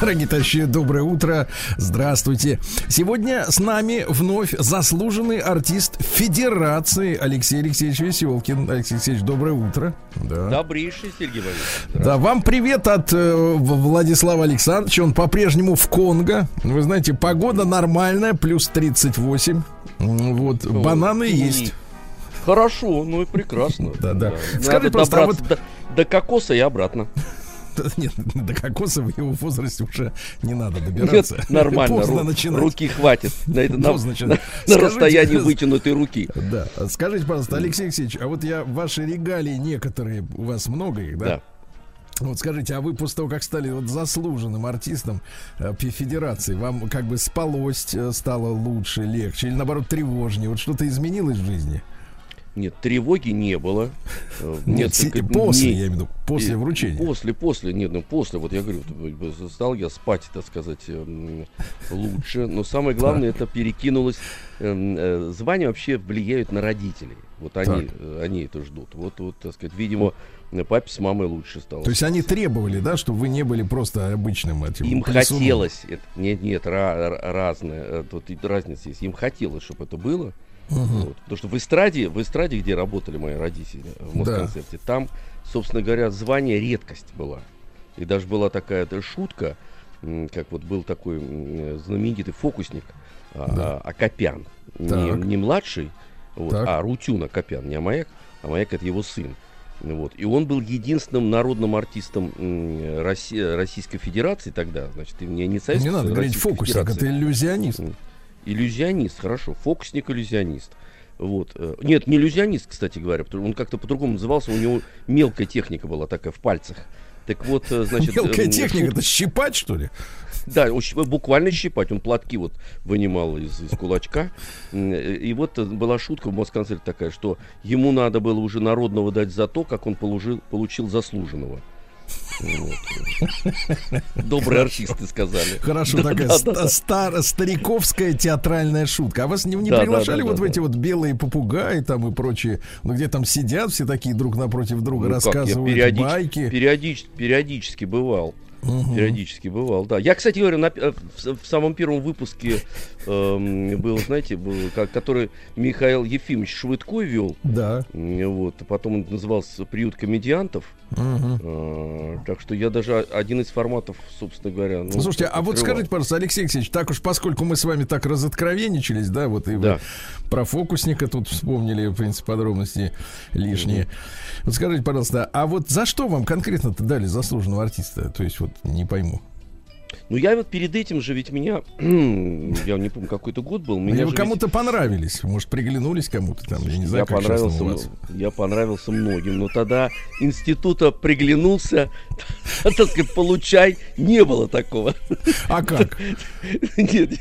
Дорогие товарищи, доброе утро. Здравствуйте. Сегодня с нами вновь заслуженный артист Федерации Алексей Алексеевич Веселкин. Алексей Алексеевич, доброе утро. Да. Добрейший, Сергей Борисович. Да, вам привет от э, Владислава Александровича. Он по-прежнему в Конго. Вы знаете, погода нормальная, плюс 38. Вот, ну, бананы есть. Хорошо, ну и прекрасно. Да, да. Скажите просто, а вот... до, до кокоса и обратно. Нет, до кокоса в его возрасте уже не надо добираться. Нет, нормально, Поздно ру- начинать. руки хватит. На, это, на, на, на расстоянии вытянутой руки. Да. Скажите, пожалуйста, Алексей Алексеевич, а вот я ваши регалии некоторые, у вас много их, да? Да. Вот скажите, а вы после того, как стали вот заслуженным артистом э, Федерации, вам как бы спалось э, стало лучше, легче или наоборот тревожнее? Вот что-то изменилось в жизни? Нет, тревоги не было. Э, нет, после, я имею в виду, после вручения. После, после, нет, ну после, вот я говорю, стал я спать, так сказать, эм, лучше. Но самое главное, это перекинулось. Эм, э, звания вообще влияют на родителей. Вот они, э, они это ждут. Вот, вот, так сказать, видимо, папе с мамой лучше стало. То есть они требовали, да, чтобы вы не были просто обычным этим Им плесуном. хотелось. Это, нет, нет, разное. Тут разница есть. Им хотелось, чтобы это было. Угу. Вот. Потому что в эстраде, в эстраде, где работали мои родители в Москонцерте, да. там, собственно говоря, звание редкость была. И даже была такая шутка, как вот был такой знаменитый фокусник а, да. Акопян. Не, не младший, вот, а Рутюн Акопян, не Амаяк, а Маяк это его сын. Вот. И он был единственным народным артистом России, Российской Федерации тогда. Значит, не, не Советской Не надо говорить фокусник, это иллюзионист. Иллюзионист, хорошо. Фокусник-иллюзионист. Вот. Э, нет, не иллюзионист, кстати говоря, он как-то по-другому назывался, у него мелкая техника была такая в пальцах. Так вот, э, значит... Мелкая э, техника, это щипать, что ли? Да, буквально щипать. Он платки вот вынимал из, из кулачка. И вот была шутка в Москонцерте такая, что ему надо было уже народного дать за то, как он получил, получил заслуженного. Добрые артисты сказали. Хорошо, такая стар, стариковская театральная шутка. А вас не, не приглашали вот в эти вот белые попугаи там и прочие, ну где там сидят все такие друг напротив друга, ну, рассказывают байки? периодически бывал. Угу. Периодически бывал, да. Я, кстати говоря, на, э, в, в самом первом выпуске э, был, знаете, был, как, который Михаил Ефимович Швыдкой вел. Да. Вот. Потом он назывался «Приют комедиантов». Угу. Э, так что я даже один из форматов, собственно говоря. Ну, Слушайте, а вот скажите, пожалуйста, Алексей Алексеевич, так уж поскольку мы с вами так разоткровенничались, да, вот и да. вы про фокусника тут вспомнили, в принципе, подробности лишние. Угу. Вот скажите, пожалуйста, а вот за что вам конкретно-то дали заслуженного артиста? То есть вот не пойму. Ну, я вот перед этим же, ведь меня, я не помню, какой-то год был. Меня вы кому-то ведь... понравились, может, приглянулись кому-то там, я не знаю, я понравился, Я понравился многим, но тогда института приглянулся, так сказать, получай, не было такого. А как? Нет,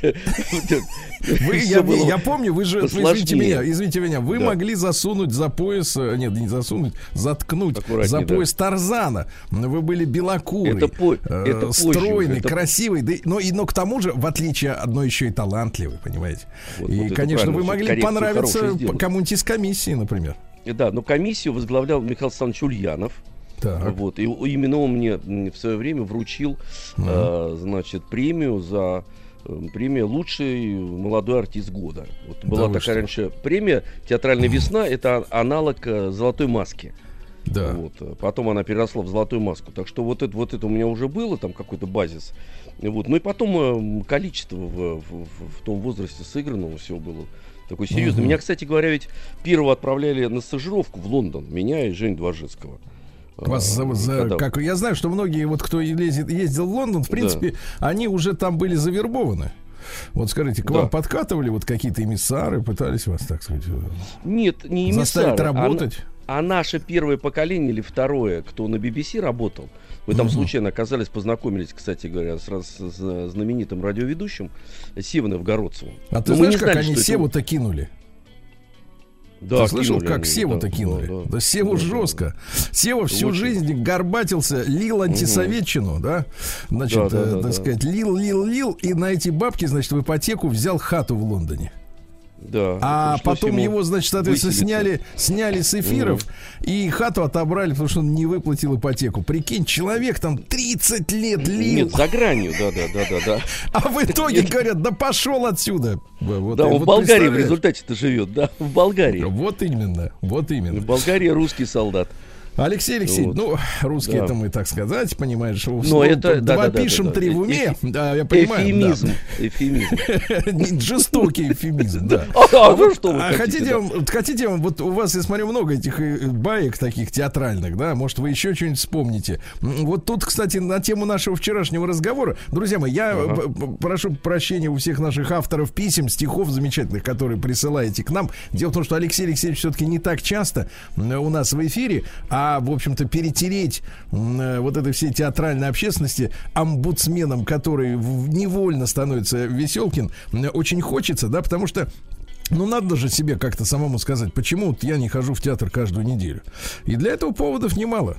вы, я, было я помню, вы же, вы, извините меня, извините меня, вы да. могли засунуть за пояс, э, нет, не засунуть, заткнуть за пояс да. Тарзана. Вы были белокурый, это по, э, это стройный, это... красивый, да, но, и, но к тому же, в отличие одно еще и талантливый, понимаете. Вот, и, вот конечно, вы могли понравиться кому-нибудь из комиссии, например. Да, но комиссию возглавлял Михаил Александрович Ульянов. Так. Вот, и именно он мне в свое время вручил, угу. э, значит, премию за Э, премия «Лучший молодой артист года». Вот была да такая раньше премия «Театральная весна», это аналог э, «Золотой маски». Да. Вот. Э, потом она переросла в золотую маску. Так что вот это, вот это у меня уже было, там какой-то базис. Вот. Ну и потом количество в, в, в том возрасте сыгранного всего было такое серьезное. Угу. Меня, кстати говоря, ведь первого отправляли на стажировку в Лондон. Меня и Жень Дворжецкого. Вас за, за, как, я знаю, что многие, вот кто ездит, ездил в Лондон, в принципе, да. они уже там были завербованы. Вот скажите, к да. вам подкатывали вот какие-то эмиссары, пытались вас, так сказать, Нет, не эмиссары, заставить а работать? А, а наше первое поколение или второе, кто на BBC работал, вы там угу. случайно оказались, познакомились, кстати говоря, с, с знаменитым радиоведущим Сивоном Городцевым. А ты Но знаешь, не как знали, они Севу-то это... кинули? Да, Ты слышал, как они, Севу-то да, кинули? Да, да. да Севу да, жестко. Сева всю очень. жизнь горбатился, лил антисоветчину, угу. да? Значит, да, да, э, да, так да. сказать, лил, лил, лил, и на эти бабки, значит, в ипотеку взял хату в Лондоне. Да. А потом его, значит, соответственно, сняли, сняли с эфиров угу. и хату отобрали, потому что он не выплатил ипотеку. Прикинь, человек там 30 лет лил. Нет, за гранью, да, да, да, да, да. А в итоге Нет. говорят, да пошел отсюда. Вот, да, он вот в Болгарии в результате-то живет, да, в Болгарии. Вот именно, вот именно. В Болгарии русский солдат. Алексей Алексеевич, вот. ну, русский да. это мы, так сказать, понимаешь, Но ну, это, два да, пишем, да, да, три в уме, да, я понимаю. Эфемизм, да. эфемизм. Жестокий эфемизм, да. А, а, ну, что вы а хотите, хотите, да? хотите, вот у вас, я смотрю, много этих э, баек таких театральных, да, может, вы еще что-нибудь вспомните. Вот тут, кстати, на тему нашего вчерашнего разговора, друзья мои, я ага. прошу прощения у всех наших авторов писем, стихов замечательных, которые присылаете к нам. Дело в том, что Алексей Алексеевич все-таки не так часто у нас в эфире, а а, в общем-то, перетереть э, вот этой всей театральной общественности омбудсменом, который невольно становится Веселкин, очень хочется, да, потому что ну, надо же себе как-то самому сказать, почему вот я не хожу в театр каждую неделю. И для этого поводов немало.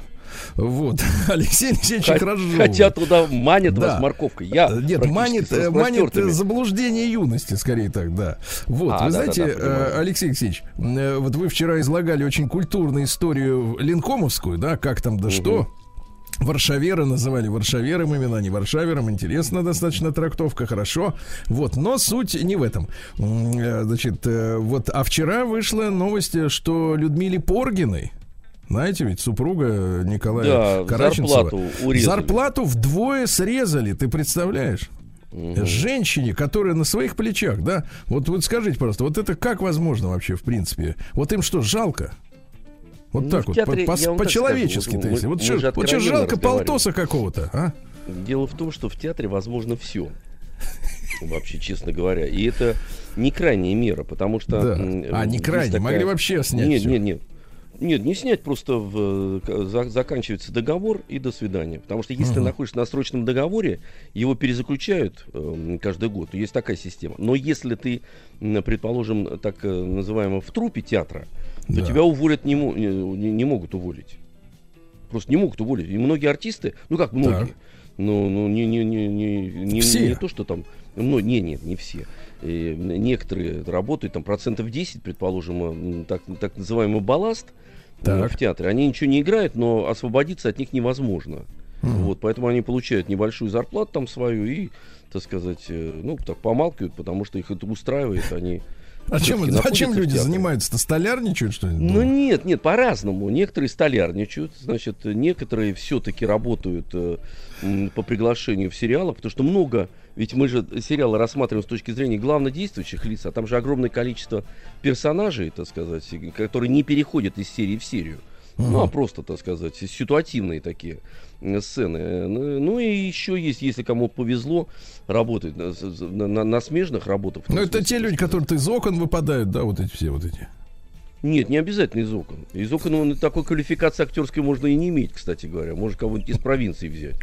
Вот. Алексей Алексеевич Х- Хотя туда манит да. вас морковкой. Я э, Нет, манит, э, манит заблуждение юности, скорее так, да. Вот, а, вы да, знаете, да, да, Алексей Алексеевич, вот вы вчера излагали очень культурную историю Линкомовскую, да, как там, да угу. что. Варшаверы называли варшавером именно, не варшавером. Интересно достаточно трактовка, хорошо. Вот, но суть не в этом. Э, значит, вот, а вчера вышла новость, что Людмиле Поргиной, знаете, ведь супруга Николая да, Караченцева зарплату, урезали. зарплату вдвое срезали, ты представляешь? Угу. Женщине, которая на своих плечах, да? Вот, вот скажите, просто, вот это как возможно вообще, в принципе? Вот им что, жалко? Вот ну, так вот, театре, по, по, по-человечески. Вот, вот, что, вот жалко полтоса какого-то, а? Дело в том, что в театре возможно все. Вообще, честно говоря. И это не крайняя мера, потому что... Да. А, не крайняя. Такая... Могли вообще снять Нет, все. нет, нет. Нет, не снять, просто в, за, заканчивается договор и до свидания. Потому что если uh-huh. ты находишься на срочном договоре, его перезаключают э, каждый год. Есть такая система. Но если ты, предположим, так э, называемо в трупе театра, да. то тебя уволят не, не, не могут уволить. Просто не могут уволить. И многие артисты, ну как многие, так. ну, ну не, не, не, не, не, все. не то, что там, ну, не, нет, не все. И некоторые работают, там процентов 10, предположим, так, так называемый балласт, так. в театре. Они ничего не играют, но освободиться от них невозможно. Mm. Вот, поэтому они получают небольшую зарплату там свою и, так сказать, э, ну, так помалкивают, потому что их это устраивает, они а чем, а чем люди занимаются-то? Столярничают, что ли? Ну нет, нет, по-разному. Некоторые столярничают, значит, некоторые все-таки работают э, по приглашению в сериалы, потому что много, ведь мы же сериалы рассматриваем с точки зрения главнодействующих лиц, а там же огромное количество персонажей, так сказать, которые не переходят из серии в серию. Uh-huh. Ну, а просто, так сказать, ситуативные такие сцены. Ну, ну и еще есть, если кому повезло, работать на, на, на смежных работах. Ну, это те люди, которые из окон выпадают, да, вот эти все вот эти. Нет, не обязательно из окон. Из окон он, такой квалификации актерской можно и не иметь, кстати говоря. Можно кого-нибудь из провинции взять.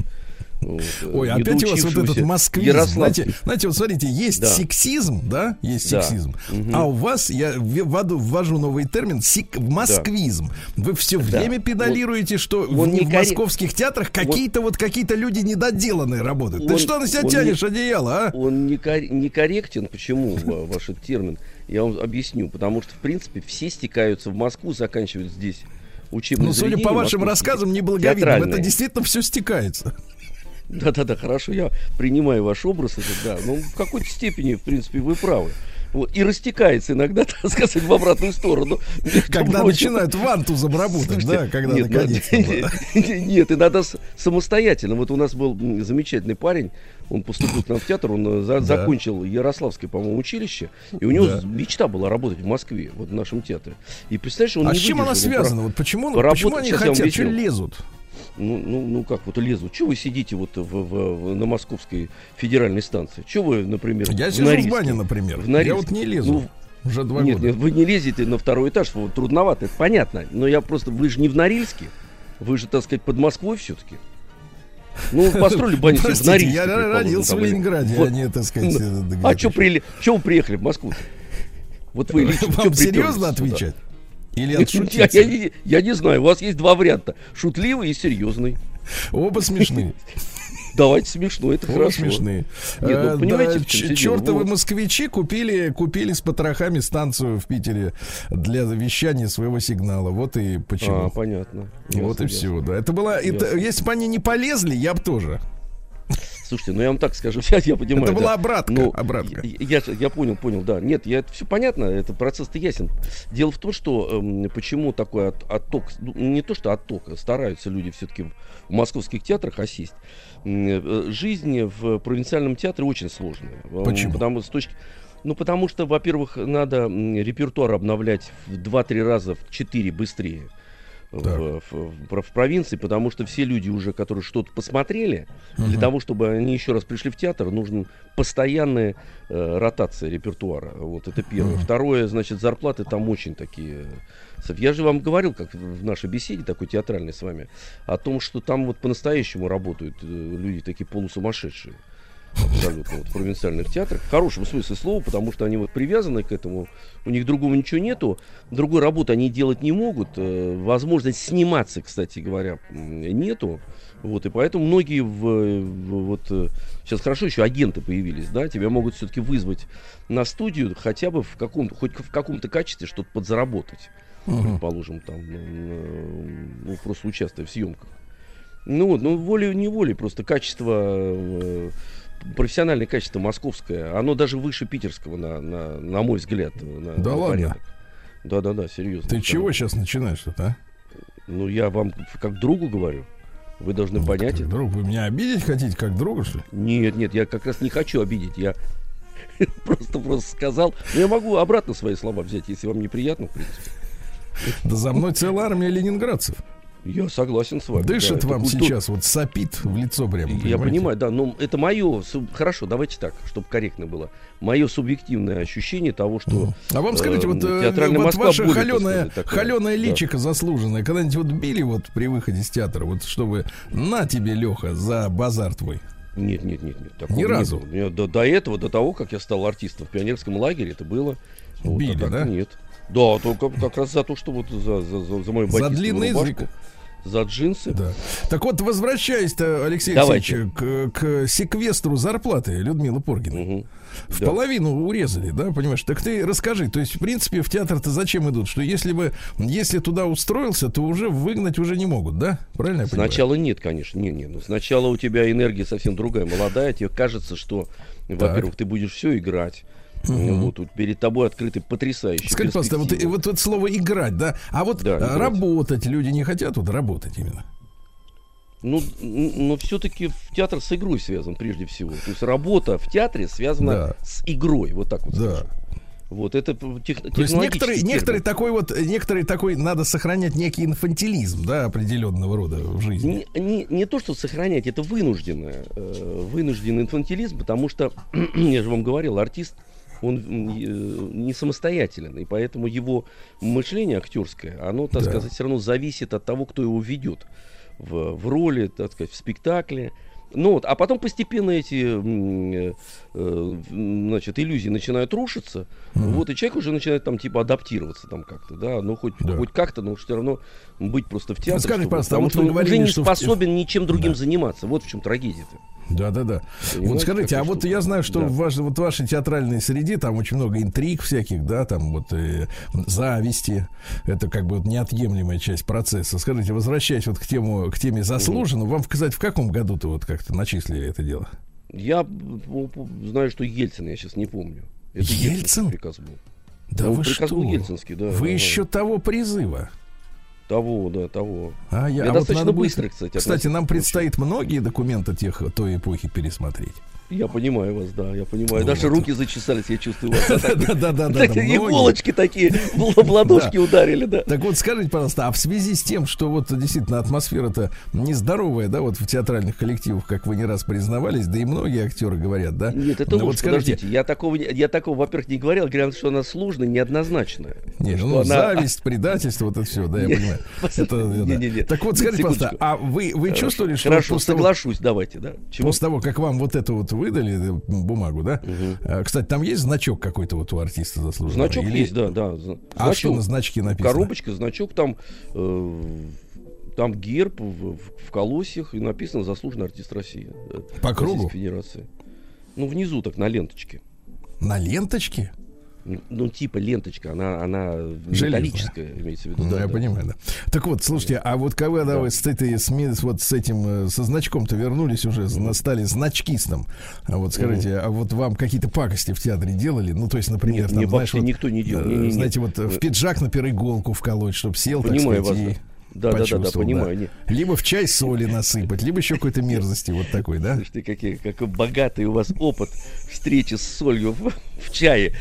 Ой, опять у вас вот этот москвизм. Знаете, знаете, вот смотрите, есть да. сексизм, да, есть да. сексизм. Угу. А у вас, я вводу, ввожу новый термин, сик, москвизм. Да. Вы все время да. педалируете, что он в, не в московских театрах какие-то вот какие-то люди недоделанные работают. Он, Ты что на себя тянешь не, одеяло, а? Он не, не корректен. Почему ваш термин? Я вам объясню. Потому что, в принципе, все стекаются в Москву, заканчивают здесь учебные Ну, судя по вашим рассказам, неблаговидным, это действительно все стекается. Да-да-да, хорошо, я принимаю ваш образ, это да. Но в какой-то степени, в принципе, вы правы. Вот, и растекается иногда, так сказать, в обратную сторону. Когда прочим. начинают вантузом работать, да, когда нет, наконец-то. Нет, иногда самостоятельно. Вот у нас был замечательный парень, он поступил к нам в театр, он э, за, да. закончил Ярославское, по-моему, училище, и у него да. мечта была работать в Москве, вот в нашем театре. И представляешь, он а не с чем она связана? Вот почему, почему они хотят, что лезут? Ну, ну, ну как вот лезут? Чего вы сидите вот в, в, в, на Московской федеральной станции? Чего вы, например, Я в сижу Норильске? в бане, например. В Я вот не лезу. Ну, уже два нет, года. Нет, вы не лезете на второй этаж, вот, трудновато, это понятно. Но я просто, вы же не в Норильске, вы же, так сказать, под Москвой все-таки. Ну, построили баню в Норильске. Я родился в Ленинграде, вот. а не, так сказать... Ну, а что при... вы приехали в Москву? Вот вы Вам серьезно отвечать? Или отшутиться? Я, я, я не знаю, у вас есть два варианта. Шутливый и серьезный. Оба смешные. Давайте смешно, это О, хорошо. смешные. Нет, ну, понимаете, да, чертовы вот. москвичи купили, купили с потрохами станцию в Питере для вещания своего сигнала. Вот и почему. А, понятно. Вот ясно, и все, да. Это была, это, если бы они не полезли, я бы тоже. Слушайте, ну я вам так скажу, я, я понимаю. Это была да. обратка, ну, обратка. Я, я, я понял, понял, да. Нет, я, это все понятно, это процесс-то ясен. Дело в том, что э, почему такой от, отток, ну, не то что отток, а стараются люди все-таки в московских театрах осесть. Э, жизнь в провинциальном театре очень сложная. Почему? Потому, с точки, ну, потому что, во-первых, надо репертуар обновлять в 2-3 раза, в 4 быстрее в, в, в, в провинции, потому что все люди уже, которые что-то посмотрели, угу. для того, чтобы они еще раз пришли в театр, нужна постоянная э, ротация репертуара. Вот это первое. Угу. Второе, значит, зарплаты там очень такие. Я же вам говорил, как в нашей беседе такой театральной с вами, о том, что там вот по-настоящему работают э, люди такие полусумасшедшие абсолютно вот, в провинциальных театрах, в хорошем смысле слова, потому что они вот привязаны к этому, у них другого ничего нету, другой работы они делать не могут, э, возможность сниматься, кстати говоря, нету, вот, и поэтому многие в, в, вот, э, сейчас хорошо еще агенты появились, да, тебя могут все-таки вызвать на студию хотя бы в каком-то, хоть в каком-то качестве что-то подзаработать, uh-huh. предположим, там, ну, просто участвуя в съемках. Ну вот, ну волей-неволей просто качество э, профессиональное качество московское, оно даже выше питерского, на, на, на мой взгляд. На, да на ладно? Да-да-да, серьезно. Ты чего сейчас начинаешь тут, а? Ну, я вам как другу говорю. Вы должны ну, понять это. Друг, вы меня обидеть хотите, как друга, что ли? Нет, нет, я как раз не хочу обидеть. Я просто просто сказал. Но я могу обратно свои слова взять, если вам неприятно, в принципе. Да за мной целая армия ленинградцев. Я согласен с вами. Дышит да, вам культур... сейчас, вот сопит в лицо прямо. Понимаете? Я понимаю, да, но это мое, хорошо, давайте так, чтобы корректно было. Мое субъективное ощущение того, что А вам скажите, э, вот, э, театральная вот Москва ваше холеное, холеное личико да. заслуженное, когда-нибудь вот били вот при выходе с театра, вот чтобы на тебе, Леха, за базар твой? Нет, нет, нет, нет. Ни разу. Не До, до этого, до того, как я стал артистом в пионерском лагере, это было. Били, вот, а да? Нет. Да, только как раз за то, что вот за, за, за, за мою За длинный язык за джинсы. Да. Так вот, возвращаясь-то, Алексей Давайте. Алексеевич, к, к секвестру зарплаты Людмилы Поргиной. Угу. В да. половину урезали, да, понимаешь? Так ты расскажи, то есть, в принципе, в театр-то зачем идут? Что если бы, если туда устроился, то уже выгнать уже не могут, да? Правильно я понимаю? Сначала нет, конечно, не, не. Ну, сначала у тебя энергия совсем другая, молодая, тебе кажется, что, во-первых, ты будешь все играть, Угу. Вот тут перед тобой открыты потрясающие. Скажи, пожалуйста, вот, вот, вот слово играть, да? А вот да, работать люди не хотят вот работать именно. Ну, но все-таки в театр с игрой связан прежде всего. То есть работа в театре связана да. с игрой, вот так вот. Да. Вот это тех, То есть некоторые, некоторые такой вот, некоторые такой надо сохранять некий инфантилизм, да, определенного рода в жизни. Не, не, не то, что сохранять, это вынужденное, э, вынужденный инфантилизм, потому что, я же вам говорил, артист он не самостоятелен, и поэтому его мышление актерское, оно, так да. сказать, все равно зависит от того, кто его ведет в, в роли, так сказать, в спектакле. Ну вот, а потом постепенно эти э, значит, иллюзии начинают рушиться, mm-hmm. вот, и человек уже начинает там типа адаптироваться там как-то, да, ну хоть, да. хоть как-то, но все равно быть просто в театре, скажи, чтобы, потому а вот что он говорили, уже не способен в... ничем другим да. заниматься, вот в чем трагедия-то. Да, да, да. вот скажите, а вот я знаю, что да. в, ваш, вот в вашей театральной среде там очень много интриг всяких, да, там вот э, зависти. Это как бы вот неотъемлемая часть процесса. Скажите, возвращаясь вот к тему, к теме заслуженно, вам сказать, в каком году-то вот как-то начислили это дело? Я знаю, что Ельцин, я сейчас не помню. Это Ельцин? приказ был. Да ну, вы приказ что? был Ельцинский, да. Вы да, еще того призыва. Того, да, того. А я, я а достаточно вот быстро, кстати. Кстати, нам предстоит многие документы тех той эпохи пересмотреть. Я понимаю вас, да, я понимаю. Даже руки зачесались, я чувствую вас. Да, да, да. Иголочки такие в ладошки ударили, да. Так вот, скажите, пожалуйста, а в связи с тем, что вот действительно атмосфера-то нездоровая, да, вот в театральных коллективах, как вы не раз признавались, да и многие актеры говорят, да? Нет, это ну, вот подождите, я такого, я такого, во-первых, не говорил, говорил, что она сложная, неоднозначная. Не, ну, зависть, предательство, вот это все, да, я понимаю. Так вот, скажите, пожалуйста, а вы вы чувствовали, что... Хорошо, соглашусь, давайте, да. После того, как вам вот это вот выдали э, бумагу, да? Угу. Кстати, там есть значок какой-то вот у артиста заслуженного? Значок Или... есть, да, да. Значок. А что на значке написано? Коробочка, значок там... Э, там герб в, в, колосьях и написано заслуженный артист России. По кругу? Федерации. Ну, внизу так, на ленточке. На ленточке? Ну, типа ленточка, она, она металлическая, имеется в виду. Ну, да, я да. понимаю, да. Так вот, слушайте, а вот когда да. вы с, этой, с, вот с этим, э, со значком-то вернулись уже, стали значкистом, а вот скажите, mm а вот вам какие-то пакости в театре делали? Ну, то есть, например, Нет, там, знаешь, вот, никто не делал. Не, не, знаете, вот в пиджак, например, иголку вколоть, чтобы сел, Понимаю так сказать, вас, и... Да, да, да, да, понимаю. Да. Либо в чай соли насыпать, либо еще какой-то мерзости вот такой, да? Слушайте, какие, какой богатый у вас опыт встречи с солью в, в чае.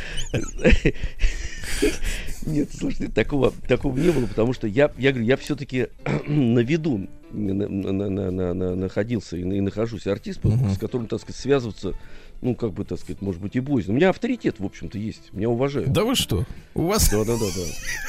Нет, слушайте, такого, такого не было, потому что я, я говорю, я все-таки на виду на, на, на, на, находился и, и нахожусь артист, uh-huh. с которым, так сказать, связываться ну, как бы, так сказать, может быть, и боязно. У меня авторитет, в общем-то, есть. Меня уважают. Да вы что? У вас... Да, да, да, да.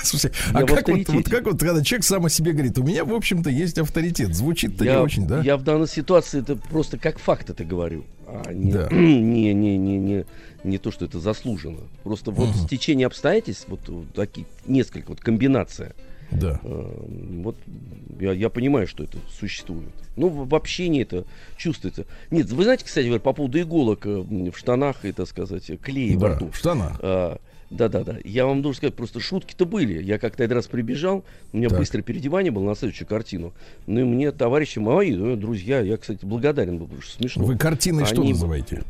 Слушайте, а как вот, вот, как вот, когда человек сам о себе говорит, у меня, в общем-то, есть авторитет. Звучит-то не очень, да? Я в данной ситуации это просто как факт это говорю. А не, да. не, не, не, не, не то, что это заслужено. Просто вот угу. стечение обстоятельств, вот, вот такие, несколько, вот комбинация. Да. Э, вот я, я понимаю, что это существует. Ну, в общении это чувствуется. Нет, вы знаете, кстати, по поводу иголок э, в штанах и, так сказать, клея да, во рту. в штанах. А, да-да-да. Я вам должен сказать, просто шутки-то были. Я как-то один раз прибежал, у меня так. быстрое передевание было на следующую картину. Ну и мне товарищи мои, ну, друзья, я, кстати, благодарен был, потому что смешно. Вы картиной Они, что называете?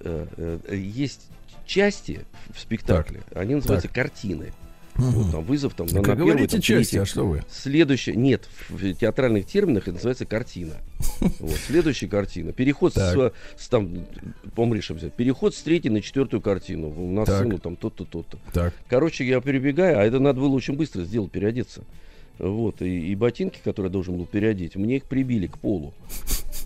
Э, э, есть части в спектакле, так. они называются так. картины. Угу. Вот, там вызов там, на, на первый, там, части, а что вы? Следующее, нет, в театральных терминах это называется картина. Вот, следующая картина. Переход с, с там, помришь взять, переход с третьей на четвертую картину. На так. сцену там то-то, то-то. Так. Короче, я перебегаю, а это надо было очень быстро сделать, переодеться. Вот, и, и ботинки, которые я должен был переодеть, мне их прибили к полу.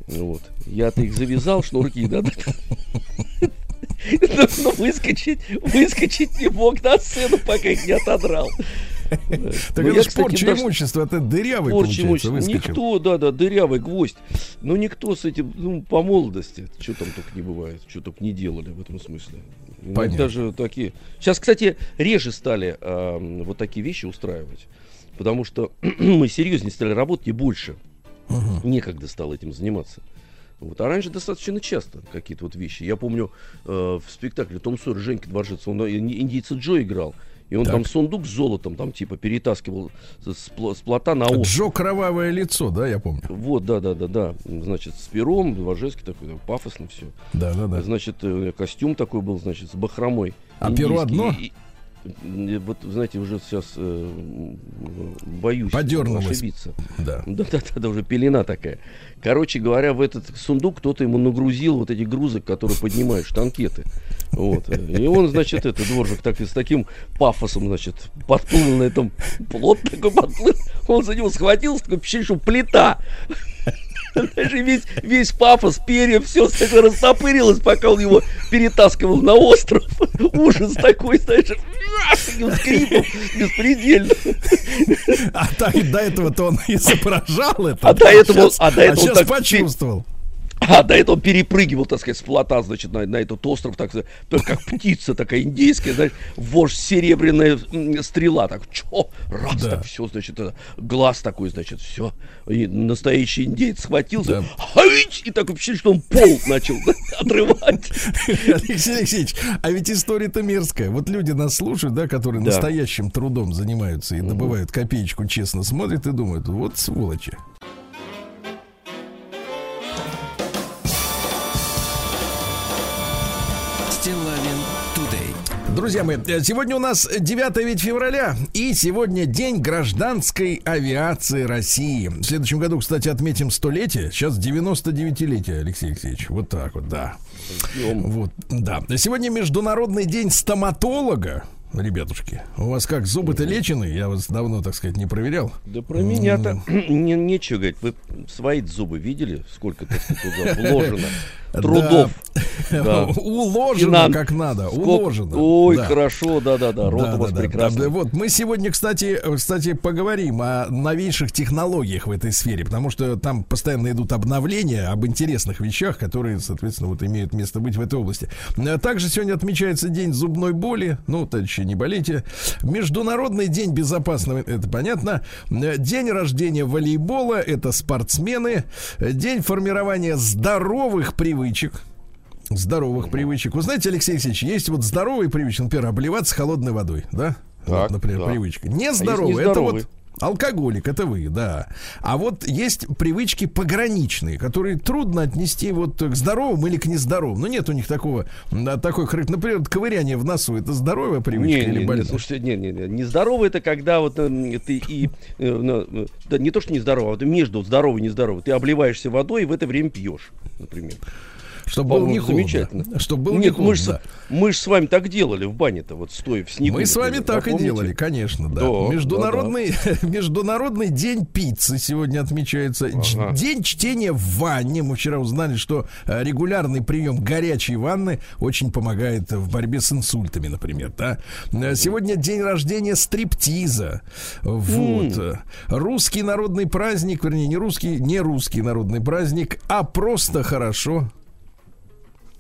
Вот. Я-то их завязал, шнурки, да, но ну, выскочить, выскочить не мог на сцену, пока их не отодрал. Так это же порча имущества, это дырявый порча получается, Никто, да, да, дырявый гвоздь. Но никто с этим, ну, по молодости, что там только не бывает, что только не делали в этом смысле. Понятно. Даже такие. Сейчас, кстати, реже стали э, вот такие вещи устраивать. Потому что мы серьезнее стали работать и больше. Угу. Некогда стало этим заниматься. Вот. А раньше достаточно часто какие-то вот вещи. Я помню э, в спектакле Том Сойер Женька Дворжец, он э, индийца Джо играл. И он так. там сундук с золотом, там типа перетаскивал с, с плота на остров. Джо кровавое лицо, да, я помню. Вот, да, да, да, да. Значит, с пером, Дворжецкий такой, пафосно все. Да, да, да. Значит, э, костюм такой был, значит, с бахромой. А перо одно? И, вот, знаете, уже сейчас э, боюсь ошибиться. Да. Да, да, да, уже пелена такая. Короче говоря, в этот сундук кто-то ему нагрузил вот эти грузы, которые поднимают штанкеты. Вот. И он, значит, это дворжик так, с таким пафосом, значит, подплыл на этом плот такой подплыл. Он за него схватился, такой впечатление, что плита. Даже весь, весь пафос, перья, все растопырилось, пока он его перетаскивал на остров. Ужас такой, знаешь, таким скрипом беспредельно. А так, до этого-то он изображал это. А до этого, а до этого а сейчас почувствовал. А до этого перепрыгивал, так сказать, с плота, значит, на, на этот остров, так сказать, как птица такая индейская, знаешь, вождь серебряная стрела, так, чё, раз, да. так, все, значит, это, глаз такой, значит, все. И настоящий индейец схватился, да. и такой впечатление, что он пол начал отрывать. Алексей Алексеевич, а ведь история-то мерзкая. Вот люди нас слушают, да, которые да. настоящим трудом занимаются и добывают копеечку, честно смотрят и думают, вот сволочи. Друзья мои, сегодня у нас 9 ведь февраля, и сегодня день гражданской авиации России. В следующем году, кстати, отметим столетие. Сейчас 99-летие, Алексей Алексеевич. Вот так вот, да. Вот, да. Сегодня Международный день стоматолога. Ребятушки? У вас как, зубы-то лечены? Я вас давно, так сказать, не проверял. Да про меня-то не, нечего говорить. Вы свои зубы видели? Сколько туда вложено? трудов. Да. Да. Уложено Финан... как надо. Сколько... Уложено. Ой, да. хорошо, да-да-да. Рот да, у вас да, прекрасный. Да, вот мы сегодня, кстати, кстати, поговорим о новейших технологиях в этой сфере, потому что там постоянно идут обновления об интересных вещах, которые, соответственно, вот имеют место быть в этой области. Также сегодня отмечается День зубной боли. Ну, товарищи, не болейте. Международный день безопасного, это понятно. День рождения волейбола, это спортсмены. День формирования здоровых привычек здоровых привычек. Вы знаете, Алексей Алексеевич, есть вот здоровые привычки, например, обливаться холодной водой, да? Так, вот, например, да. привычка. Нездоровые, а это вот Алкоголик, это вы, да. А вот есть привычки пограничные, которые трудно отнести вот к здоровым или к нездоровым. Ну, нет у них такого, такой. Например, ковыряние в носу, это здоровая привычка не, или не, болезнь? Слушайте, не, не, не. Нездоровый это когда вот э, ты и... Э, да, не то, что нездоровый, а между здоровый и нездоровый. Ты обливаешься водой и в это время пьешь, например. Чтобы было не замечательно. Чтобы было Нет, не мы, же, мы же с вами так делали в бане-то, вот стоя в снегу. Мы с вами так и делали, конечно, да. да международный, да, да. международный день пиццы сегодня отмечается. Ага. День чтения в ванне. Мы вчера узнали, что э, регулярный прием горячей ванны очень помогает в борьбе с инсультами, например. Да? Э, сегодня день рождения стриптиза. Вот. Mm. Русский народный праздник, вернее, не русский, не русский народный праздник, а просто хорошо.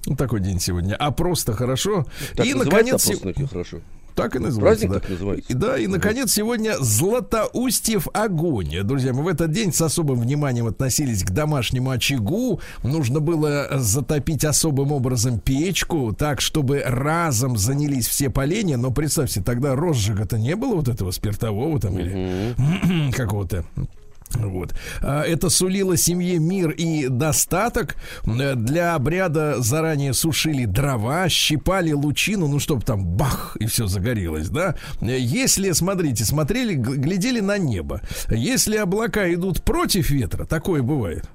Ну, такой день сегодня. А просто хорошо. Так и, наконец, а хорошо. Так и называется. Праздник да. так называется. И, да, и, наконец, сегодня Златоустьев огонь. Друзья, мы в этот день с особым вниманием относились к домашнему очагу. Нужно было затопить особым образом печку, так, чтобы разом занялись все поленья. Но представьте, тогда розжига-то не было вот этого спиртового там или какого-то вот. А, это сулило семье мир и достаток. Для обряда заранее сушили дрова, щипали лучину, ну, чтобы там бах, и все загорелось, да. Если, смотрите, смотрели, глядели на небо. Если облака идут против ветра, такое бывает.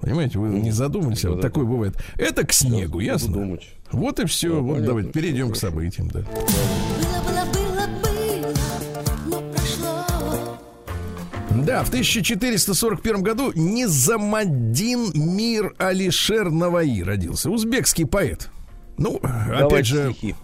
Понимаете, вы не задумались, а вот такое бывает. Это к снегу, ясно? Вот и все. вот давайте перейдем к событиям, да. Да, в 1441 году Низамаддин Мир Алишер Наваи родился. Узбекский поэт. Ну, Давайте опять же... Стихи.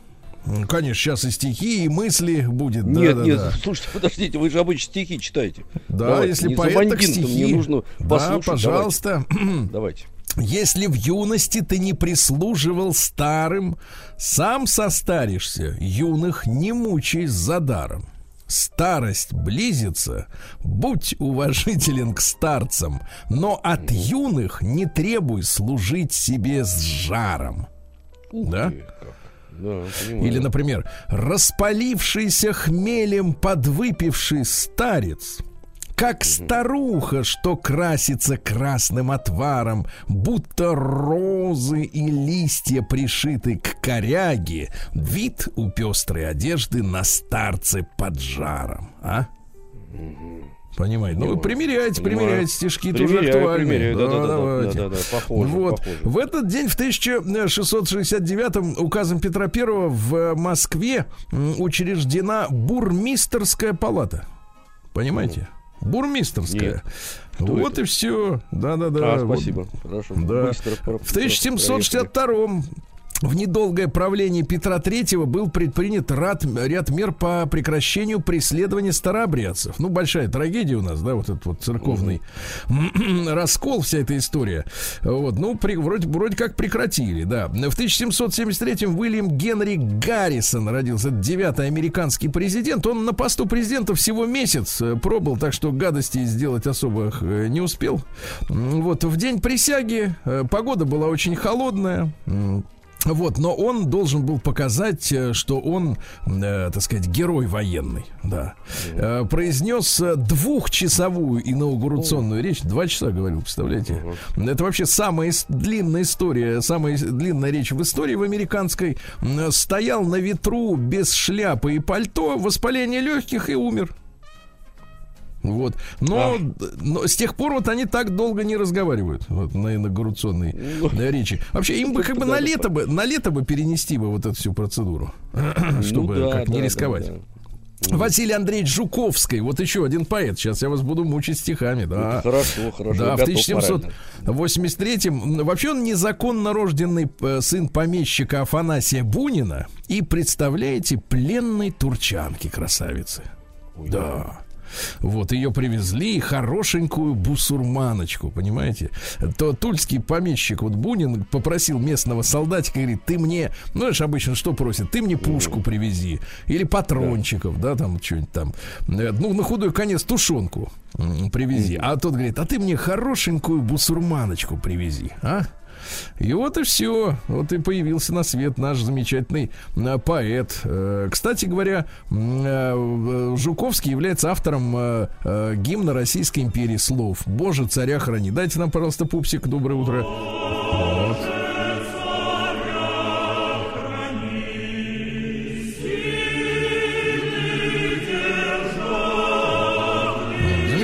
Конечно, сейчас и стихи, и мысли будет. Нет, да, нет, да. слушайте, подождите, вы же обычно стихи читаете. Да, Давайте, если поэт, так стихи. Мне нужно да, пожалуйста. Давайте. Давайте. Если в юности ты не прислуживал старым, сам состаришься, юных не мучай за даром старость близится, будь уважителен к старцам, но от юных не требуй служить себе с жаром. да? Да, Или, например, распалившийся хмелем подвыпивший старец – как старуха, что красится красным отваром, будто розы и листья пришиты к коряге, вид у пестрой одежды на старце под жаром, а? Понимаете? Ну, вы примеряйте, примеряйте, стишки тоже актуальны. Да, да, да, да, да, похоже, вот. Похоже. В этот день, в 1669 указом Петра I в Москве учреждена бурмистерская палата. Понимаете? Бурмистерская. Нет. Вот это? и все. Да-да-да. А, спасибо. Вот. Хорошо. Да. Быстро, в 1762 в недолгое правление Петра III был предпринят ряд, ряд мер по прекращению преследования старообрядцев. Ну, большая трагедия у нас, да, вот этот вот церковный угу. раскол, вся эта история. Вот, ну, при, вроде, вроде как прекратили, да. В 1773-м Уильям Генри Гаррисон родился, девятый американский президент. Он на посту президента всего месяц э, пробыл, так что гадостей сделать особо э, не успел. Вот, в день присяги э, погода была очень холодная. Вот, но он должен был показать, э, что он, э, так сказать, герой военный, да. Э, произнес двухчасовую инаугурационную речь, два часа говорил, представляете? Это вообще самая длинная история, самая длинная речь в истории в американской. Стоял на ветру без шляпы и пальто, воспаление легких и умер. Вот. Но, а. но с тех пор вот они так долго не разговаривают вот, на инаугурационной ну, на речи. Вообще, им бы как бы на лето бы, на лето бы перенести бы вот эту всю процедуру, чтобы ну, да, как да, не рисковать. Да, да. Василий Андреевич Жуковский, вот еще один поэт. Сейчас я вас буду мучить стихами, да. Ну, хорошо, хорошо. Да, в 1783-м. Вообще он незаконно рожденный э, сын помещика Афанасия Бунина и, представляете, пленной турчанки красавицы. Ой, да. Вот ее привезли, хорошенькую бусурманочку, понимаете? То тульский помещик, вот Бунин, попросил местного солдатика, говорит, ты мне, ну, знаешь, обычно что просит, ты мне пушку привези, или патрончиков, да, там, что-нибудь там, э, ну, на худой конец тушенку привези. А тот говорит, а ты мне хорошенькую бусурманочку привези, а? И вот и все. Вот и появился на свет наш замечательный э, поэт. Э, кстати говоря, э, Жуковский является автором гимна Российской империи слов. Боже, царя храни. Дайте нам, пожалуйста, пупсик. Доброе утро. Вот.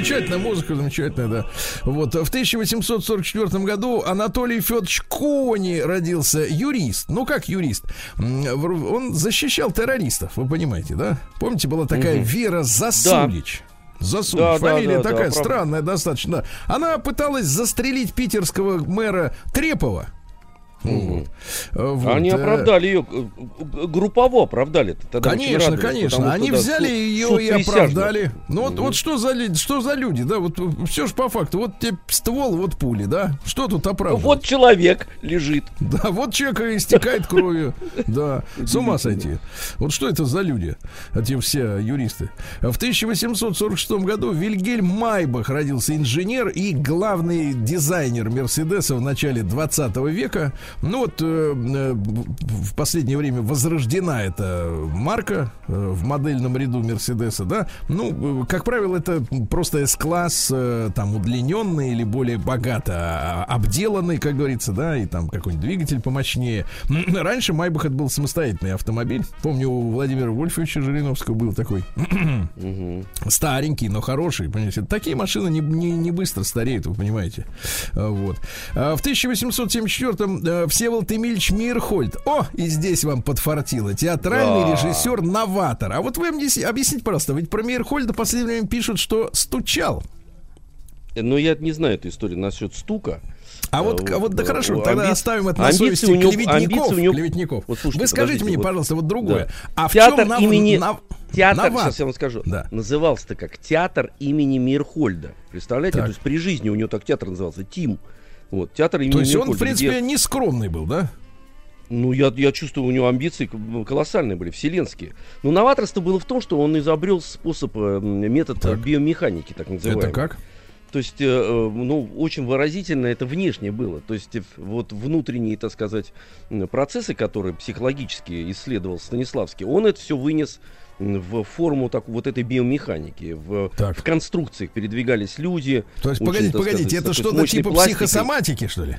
Замечательная музыка, замечательная, да. Вот. В 1844 году Анатолий Федорович Кони родился юрист. Ну, как юрист? Он защищал террористов, вы понимаете, да? Помните, была такая угу. Вера Засулич? Да. Засулич. Да, Фамилия да, да, такая да, странная правда. достаточно. Она пыталась застрелить питерского мэра Трепова. Вот. Вот. Они э, оправдали ее, группово оправдали. Тогда конечно, конечно. Они взяли ее и оправдали. Ну вот, угу. вот что за что за люди, да? Вот все же по факту. Вот тебе ствол, вот пули, да? Что тут оправдывать? Вот человек лежит. Да, вот человек истекает кровью. Да, с ума сойти. Вот что это за люди? Эти все юристы. В 1846 году Вильгельм Майбах родился инженер и главный дизайнер Мерседеса в начале 20 века. Ну вот э, э, в последнее время возрождена эта марка э, в модельном ряду Мерседеса, да. Ну, как правило, это просто S-класс, там удлиненный или более богато а, обделанный, как говорится, да, и там какой-нибудь двигатель помощнее. Раньше Майбах это был самостоятельный автомобиль. Помню, у Владимира Вольфовича Жириновского был такой старенький, но хороший, понимаете. Такие машины не, не, не быстро стареют, вы понимаете. Вот. А в 1874 Всеволод Эмильевич Мирхольд. О, и здесь вам подфартило. Театральный да. режиссер, новатор. А вот вы мне объясните, пожалуйста, ведь про Мирхольда в последнее время пишут, что стучал. Ну, я не знаю эту историю насчет стука. А вот, а вот да хорошо, амби... тогда оставим это на совести у него, клеветников. У него... клеветников. Вот, слушайте, Вы скажите мне, вот, пожалуйста, вот другое. Да. А в Театр чем имени... Нав... Театр, Нават. сейчас я вам скажу, да. назывался-то как театр имени Мирхольда. Представляете? Так. То есть при жизни у него так театр назывался, Тим. Вот, театр имени То есть он, в принципе, где... не скромный был, да? Ну, я, я чувствую, у него амбиции колоссальные были, вселенские. Но новаторство было в том, что он изобрел способ, э, метод так. биомеханики, так называемый. Это как? То есть, э, э, ну, очень выразительно это внешне было. То есть, вот внутренние, так сказать, процессы, которые психологически исследовал Станиславский, он это все вынес в форму так, вот этой биомеханики. В, так. в конструкциях передвигались люди. То есть, очень, погодите, погодите, сказать, это что-то типа пластикой. психосоматики, что ли?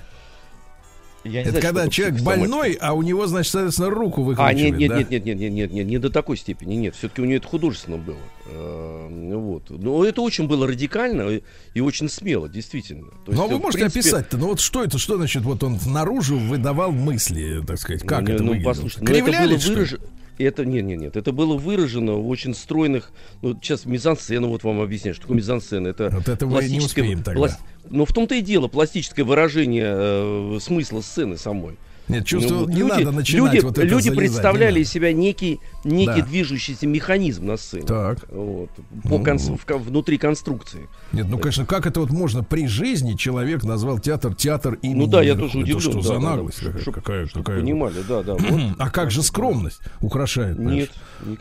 Я это знаю, когда человек больной, а у него, значит, соответственно, руку выкручивает. А, нет, нет, да? нет, нет, нет, нет, нет, нет, не до такой степени, нет. Все-таки у него это художественно было. Э, вот. Но это очень было радикально и очень смело, действительно. То есть, Но вы можете принципе... описать-то, ну вот что это, что значит, вот он наружу выдавал мысли, так сказать, как ну, это ну, выглядело? Послушайте, ну, это было выраж... Это нет, нет, нет. Это было выражено в очень стройных. Ну, сейчас мизансцена, вот вам объясняю, что такое мизансцена. Это вот это мы не успеем тогда. Пласт... Но в том-то и дело, пластическое выражение э, смысла сцены самой. Нет, чувствую, ну, не люди, надо начинать люди, вот это Люди представляли из себя некий, некий да. движущийся механизм на сцене. Так. Вот, по ну, кон, в, внутри конструкции. Нет, ну, конечно, как это вот можно при жизни человек назвал театр театр имени Ну да, я тоже удивлен. Это что да, за наглость? Да, да. Какая, какая, какая... Понимали, да, да. Вот. А как же скромность украшает? Нет,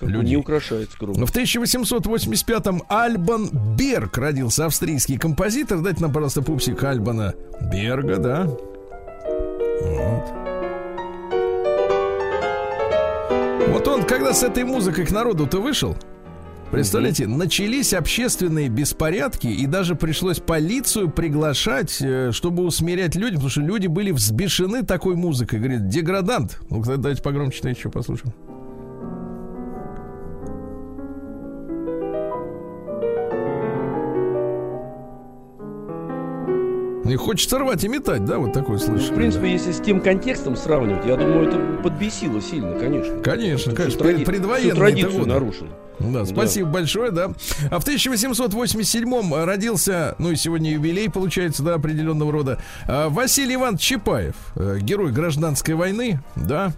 люди. не украшает скромность. В 1885-м Альбан Берг родился, австрийский композитор. Дайте нам, пожалуйста, пупсик Альбана Берга, да? Вот. Вот он, когда с этой музыкой к народу-то вышел, Представляете, начались общественные беспорядки, и даже пришлось полицию приглашать, э, чтобы усмирять людей, потому что люди были взбешены такой музыкой. Говорит, деградант. Ну, давайте погромче еще послушаем. И хочется рвать и метать, да, вот такое слышишь? В принципе, да. если с тем контекстом сравнивать, я думаю, это подбесило сильно, конечно. Конечно, конечно. Тради... Предвоенные традицию нарушено. Да, спасибо да. большое, да. А в 1887-м родился, ну и сегодня юбилей получается, да, определенного рода, а, Василий Иванович Чапаев, э, герой гражданской войны, да.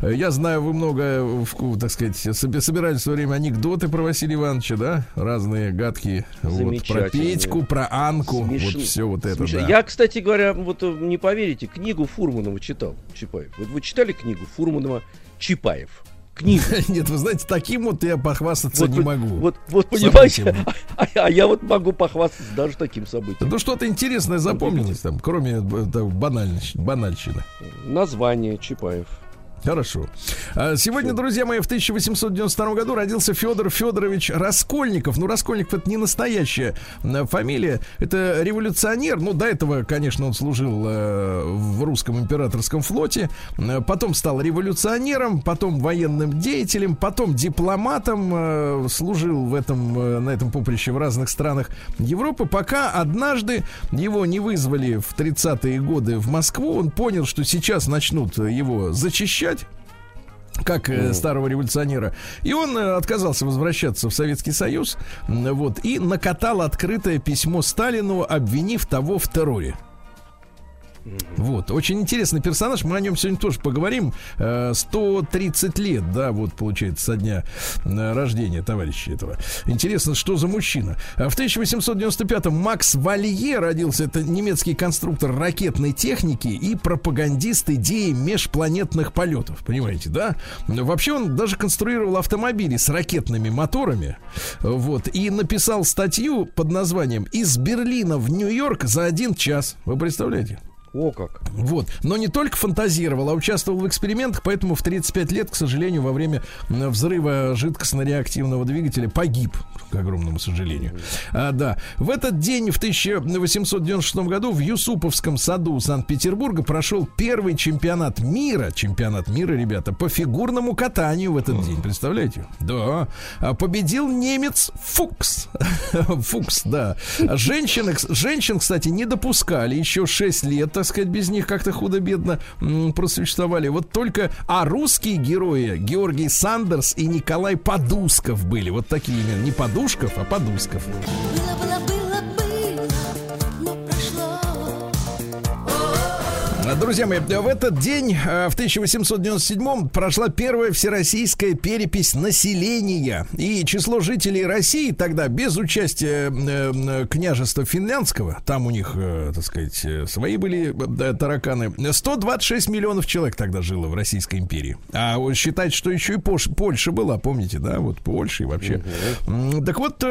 Я знаю, вы много, так сказать, собирали в свое время анекдоты про Василия Ивановича, да? Разные гадкие. Вот, про Петьку, про Анку, Смеш... вот все вот это, да. Я, кстати говоря, вот э, не поверите, книгу Фурманова читал, Чапаев. Вот вы читали книгу Фурманова Чапаев? Книгу. Нет, вы знаете, таким вот я похвастаться вот, не могу. Вот, вот понимаете, а, а я вот могу похвастаться даже таким событием. Ну что-то интересное запомнилось там, кроме э, банальщины. Название Чапаев. Хорошо. А, сегодня, друзья мои, в 1892 году родился Федор Федорович Раскольников. Ну, Раскольников это не настоящая фамилия, это революционер. Ну, до этого, конечно, он служил э, в русском императорском флоте, потом стал революционером, потом военным деятелем, потом дипломатом, э, служил в этом, э, на этом поприще в разных странах Европы, пока однажды его не вызвали в 30-е годы в Москву. Он понял, что сейчас начнут его зачищать как mm. старого революционера. И он э, отказался возвращаться в Советский Союз, вот, и накатал открытое письмо Сталину, обвинив того в терроре. Вот, очень интересный персонаж, мы о нем сегодня тоже поговорим. 130 э, лет, да, вот получается, со дня э, рождения товарища этого. Интересно, что за мужчина. А в 1895-м Макс Валье родился, это немецкий конструктор ракетной техники и пропагандист идеи межпланетных полетов, понимаете, да? Вообще он даже конструировал автомобили с ракетными моторами, вот, и написал статью под названием «Из Берлина в Нью-Йорк за один час». Вы представляете? О как. Вот. Но не только фантазировал, а участвовал в экспериментах, поэтому в 35 лет, к сожалению, во время взрыва жидкостно-реактивного двигателя погиб, к огромному сожалению. А, да. В этот день, в 1896 году, в Юсуповском саду Санкт-Петербурга прошел первый чемпионат мира, чемпионат мира, ребята, по фигурному катанию в этот день, представляете? Да. А победил немец Фукс. Фукс, да. Женщин, женщин, кстати, не допускали еще 6 лет, так сказать, без них как-то худо-бедно просуществовали. Вот только, а русские герои Георгий Сандерс и Николай Подусков были. Вот такие именно. Не Подушков, а Подусков. Было, было, было. Друзья мои, в этот день, э, в 1897 прошла первая всероссийская перепись населения. И число жителей России тогда, без участия э, княжества финляндского, там у них, э, так сказать, свои были тараканы, 126 миллионов человек тогда жило в Российской империи. А считать, что еще и Польша была, помните, да, вот Польша и вообще. Угу. Так вот,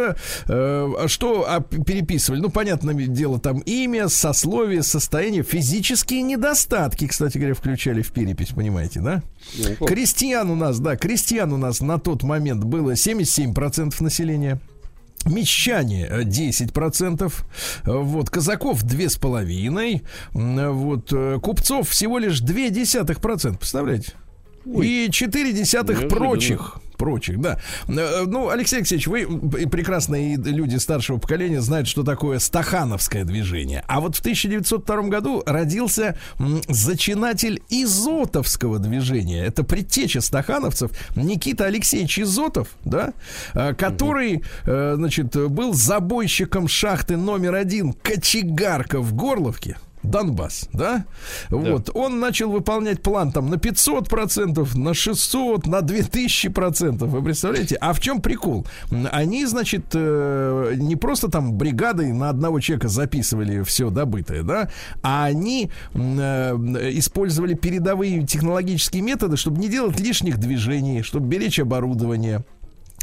что переписывали? Ну, понятное дело, там имя, сословие, состояние, физические недостатки недостатки, кстати говоря, включали в перепись, понимаете, да? Ну, крестьян у нас, да, крестьян у нас на тот момент было 77% населения. Мещане 10%, вот, казаков 2,5%, вот, э, купцов всего лишь 0,2%, представляете? Ой. И 4 десятых прочих прочих, да. Э, ну, Алексей Алексеевич, вы прекрасные люди старшего поколения знают, что такое стахановское движение. А вот в 1902 году родился зачинатель изотовского движения. Это предтеча стахановцев Никита Алексеевич Изотов, да, э, который, угу. значит, был забойщиком шахты номер один Кочегарка в Горловке. Донбасс, да? да? Вот, он начал выполнять план там на 500 процентов, на 600, на 2000 процентов, вы представляете? А в чем прикол? Они, значит, э, не просто там бригадой на одного человека записывали все добытое, да, а они э, использовали передовые технологические методы, чтобы не делать лишних движений, чтобы беречь оборудование,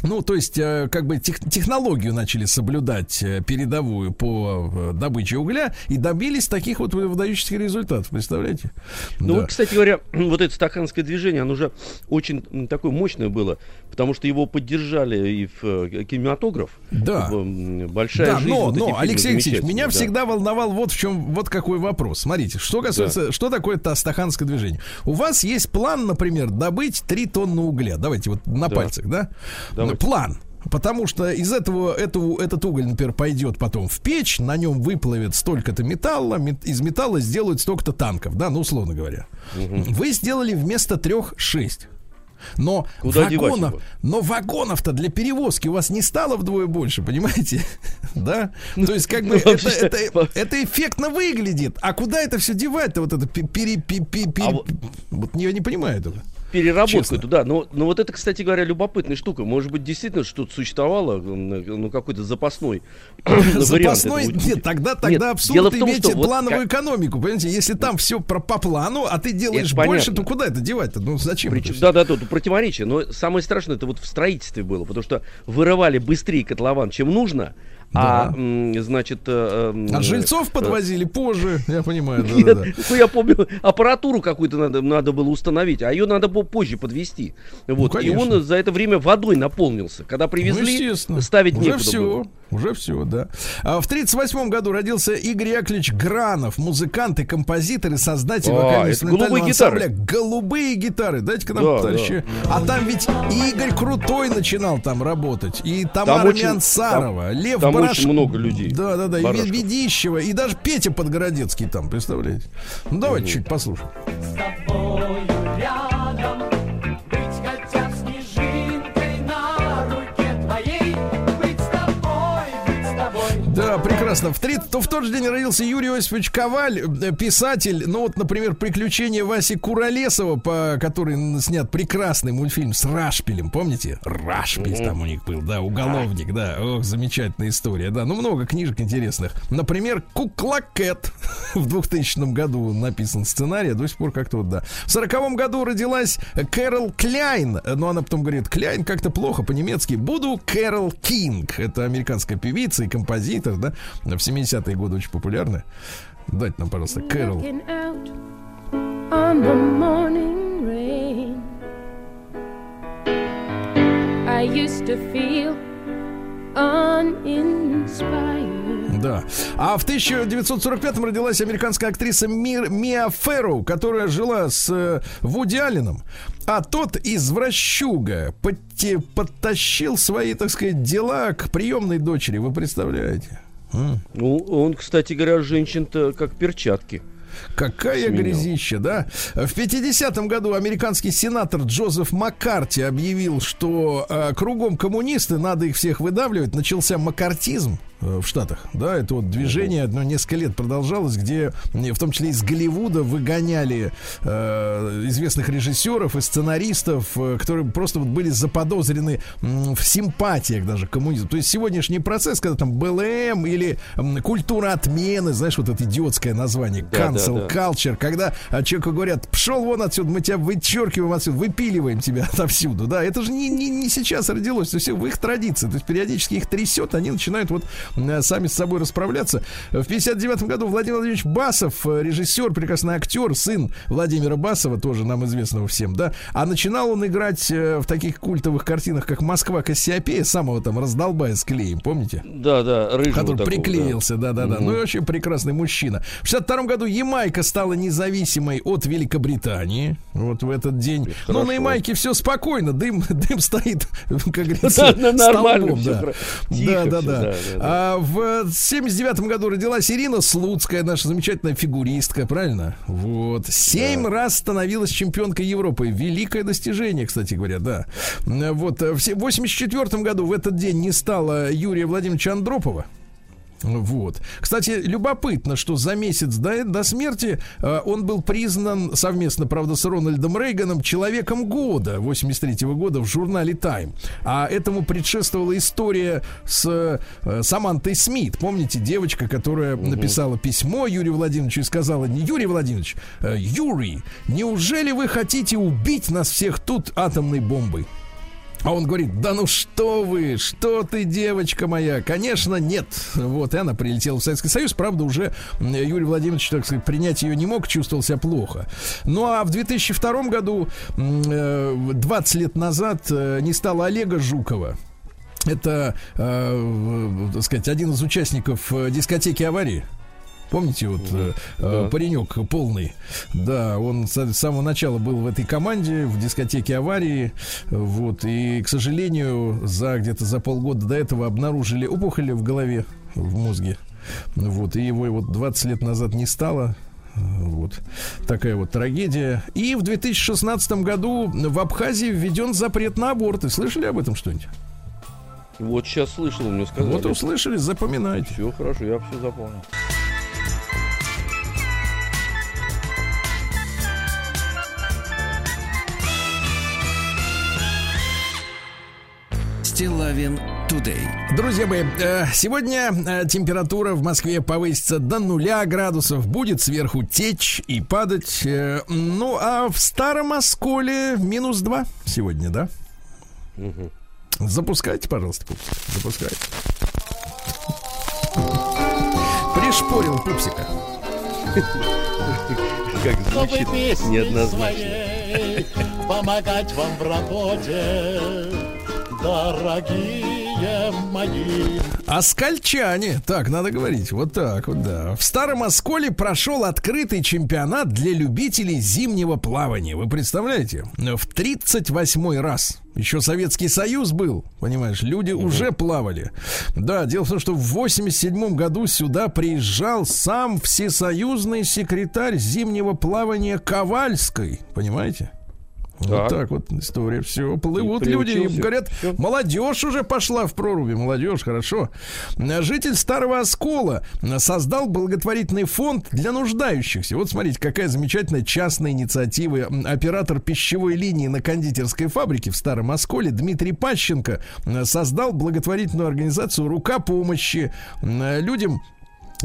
ну, то есть, э, как бы тех, технологию начали соблюдать э, передовую по э, добыче угля и добились таких вот выдающихся результатов, представляете? Ну, да. вот, кстати говоря, вот это стаканское движение, оно уже очень такое мощное было, потому что его поддержали и в кинематограф. Да. Большая да, жизнь. Но, вот но Алексей Алексеевич, меня да. всегда волновал вот в чем, вот какой вопрос. Смотрите, что касается, да. что такое это стаханское движение? У вас есть план, например, добыть 3 тонны угля. Давайте вот на да. пальцах, да? да План. Потому что из этого, этого этот уголь, например, пойдет потом в печь, на нем выплавят столько-то металла, мет, из металла сделают столько-то танков, да, ну, условно говоря. Угу. Вы сделали вместо трех шесть. Но Куда вагонов, но вагонов-то для перевозки у вас не стало вдвое больше, понимаете? да? Ну, То есть, как бы ну, это, это, это эффектно выглядит. А куда это все девать-то? Вот это пере, пере, пере, пере... А вот... вот я не понимаю этого переработку Честно. туда. Но, но вот это, кстати говоря, любопытная штука. Может быть, действительно что-то существовало, ну, какой-то запасной Запасной? Нет, тогда, тогда абсурд иметь плановую экономику. Понимаете, если там все по плану, а ты делаешь больше, то куда это девать-то? Ну, зачем Да, да, тут противоречие. Но самое страшное, это вот в строительстве было, потому что вырывали быстрее котлован, чем нужно, а, значит... Э, э, а жильцов подвозили позже, я понимаю. Да, Нет, да, да. Ну, я помню, аппаратуру какую-то надо, надо было установить, а ее надо было позже подвести. Вот. Ну, и он за это время водой наполнился. Когда привезли, ну, ставить Уже некуда все. было. Уже все, да. А в 1938 году родился Игорь Яковлевич Гранов, музыкант и композитор и создатель а, вокально-инструментального ансамбля гитары. «Голубые гитары». Дайте-ка нам, да, товарищи. Да. А там ведь Игорь Крутой начинал там работать. И Тамара там очень, Мянсарова, там, Лев там Бараш... очень много людей. Да, да, да. Барашков. И Ведищева, и даже Петя Подгородецкий там, представляете? Ну, давайте угу. чуть послушаем. С тобою рядом Да, прекрасно. В, 30, то в тот же день родился Юрий Осипович Коваль, э, писатель. Ну вот, например, «Приключения Васи Куролесова», по который снят прекрасный мультфильм с Рашпилем. Помните? Рашпиль mm-hmm. там у них был, да, уголовник, да. Ох, замечательная история, да. Ну, много книжек интересных. Например, «Кукла Кэт». в 2000 году написан сценарий, а до сих пор как-то вот, да. В 40 году родилась Кэрол Кляйн. Но она потом говорит, Кляйн как-то плохо по-немецки. Буду Кэрол Кинг. Это американская певица и композитор да, в 70-е годы очень популярная. Дайте нам, пожалуйста, Кэрол. I used to feel uninspired. Да. А в 1945-м родилась американская актриса Мир, Миа Ферроу, которая жила с э, Вуди Алленом. А тот извращуга подте, подтащил свои, так сказать, дела к приемной дочери. Вы представляете? Ну, он, кстати говоря, женщин-то как перчатки. Какая Сменил. грязища, да? В 50-м году американский сенатор Джозеф Маккарти объявил, что э, кругом коммунисты, надо их всех выдавливать. Начался маккартизм. В Штатах, да, это вот движение, ну, несколько лет продолжалось, где в том числе из Голливуда выгоняли э, известных режиссеров и сценаристов, э, которые просто вот были заподозрены э, в симпатиях даже к коммунизму. То есть сегодняшний процесс, когда там БЛМ или э, культура отмены, знаешь, вот это идиотское название, да, cancel да, да. culture, когда э, человеку говорят, пшел вон отсюда, мы тебя вычеркиваем отсюда, выпиливаем тебя отовсюду, да, это же не, не, не сейчас родилось, то есть в их традиции, то есть периодически их трясет, они начинают вот сами с собой расправляться. В 59 году Владимир Владимирович Басов, э, режиссер, прекрасный актер, сын Владимира Басова, тоже нам известного всем, да, а начинал он играть э, в таких культовых картинах, как «Москва Кассиопея», самого там раздолбая с клеем, помните? Да, да, рыжего Который такого, приклеился, да, да, да. Угу. Ну и очень прекрасный мужчина. В 62 году Ямайка стала независимой от Великобритании. Вот в этот день. Хорошо. Но на Ямайке все спокойно, дым, дым стоит, как говорится, да, нормально. Столбом, да. да, да, да. А в 79 году родилась Ирина Слуцкая, наша замечательная фигуристка, правильно? Вот. Семь да. раз становилась чемпионкой Европы. Великое достижение, кстати говоря, да. Вот. В 84 году в этот день не стало Юрия Владимировича Андропова. Вот. Кстати, любопытно, что за месяц до, до смерти э, он был признан совместно, правда, с Рональдом Рейганом человеком года 83 -го года в журнале Time. А этому предшествовала история с э, Самантой Смит. Помните, девочка, которая угу. написала письмо Юрию Владимировичу и сказала, не Юрий Владимирович, э, Юрий, неужели вы хотите убить нас всех тут атомной бомбой? А он говорит, да ну что вы, что ты, девочка моя? Конечно, нет. Вот, и она прилетела в Советский Союз. Правда, уже Юрий Владимирович, так сказать, принять ее не мог, чувствовал себя плохо. Ну, а в 2002 году, 20 э, лет назад, э, не стало Олега Жукова. Это, э, так сказать, один из участников дискотеки аварии. Помните, вот э, э, да. паренек полный, да, он с самого начала был в этой команде, в дискотеке аварии, вот, и, к сожалению, за где-то за полгода до этого обнаружили опухоли в голове, в мозге, вот, и его вот 20 лет назад не стало, вот такая вот трагедия. И в 2016 году в Абхазии введен запрет на аборты. Слышали об этом что-нибудь? Вот сейчас слышал, мне сказали. Вот услышали, запоминайте. Все хорошо, я все запомнил. Стилавин Today. Друзья мои, э, сегодня э, температура в Москве повысится до нуля градусов, будет сверху течь и падать. Э, ну, а в Старом Осколе минус 2 сегодня, да? Угу. Запускайте, пожалуйста, пупсик. Запускайте. Пришпорил пупсика. Как звучит неоднозначно. Помогать вам в работе дорогие мои. Оскольчане, так надо говорить, вот так вот, да. В Старом Осколе прошел открытый чемпионат для любителей зимнего плавания. Вы представляете? В 38 раз. Еще Советский Союз был, понимаешь, люди угу. уже плавали. Да, дело в том, что в 87 году сюда приезжал сам всесоюзный секретарь зимнего плавания Ковальской, понимаете? Вот так вот история. Все, плывут люди. Говорят, Все. молодежь уже пошла в проруби. Молодежь, хорошо. Житель Старого Оскола создал благотворительный фонд для нуждающихся. Вот смотрите, какая замечательная частная инициатива. Оператор пищевой линии на кондитерской фабрике в Старом Осколе Дмитрий Пащенко создал благотворительную организацию «Рука помощи» людям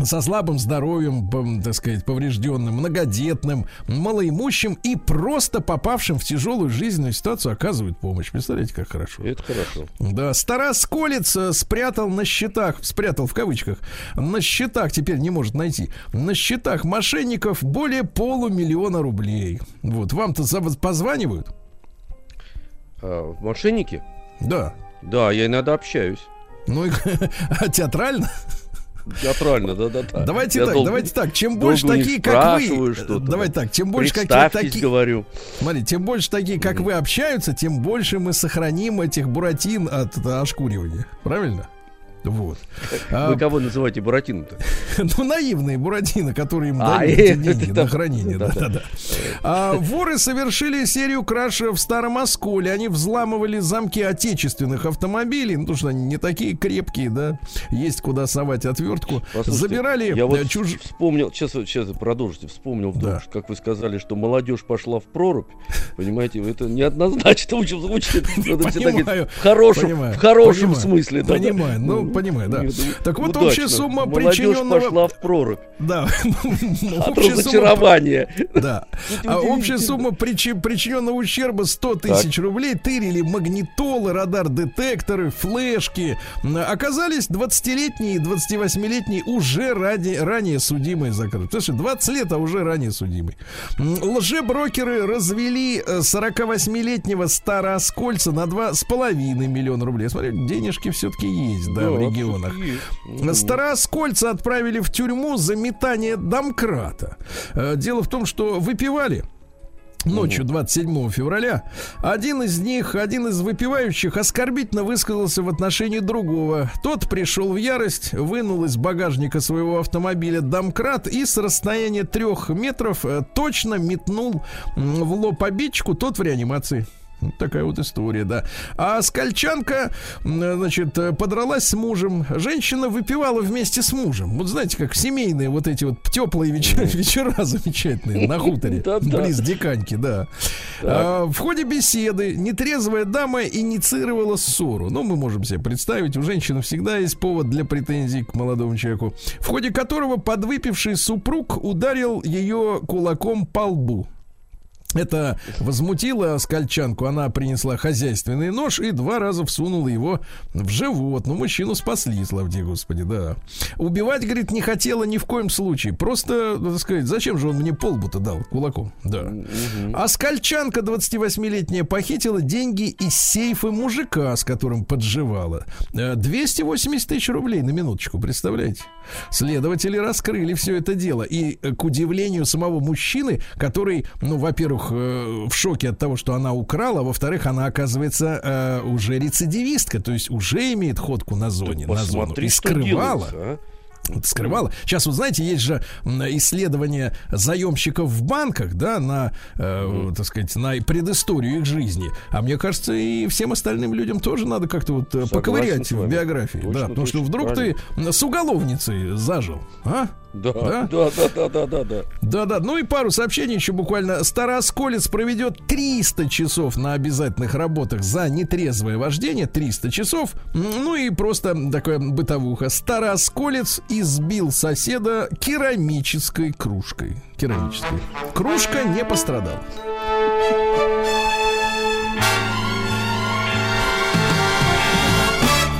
со слабым здоровьем, так сказать, поврежденным, многодетным, малоимущим и просто попавшим в тяжелую жизненную ситуацию оказывают помощь. Представляете, как хорошо. Это хорошо. Да, Старосколец э, спрятал на счетах, спрятал в кавычках, на счетах теперь не может найти, на счетах мошенников более полумиллиона рублей. Вот, вам-то позванивают? А, мошенники? Да. Да, я иногда общаюсь. Ну, а театрально? Театрально, да, да, да. Давайте Я так, долго, давайте так. Чем больше такие, как вы, давайте так, чем больше какие такие, говорю. Смотри, тем больше такие, как вы, общаются, тем больше мы сохраним этих буратин от, от ошкуривания. Правильно? Вот. Вы а, кого называете Буратино-то? Ну, наивные Буратино, которые им а, дают эти деньги на хранение. Да, да, да. А, воры совершили серию крашей в Старом Осколе. Они взламывали замки отечественных автомобилей, ну, потому что они не такие крепкие, да. Есть куда совать отвертку. Забирали я вот э, чуж... вспомнил, сейчас, сейчас продолжите, вспомнил, да. как вы сказали, что молодежь пошла в прорубь. Понимаете, это неоднозначно звучит. В хорошем, в хорошем смысле. Понимаю. Ну, понимаю, да. Так вот, Удачно. общая сумма Молодежь причиненного... пошла в прорубь. Да. От разочарования. Да. А общая сумма причиненного ущерба 100 тысяч рублей. Тырили магнитолы, радар-детекторы, флешки. Оказались 20-летние и 28-летние уже ради, ранее судимые закрыты. Слушай, 20 лет, а уже ранее судимый. Лжеброкеры развели 48-летнего старооскольца на 2,5 миллиона рублей. Смотри, денежки все-таки есть, да, в регионах. Старооскольца отправили в тюрьму за метание домкрата. Э, дело в том, что выпивали ночью 27 февраля, один из них, один из выпивающих, оскорбительно высказался в отношении другого. Тот пришел в ярость, вынул из багажника своего автомобиля домкрат и с расстояния трех метров э, точно метнул в лоб обидчику, тот в реанимации. Такая вот история, да. А скальчанка, значит, подралась с мужем. Женщина выпивала вместе с мужем. Вот знаете, как семейные вот эти вот теплые вечера, вечера замечательные на хуторе, близ Диканьки, да. А, в ходе беседы нетрезвая дама инициировала ссору. Ну, мы можем себе представить, у женщины всегда есть повод для претензий к молодому человеку, в ходе которого подвыпивший супруг ударил ее кулаком по лбу. Это возмутило скальчанку. Она принесла хозяйственный нож и два раза всунула его в живот. Ну, мужчину спасли, славьте Господи, да. Убивать, говорит, не хотела ни в коем случае. Просто, так сказать, зачем же он мне полбу-то дал кулаком? Да. Угу. А скальчанка 28-летняя похитила деньги из сейфа мужика, с которым подживала. 280 э, тысяч рублей на минуточку, представляете? Следователи раскрыли все это дело. И, э, к удивлению самого мужчины, который, ну, во-первых, э, в шоке от того, что она украла, а во-вторых, она, оказывается, э, уже рецидивистка, то есть уже имеет ходку на зоне, на зону. И скрывала. Делается, а? скрывала. Сейчас, вы знаете, есть же исследования заемщиков в банках, да, на, э, так сказать, на предысторию их жизни. А мне кажется, и всем остальным людям тоже надо как-то вот э, Согласен поковырять в биографии. Точно, да, потому что вдруг правильно. ты с уголовницей зажил, а? Да, да, да, да, да, да, да. Да, да. Ну и пару сообщений еще буквально. Староосколец проведет 300 часов на обязательных работах за нетрезвое вождение. 300 часов. Ну и просто такая бытовуха. Староосколец избил соседа керамической кружкой. Керамической. Кружка не пострадала.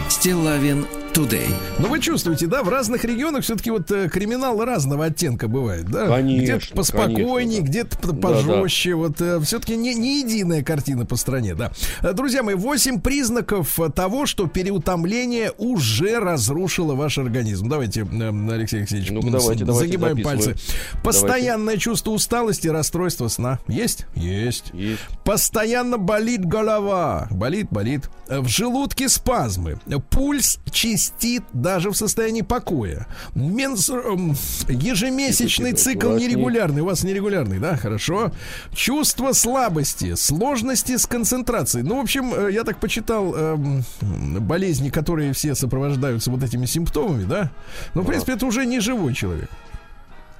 Стилавин Today. Ну, вы чувствуете, да, в разных регионах все-таки вот э, криминал разного оттенка бывает, да? Конечно. Где-то поспокойнее, да. где-то пожестче. Да, да. Вот э, все-таки не, не единая картина по стране, да. Э, друзья мои, 8 признаков того, что переутомление уже разрушило ваш организм. Давайте, Алексей Алексеевич, ну, давайте, загибаем давайте пальцы. Постоянное давайте. чувство усталости, расстройство сна. Есть? Есть. Есть. Постоянно болит голова. Болит, болит. В желудке спазмы. Пульс чист свистит даже в состоянии покоя. Менс... Эм, ежемесячный цикл нерегулярный. У вас нерегулярный, да? Хорошо. Чувство слабости, сложности с концентрацией. Ну, в общем, э, я так почитал э, болезни, которые все сопровождаются вот этими симптомами, да? Ну, в принципе, это уже не живой человек.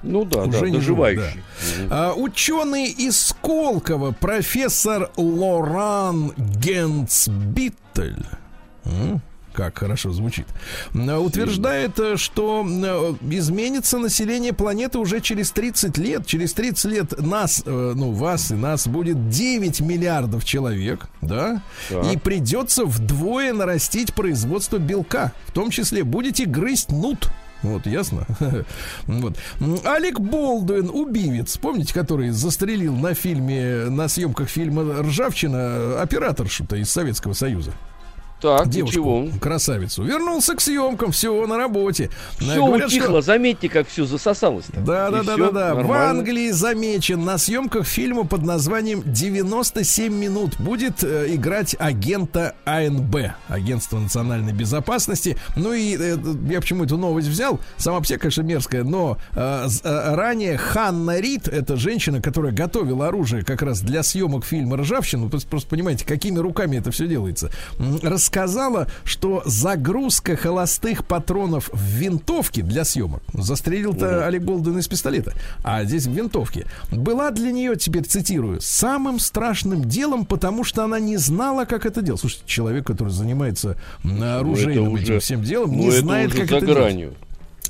Ну да, уже да, не доживающий. Да. А, ученый из Сколково, профессор Лоран Генцбиттель как хорошо звучит, утверждает, э, что э, изменится население планеты уже через 30 лет. Через 30 лет нас, э, ну, вас и нас будет 9 миллиардов человек, да, так. и придется вдвое нарастить производство белка. В том числе будете грызть нут. Вот, ясно? вот. Алек Болдуин, убивец, помните, который застрелил на фильме, на съемках фильма «Ржавчина» операторшу-то из Советского Союза. Так, девушку, чего? красавицу. Вернулся к съемкам, все на работе. Все Говорят, утихло, что... заметьте, как все засосалось. -то. Да, да, да, да, да. В Англии замечен на съемках фильма под названием 97 минут будет э, играть агента АНБ, Агентство национальной безопасности. Ну и э, я почему эту новость взял? Сама все, конечно, мерзкая, но э, э, ранее Ханна Рид, это женщина, которая готовила оружие как раз для съемок фильма «Ржавчину», то есть просто понимаете, какими руками это все делается, рассказала, что загрузка холостых патронов в винтовке для съемок, застрелил-то угу. Олег Голден из пистолета, а здесь в винтовке, была для нее, теперь цитирую, самым страшным делом, потому что она не знала, как это делать. Слушайте, человек, который занимается ну, оружейным этим всем делом, ну, не знает, как это гранью. делать.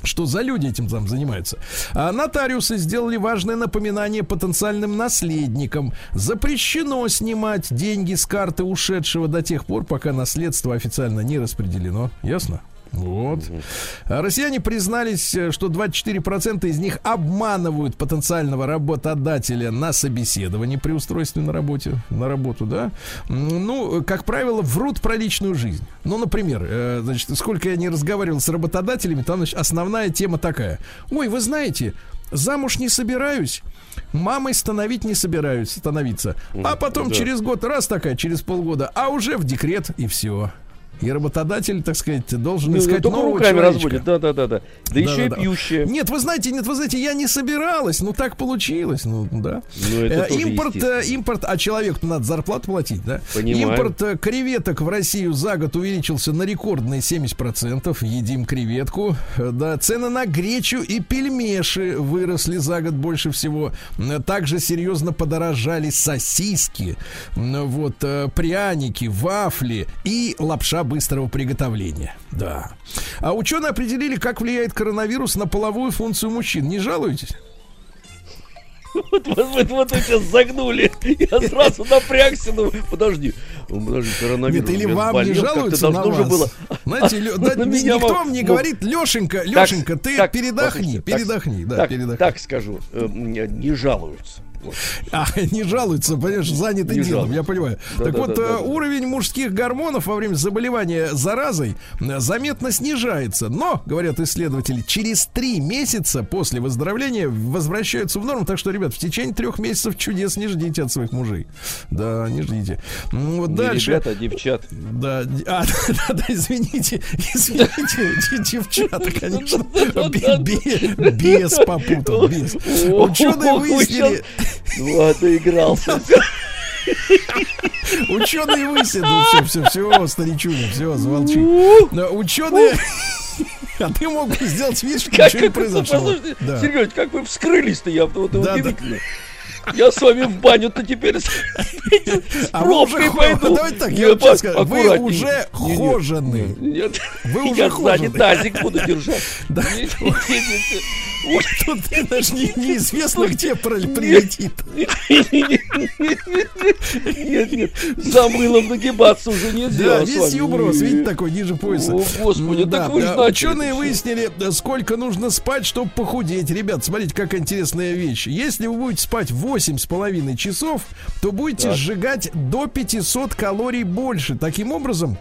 Что за люди этим там занимаются? А нотариусы сделали важное напоминание потенциальным наследникам. Запрещено снимать деньги с карты ушедшего до тех пор, пока наследство официально не распределено. Ясно? Вот. А россияне признались, э, что 24% из них обманывают потенциального работодателя на собеседовании при устройстве на работе, на работу, да. Ну, как правило, врут про личную жизнь. Ну, например, э, значит, сколько я не разговаривал с работодателями, там, значит, основная тема такая. Ой, вы знаете, замуж не собираюсь, мамой становить не собираюсь становиться. А потом да. через год, раз такая, через полгода, а уже в декрет и все. И работодатель, так сказать, должен ну, искать нового руками человечка. разводит, да, да, да, да. Да, да еще да, и пьющие. Нет, вы знаете, нет, вы знаете, я не собиралась, ну так получилось, ну да. Ну, это э, импорт, э, импорт, а человеку надо зарплату платить, да? Понимаю. Импорт э, креветок в Россию за год увеличился на рекордные 70%. Едим креветку. Да, цены на гречу и пельмеши выросли за год больше всего. Также серьезно подорожали сосиски, вот пряники, вафли и лапша быстрого приготовления. Да. А ученые определили, как влияет коронавирус на половую функцию мужчин. Не жалуетесь? Вот, вот, вот, вот вы сейчас загнули. Я сразу напрягся. Ну, подожди. Подожди, коронавирус. Нет, или вам не жалуются на вас? Было... Знаете, лё, да, никто вам не говорит, Лешенька, Лешенька, ты передохни, передохни. Да, передохни. Так скажу, э, не жалуются. А, не жалуются, понимаешь, заняты не делом, жалуются. я понимаю. Да, так да, вот, да, да, уровень мужских гормонов во время заболевания заразой заметно снижается. Но, говорят исследователи, через три месяца после выздоровления возвращаются в норму. Так что, ребят, в течение трех месяцев чудес не ждите от своих мужей. Да, не ждите. Ну, вот не дальше. Ребята, а девчат. Да, а, да, да, извините, извините, девчата, конечно, без попутал, без. Ученые выяснили, ну, а ты игрался. Ученые выяснили, ну все, все, все, старичуня, все, замолчи. Ученые... А ты мог бы сделать вид, что ничего не произошло. Да. Сереж, как вы вскрылись-то, я вот да, удивительно. Я с вами в баню-то теперь с а пробкой пойду. Давайте так, я вам скажу, вы уже хожены. Нет, вы уже хожены. тазик буду держать. Тут даже неизвестно, где прилетит. Нет, нет, за мылом нагибаться уже нельзя. Да, весь юброс, видите, такой ниже пояса. О, господи, да, Ученые выяснили, сколько нужно спать, чтобы похудеть. Ребят, смотрите, как интересная вещь. Если вы будете спать 8 с половиной часов, то будете так. сжигать до 500 калорий больше. Таким образом,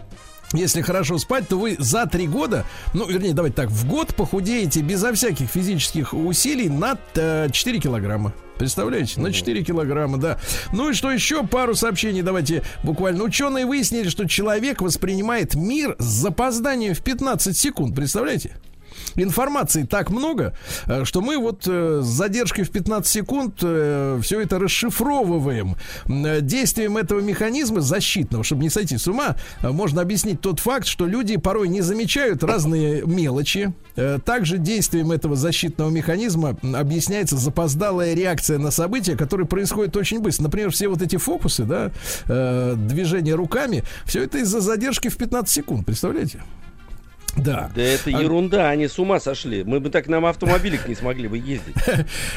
если хорошо спать, то вы за три года, ну, вернее, давайте так, в год похудеете безо всяких физических усилий на 4 э, килограмма. Представляете? На 4 килограмма, да. Ну и что еще? Пару сообщений давайте буквально. Ученые выяснили, что человек воспринимает мир с запозданием в 15 секунд. Представляете? Информации так много, э, что мы вот э, с задержкой в 15 секунд э, все это расшифровываем. Действием этого механизма защитного, чтобы не сойти с ума, можно объяснить тот факт, что люди порой не замечают разные мелочи. Также действием этого защитного механизма объясняется запоздалая реакция на события, которые происходят очень быстро. Например, все вот эти фокусы, да, движения руками, все это из-за задержки в 15 секунд, представляете? Да. Да это а... ерунда, они с ума сошли. Мы бы так на автомобилях не смогли бы ездить.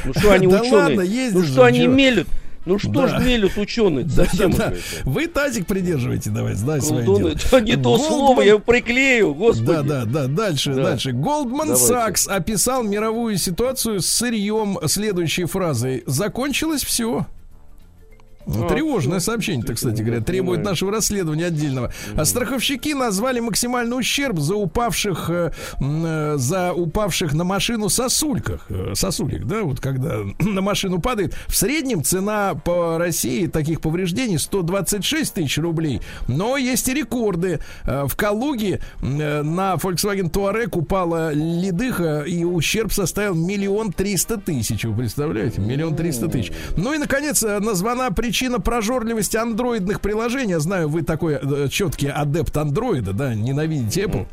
Ну что они ученые? Ну что они мелют? Ну что да. ж мелют ученые? Совсем да, да. Вы тазик придерживаете, давай, знай свое дело. Это не то слово, я приклею, господи. Да, да, да, дальше, да. дальше. Goldman Sachs описал мировую ситуацию с сырьем следующей фразой. Закончилось все. Ну, Тревожное сообщение, так, кстати говоря, требует нашего расследования отдельного. А страховщики назвали максимальный ущерб за упавших, э, э, за упавших на машину сосульках. Э, сосулек, да, вот когда на машину падает. В среднем цена по России таких повреждений 126 тысяч рублей. Но есть и рекорды. В Калуге на Volkswagen Touareg упала ледыха, и ущерб составил миллион триста тысяч. Вы представляете? Миллион триста тысяч. Ну и, наконец, названа причина причина прожорливости андроидных приложений. Я знаю, вы такой э, четкий адепт андроида, да, ненавидите Apple.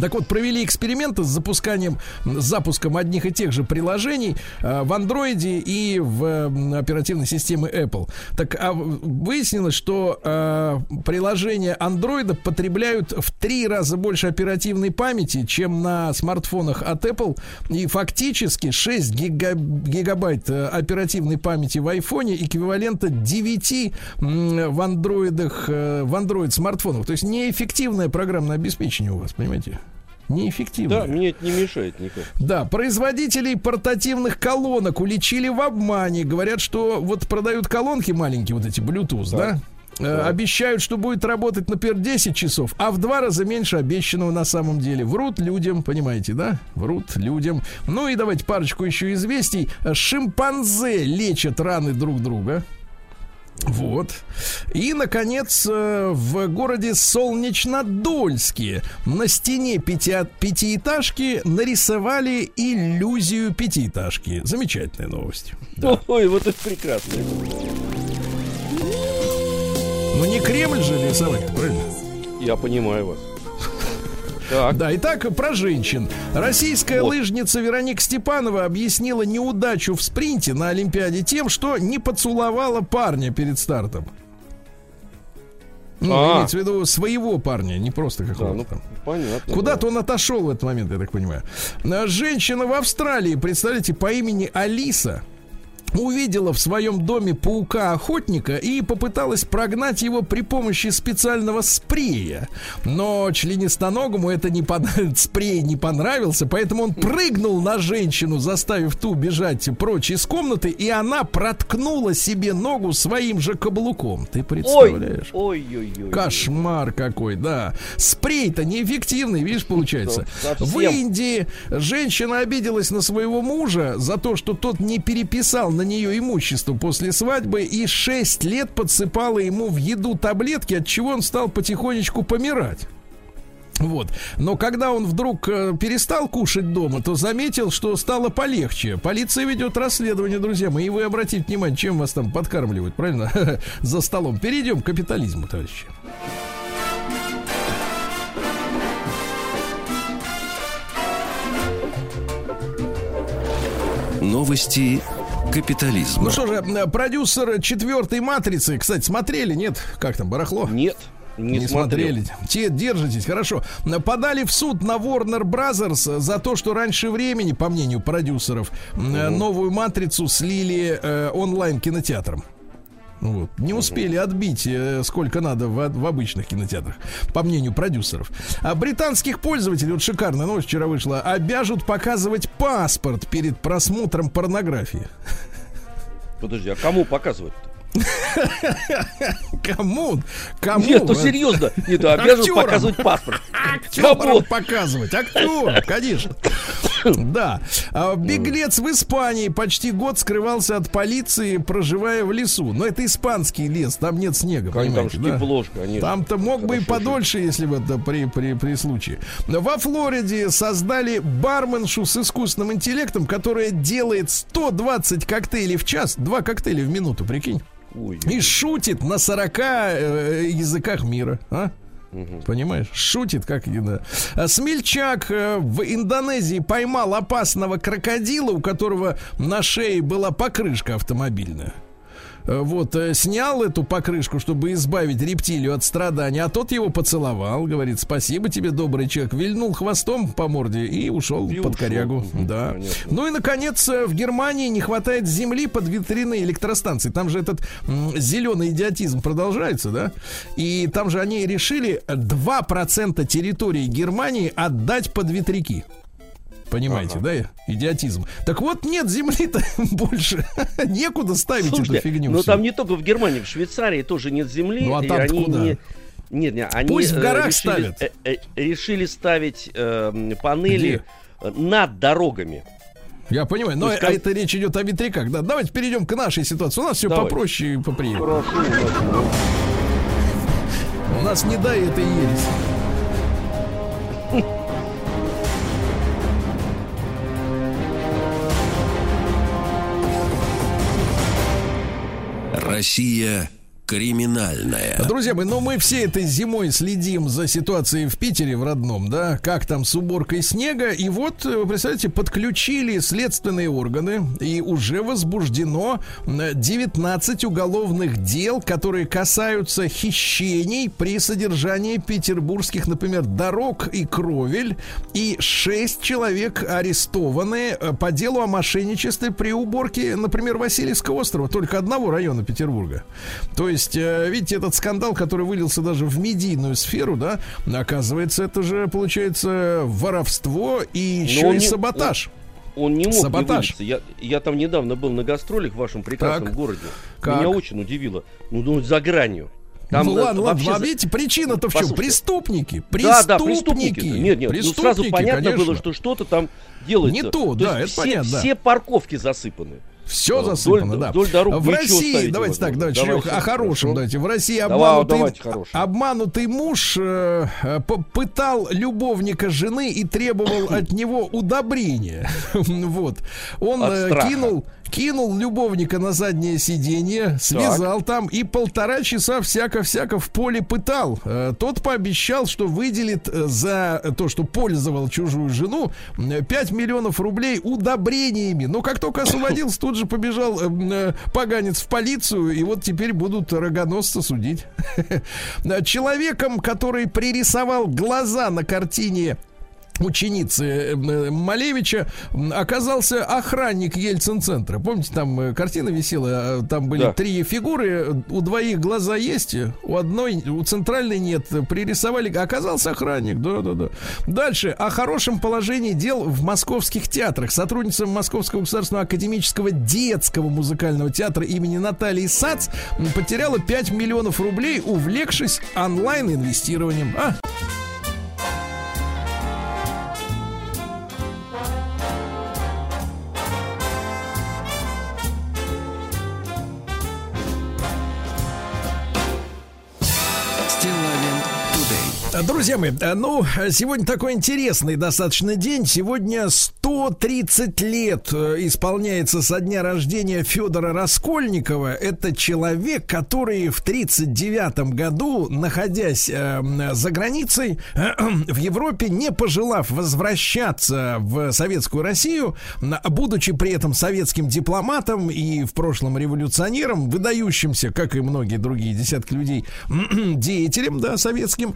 Так вот, провели эксперименты с запусканием, с запуском одних и тех же приложений э, в андроиде и в э, оперативной системе Apple. Так а выяснилось, что э, приложения андроида потребляют в три раза больше оперативной памяти, чем на смартфонах от Apple. И фактически 6 гига, гигабайт э, оперативной памяти в iPhone эквивалента 9 в андроидах, э, в Android смартфонах. То есть неэффективное программное обеспечение у вас, понимаете? Неэффективно. Да, мне это не мешает никак. Да, производителей портативных колонок уличили в обмане. Говорят, что вот продают колонки маленькие, вот эти Bluetooth, да? да? Да. Обещают, что будет работать, например, 10 часов, а в два раза меньше обещанного на самом деле. Врут людям, понимаете, да? Врут людям. Ну и давайте парочку еще известий. Шимпанзе лечат раны друг друга. Вот. И, наконец, э, в городе Солнечнодольске на стене пяти, пятиэтажки нарисовали иллюзию пятиэтажки. Замечательная новость. Да. Ой, вот это прекрасно. Ну не Кремль же рисовать, правильно? Я понимаю вас. Так. Да, итак, про женщин. Российская вот. лыжница Вероника Степанова объяснила неудачу в спринте на Олимпиаде тем, что не поцеловала парня перед стартом. Ну, а. имеется в виду своего парня, не просто какого-то да, ну, там. Понятно. Куда-то да. он отошел в этот момент, я так понимаю. Женщина в Австралии, представляете, по имени Алиса увидела в своем доме паука-охотника и попыталась прогнать его при помощи специального спрея. Но членистоногому это не под... спрей не понравился, поэтому он прыгнул на женщину, заставив ту бежать прочь из комнаты, и она проткнула себе ногу своим же каблуком. Ты представляешь? Ой, ой, ой, ой. Кошмар какой, да. Спрей-то неэффективный, видишь, получается. В Индии женщина обиделась на своего мужа за то, что тот не переписал на нее имущество после свадьбы и 6 лет подсыпала ему в еду таблетки, от чего он стал потихонечку помирать. Вот. Но когда он вдруг э, перестал кушать дома, то заметил, что стало полегче. Полиция ведет расследование, друзья мои. И вы обратите внимание, чем вас там подкармливают, правильно? За столом. Перейдем к капитализму, товарищи. Новости капитализма. Ну что же, продюсер четвертой матрицы, кстати, смотрели, нет? Как там, барахло? Нет. Не, не смотрели. Те, держитесь, хорошо. Подали в суд на Warner Brothers за то, что раньше времени, по мнению продюсеров, угу. новую матрицу слили э, онлайн кинотеатром. Вот. Не успели отбить э, сколько надо в, в обычных кинотеатрах, по мнению продюсеров. А британских пользователей, вот шикарная новость вчера вышла, обяжут показывать паспорт перед просмотром порнографии. Подожди, а кому показывать-то? Кому? Кому? Нет, ну серьезно. Нет, обязан показывать паспорт. Актерам показывать. Актер, конечно. Да. А беглец в Испании почти год скрывался от полиции, проживая в лесу. Но это испанский лес, там нет снега, да? Там-то мог бы и подольше, если бы это при, при, при случае. Во Флориде создали барменшу с искусственным интеллектом, которая делает 120 коктейлей в час, два коктейля в минуту, прикинь. Ой, и шутит на 40 э, языках мира. А? Угу. Понимаешь? Шутит, как да. А смельчак э, в Индонезии поймал опасного крокодила, у которого на шее была покрышка автомобильная. Э, вот, э, снял эту покрышку, чтобы избавить рептилию от страданий, а тот его поцеловал, говорит, спасибо тебе, добрый человек, вильнул хвостом по морде и ушел и под ушел. корягу. да. Понятно. Ну и, наконец, э, в Германии не хватает земли под витрины электростанций. Там же этот зеленый идиотизм продолжается, да? И там же они решили 2% территории Германии отдать под ветряки. Понимаете, ага. да? Идиотизм. Так вот, нет земли-то больше. Некуда ставить Слушайте, эту фигню. Ну, там не только в Германии, в Швейцарии тоже нет земли. Ну а там они куда? Не... Нет, нет, они Пусть в э, горах решили, ставят. Э, э, решили ставить э, панели Где? над дорогами. Я понимаю, но есть, а это речь идет о ветряках. Да, давайте перейдем к нашей ситуации. У нас все Давай. попроще и поприятнее. У нас не дай это ересь. Россия криминальная. Друзья мои, ну мы все этой зимой следим за ситуацией в Питере, в родном, да, как там с уборкой снега. И вот, вы представляете, подключили следственные органы, и уже возбуждено 19 уголовных дел, которые касаются хищений при содержании петербургских, например, дорог и кровель. И 6 человек арестованы э, по делу о мошенничестве при уборке, например, Васильевского острова, только одного района Петербурга. То есть есть, э, видите, этот скандал, который вылился даже в медийную сферу, да, оказывается, это же, получается, воровство и еще и не, саботаж. Он, он не мог Саботаж. не Я, я там недавно был на гастролях в вашем прекрасном так. городе. Как? Меня очень удивило. Ну, ну за гранью. Там, ну ладно, ладно, за... видите, причина-то в чем? Преступники. Преступники. Да, да, преступники. Нет, нет, преступники, ну сразу понятно конечно. было, что что-то там делается. Не то, то да, это все, понятно. Все парковки засыпаны. Все засыпано, да. Вдоль дорог в России, давайте так, давайте, давайте о хорошем, давайте. В России обманутый, обманутый муж э, пытал любовника жены и требовал от него удобрения. вот. Он э, кинул кинул любовника на заднее сиденье, связал так. там и полтора часа всяко-всяко в поле пытал. Э, тот пообещал, что выделит э, за то, что пользовал чужую жену, 5 миллионов рублей удобрениями. Но как только освободился, тут же побежал э, поганец в полицию, и вот теперь будут рогоносца судить. Человеком, который пририсовал глаза на картине ученицы э, Малевича оказался охранник Ельцин-центра. Помните, там э, картина висела, там были да. три фигуры, у двоих глаза есть, у одной, у центральной нет. Пририсовали, оказался охранник, да-да-да. Дальше, о хорошем положении дел в московских театрах. Сотрудница Московского государственного академического детского музыкального театра имени Натальи Сац потеряла 5 миллионов рублей, увлекшись онлайн-инвестированием. А? Друзья мои, э, ну, сегодня такой интересный достаточно день. Сегодня 130 лет э, исполняется со дня рождения Федора Раскольникова. Это человек, который в 39 году, находясь э, за границей, э, в Европе, не пожелав возвращаться в советскую Россию, будучи при этом советским дипломатом и в прошлом революционером, выдающимся, как и многие другие десятки людей, деятелем, да, советским,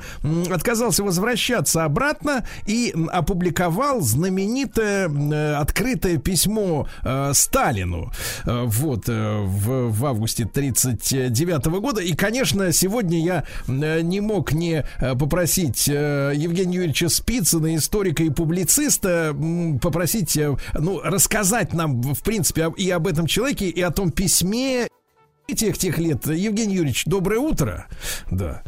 отказался возвращаться обратно и опубликовал знаменитое э, открытое письмо э, Сталину э, вот в, в августе 39 года. И, конечно, сегодня я не мог не попросить э, Евгения Юрьевича Спицына, историка и публициста, попросить, ну, рассказать нам, в принципе, и об этом человеке, и о том письме тех тех лет. Евгений Юрьевич, доброе утро. Да.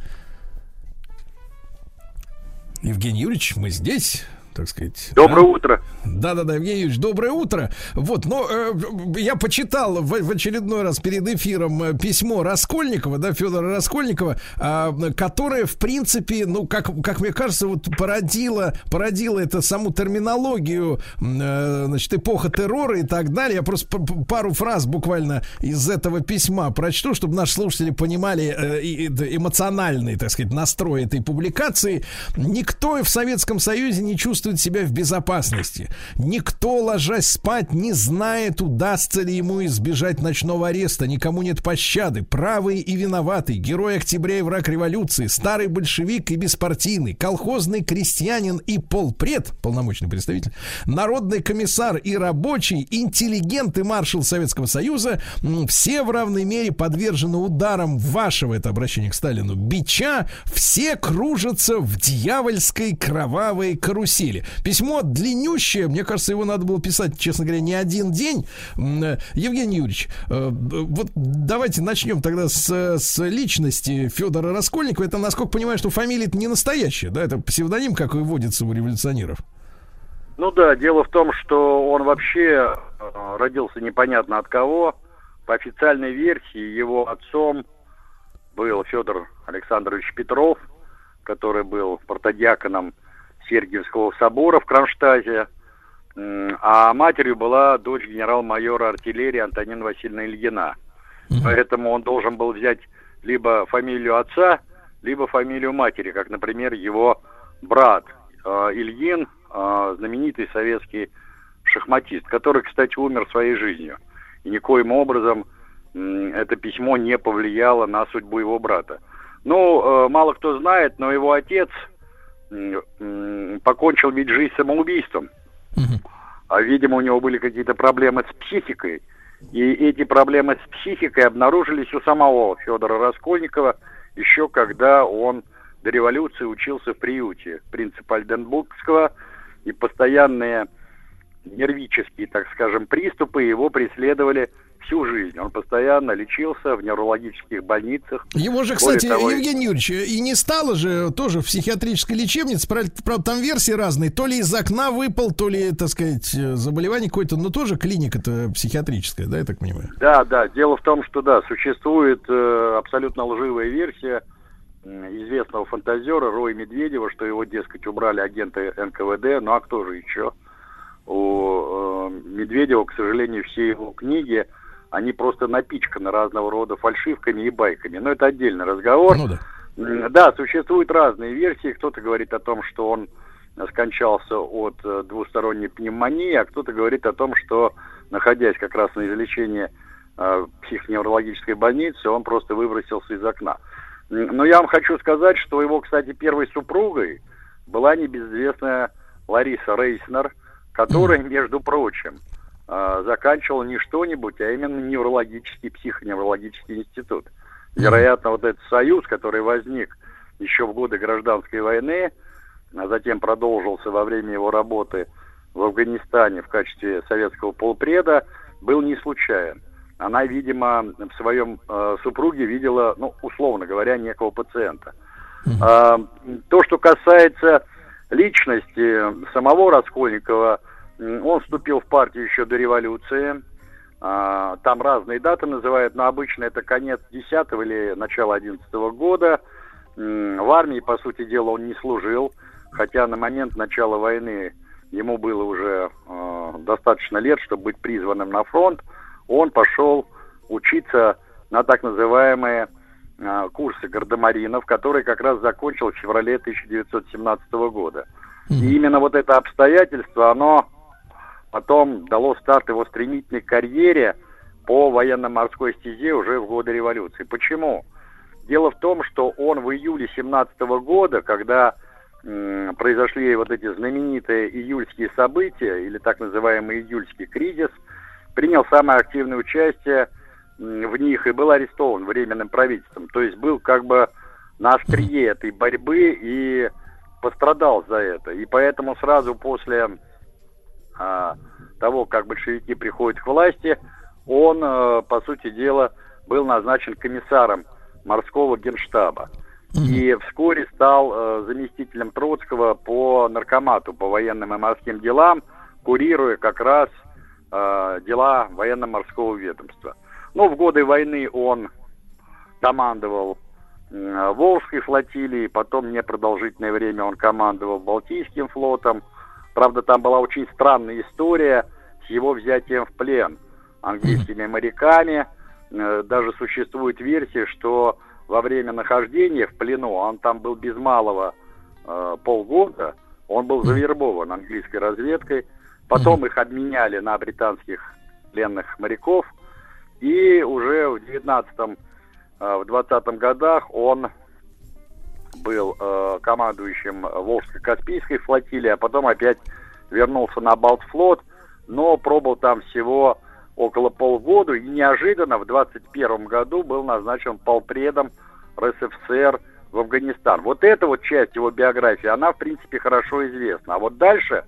Евгений Юрьевич, мы здесь так сказать. Доброе да? утро. Да-да-да, Евгений Юрьевич, доброе утро. Вот, но э, я почитал в, в очередной раз перед эфиром э, письмо Раскольникова, да, Федора Раскольникова, э, которое, в принципе, ну, как, как мне кажется, вот породило, породило это саму терминологию, э, значит, эпоха террора и так далее. Я просто пару фраз буквально из этого письма прочту, чтобы наши слушатели понимали э, эмоциональный, так сказать, настрой этой публикации. Никто в Советском Союзе не чувствует чувствует себя в безопасности. Никто, ложась спать, не знает, удастся ли ему избежать ночного ареста. Никому нет пощады. Правый и виноватый, герой октября и враг революции, старый большевик и беспартийный, колхозный крестьянин и полпред, полномочный представитель, народный комиссар и рабочий, интеллигент и маршал Советского Союза, все в равной мере подвержены ударам вашего, это обращение к Сталину, бича, все кружатся в дьявольской кровавой карусели деле. Письмо длиннющее, мне кажется, его надо было писать, честно говоря, не один день. Э, Евгений Юрьевич, э, вот давайте начнем тогда с, с личности Федора Раскольникова. Это, насколько понимаю, что фамилия не настоящая, да? Это псевдоним, как и вводится у революционеров. Ну да, дело в том, что он вообще э, родился непонятно от кого. По официальной версии его отцом был Федор Александрович Петров, который был протодиаконом Сергиевского собора в Кронштадте, а матерью была дочь генерал-майора артиллерии Антонина Васильевна Ильина. Угу. Поэтому он должен был взять либо фамилию отца, либо фамилию матери, как, например, его брат э, Ильин, э, знаменитый советский шахматист, который, кстати, умер своей жизнью. И никоим образом э, это письмо не повлияло на судьбу его брата. Ну, э, мало кто знает, но его отец – покончил ведь жизнь самоубийством. А, видимо, у него были какие-то проблемы с психикой. И эти проблемы с психикой обнаружились у самого Федора Раскольникова еще когда он до революции учился в приюте принципа Альденбургского, и постоянные нервические, так скажем, приступы его преследовали всю жизнь. Он постоянно лечился в неврологических больницах. Его же, кстати, того... Евгений Юрьевич, и не стало же тоже в психиатрической лечебнице, правда, там версии разные, то ли из окна выпал, то ли, так сказать, заболевание какое-то, но тоже клиника-то психиатрическая, да, я так понимаю? Да, да, дело в том, что, да, существует э, абсолютно лживая версия известного фантазера Роя Медведева, что его, дескать, убрали агенты НКВД, ну а кто же еще? У э, Медведева, к сожалению, все его книги они просто напичканы разного рода фальшивками и байками. Но это отдельный разговор. Ну, да. да, существуют разные версии. Кто-то говорит о том, что он скончался от э, двусторонней пневмонии, а кто-то говорит о том, что, находясь как раз на излечении э, психоневрологической больницы, он просто выбросился из окна. Но я вам хочу сказать, что его, кстати, первой супругой была небезызвестная Лариса Рейснер, которая, между прочим, э, заканчивала не что-нибудь, а именно неврологический, психоневрологический институт. Вероятно, вот этот союз, который возник еще в годы гражданской войны, а затем продолжился во время его работы в Афганистане в качестве советского полпреда, был не случайен. Она, видимо, в своем э, супруге видела, ну, условно говоря, некого пациента. А, то, что касается личности самого Раскольникова, он вступил в партию еще до революции. А, там разные даты называют, но обычно это конец 10 или начало 11 года. В армии, по сути дела, он не служил, хотя на момент начала войны ему было уже э, достаточно лет, чтобы быть призванным на фронт. Он пошел учиться на так называемые э, курсы гардемаринов, которые как раз закончил в феврале 1917 года. И именно вот это обстоятельство, оно потом дало старт его стремительной карьере по военно-морской стезе уже в годы революции. Почему? Дело в том, что он в июле 17 года, когда м, произошли вот эти знаменитые июльские события, или так называемый июльский кризис, принял самое активное участие в них и был арестован временным правительством. То есть был как бы на острие этой борьбы и пострадал за это. И поэтому сразу после того, как большевики приходят к власти, он, а, по сути дела, был назначен комиссаром морского генштаба. И вскоре стал э, заместителем Троцкого по наркомату, по военным и морским делам, курируя как раз э, дела военно-морского ведомства. Ну, в годы войны он командовал э, Волжской флотилией, потом непродолжительное время он командовал Балтийским флотом – Правда, там была очень странная история с его взятием в плен английскими моряками. Э, даже существует версия, что во время нахождения в плену, он там был без малого э, полгода, он был завербован английской разведкой. Потом их обменяли на британских пленных моряков. И уже в 19 э, в 20 годах он был э, командующим Волжско-Каспийской флотилии, а потом опять вернулся на Балтфлот, но пробыл там всего около полгода и неожиданно в 21 году был назначен полпредом РСФСР в Афганистан. Вот эта вот часть его биографии, она в принципе хорошо известна. А вот дальше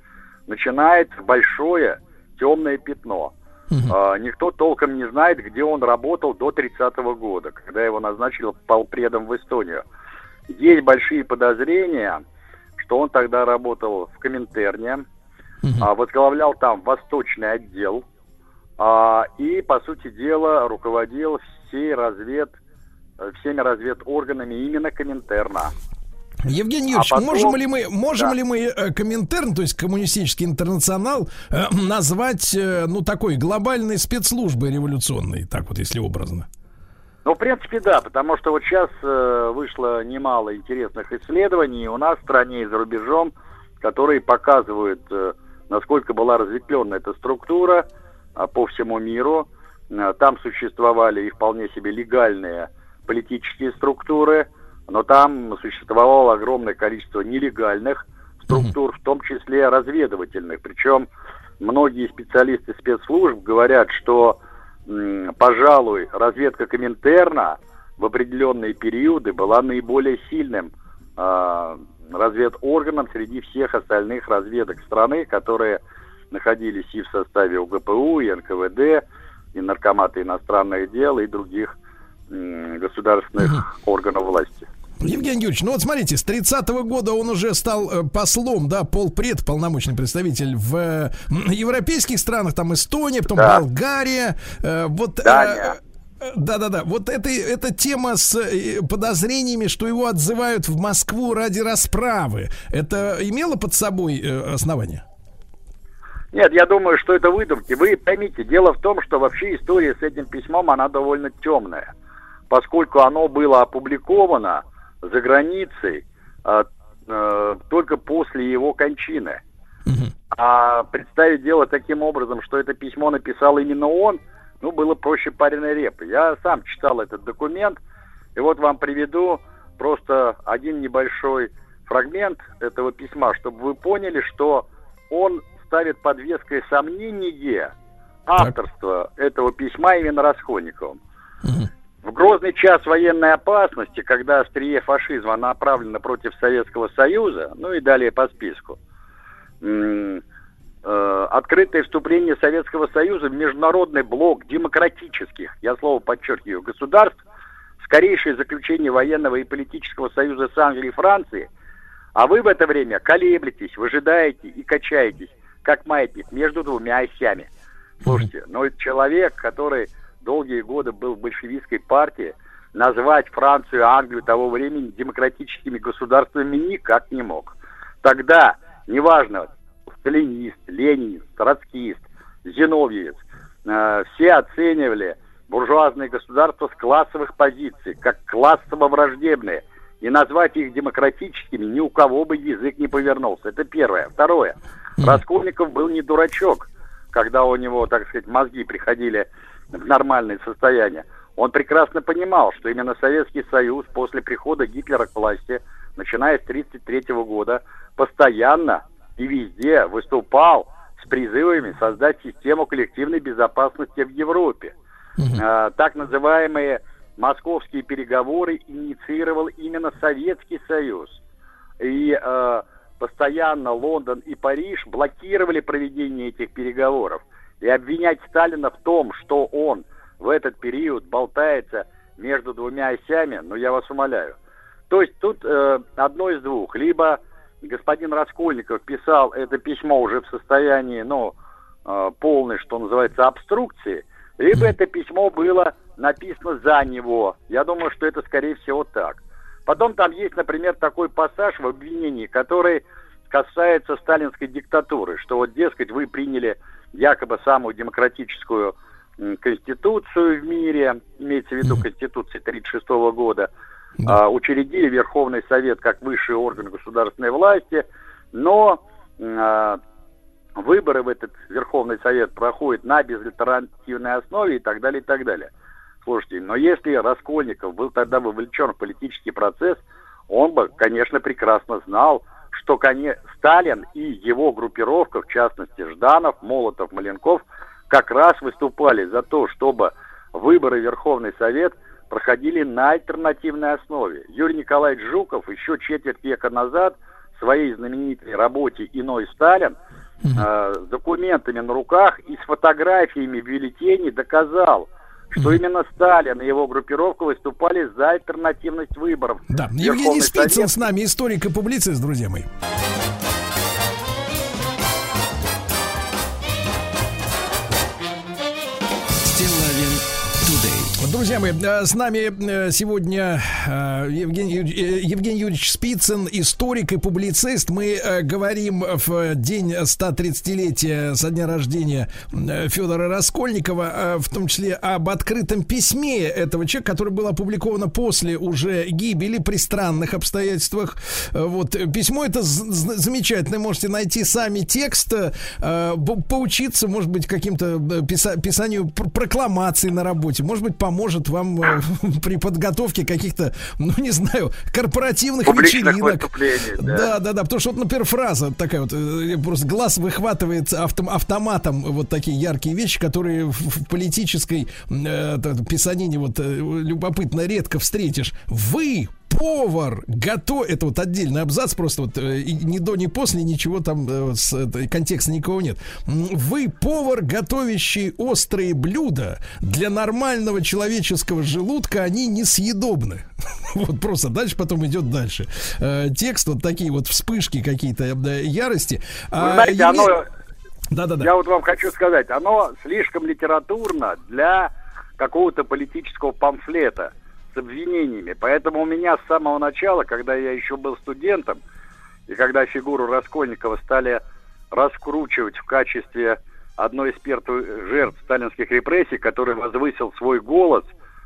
начинается большое темное пятно. Угу. А, никто толком не знает, где он работал до 30-го года, когда его назначили полпредом в Эстонию. Есть большие подозрения, что он тогда работал в Коминтерне, угу. а, возглавлял там восточный отдел а, и, по сути дела, руководил всей развед, всеми разведорганами именно Коминтерна. Евгений Юрьевич, а потом... можем ли мы, можем да. ли мы э, Коминтерн, то есть коммунистический интернационал, э, назвать, э, ну, такой глобальной спецслужбой революционной, так вот, если образно? Ну, в принципе, да, потому что вот сейчас э, вышло немало интересных исследований у нас в стране и за рубежом, которые показывают, э, насколько была разветвленная эта структура э, по всему миру. Э, там существовали и вполне себе легальные политические структуры, но там существовало огромное количество нелегальных структур, в том числе разведывательных. Причем многие специалисты спецслужб говорят, что пожалуй, разведка Коминтерна в определенные периоды была наиболее сильным э, разведорганом среди всех остальных разведок страны, которые находились и в составе УГПУ, и НКВД, и Наркомата иностранных дел, и других э, государственных органов власти. Евгений Юрьевич, ну вот смотрите, с 30-го года он уже стал э, послом, да, полпред, полномочный представитель в э, европейских странах, там Эстония, потом да. Болгария, э, вот... Дания. Да-да-да, вот эта, эта тема с подозрениями, что его отзывают в Москву ради расправы, это имело под собой основание? Нет, я думаю, что это выдумки. Вы поймите, дело в том, что вообще история с этим письмом, она довольно темная, поскольку оно было опубликовано за границей а, а, только после его кончины. А представить дело таким образом, что это письмо написал именно он, ну, было проще пареной репы. Я сам читал этот документ, и вот вам приведу просто один небольшой фрагмент этого письма, чтобы вы поняли, что он ставит под веское сомнение авторство так. этого письма именно Раскольниковым. Грозный час военной опасности, когда острие фашизма направлено против Советского Союза, ну и далее по списку, э, открытое вступление Советского Союза в международный блок демократических, я слово подчеркиваю, государств, скорейшее заключение военного и политического союза с Англией и Францией, а вы в это время колеблетесь, выжидаете и качаетесь, как маятник, между двумя осями. Слушайте, ну человек, который долгие годы был в большевистской партии, назвать Францию и Англию того времени демократическими государствами никак не мог. Тогда, неважно, сталинист, ленинист, троцкист, зиновьевец, э, все оценивали буржуазные государства с классовых позиций, как классово враждебные. И назвать их демократическими ни у кого бы язык не повернулся. Это первое. Второе. Раскольников был не дурачок, когда у него, так сказать, мозги приходили в нормальное состояние. Он прекрасно понимал, что именно Советский Союз после прихода Гитлера к власти, начиная с 1933 года, постоянно и везде выступал с призывами создать систему коллективной безопасности в Европе. Угу. так называемые московские переговоры инициировал именно Советский Союз. И э, постоянно Лондон и Париж блокировали проведение этих переговоров. И обвинять Сталина в том, что он в этот период болтается между двумя осями, ну я вас умоляю. То есть тут э, одно из двух. Либо господин Раскольников писал это письмо уже в состоянии, ну, э, полной, что называется, обструкции, либо это письмо было написано за него. Я думаю, что это, скорее всего, так. Потом там есть, например, такой пассаж в обвинении, который касается сталинской диктатуры, что вот, дескать, вы приняли якобы самую демократическую конституцию в мире, имеется в виду конституция 1936 года, да. а, учредили Верховный Совет как высший орган государственной власти, но а, выборы в этот Верховный Совет проходят на безальтернативной основе и так далее, и так далее. Слушайте, но если Раскольников был тогда вовлечен в политический процесс, он бы, конечно, прекрасно знал, что Сталин и его группировка, в частности Жданов, Молотов, Маленков, как раз выступали за то, чтобы выборы в Верховный Совет проходили на альтернативной основе. Юрий Николаевич Жуков еще четверть века назад в своей знаменитой работе «Иной Сталин» э, с документами на руках и с фотографиями бюллетеней доказал, что именно Сталин и его группировка выступали за альтернативность выборов. Да, Евгений Спицын Совет... с нами, историк и публицист, друзья мои. Друзья мои, э, с нами э, сегодня э, Евгений, Евгений Юрьевич Спицын, историк и публицист. Мы говорим в день 130-летия со дня рождения Федора Раскольникова, в том числе об открытом письме этого человека, которое было опубликовано после уже гибели при странных обстоятельствах. Вот письмо это замечательное, можете найти сами текст, поучиться, может быть, каким-то писанию прокламаций на работе, может быть, поможет поможет вам э, при подготовке каких-то, ну не знаю, корпоративных Публичных вечеринок. Да. да, да, да. Потому что вот, например, фраза такая вот, э, просто глаз выхватывает автом, автоматом вот такие яркие вещи, которые в, в политической э, писанине вот э, любопытно редко встретишь. Вы повар готов это вот отдельный абзац просто вот э, ни до ни после ничего там э, с э, контекста никого нет. Вы повар готовящий острые блюда. Для нормального человеческого желудка они несъедобны. Вот просто дальше потом идет дальше. Текст вот такие вот вспышки какие-то ярости. Вы знаете, а, оно да, да, да. Я вот вам хочу сказать, оно слишком литературно для какого-то политического памфлета обвинениями. Поэтому у меня с самого начала, когда я еще был студентом, и когда фигуру Раскольникова стали раскручивать в качестве одной из первых жертв сталинских репрессий, который возвысил свой голос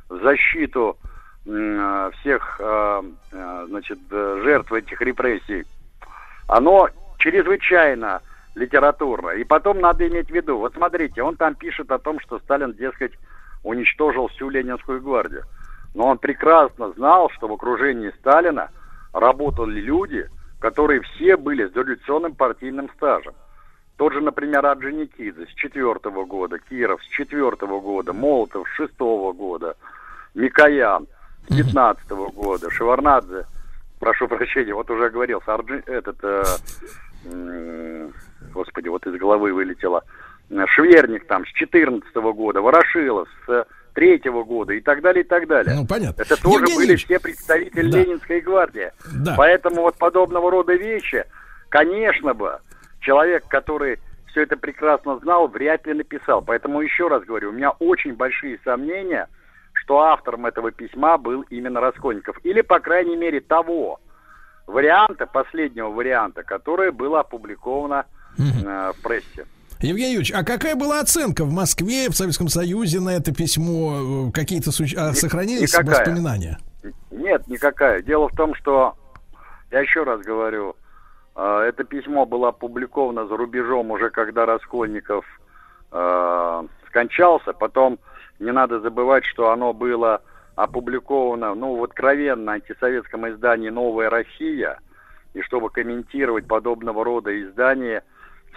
в защиту всех э, э, значит, жертв этих репрессий, оно чрезвычайно литературно. И потом надо иметь в виду, вот смотрите, он там пишет о том, что Сталин, дескать, уничтожил всю Ленинскую гвардию. Но он прекрасно знал, что в окружении Сталина работали люди, которые все были с дореволюционным партийным стажем. Тот же, например, Орджоникидзе с четвертого года, Киров с четвертого года, Молотов с шестого года, Микоян с пятнадцатого года, Шеварнадзе, прошу прощения, вот уже говорил, Орджи, этот, э, э, господи, вот из головы вылетело, Шверник там с четырнадцатого года, Ворошилов с третьего года и так далее, и так далее. Ну, понятно. Это тоже Евгений были все представители да. Ленинской гвардии. Да. Поэтому вот подобного рода вещи, конечно бы, человек, который все это прекрасно знал, вряд ли написал. Поэтому еще раз говорю, у меня очень большие сомнения, что автором этого письма был именно Раскольников. Или, по крайней мере, того варианта, последнего варианта, которое было опубликовано э, в прессе. Евгений Юрьевич, а какая была оценка в Москве, в Советском Союзе на это письмо? Какие-то суще... а, сохранились никакая. воспоминания? Нет, никакая. Дело в том, что, я еще раз говорю, а, это письмо было опубликовано за рубежом уже когда Раскольников э, скончался. Потом не надо забывать, что оно было опубликовано ну, в откровенно антисоветском издании «Новая Россия». И чтобы комментировать подобного рода издания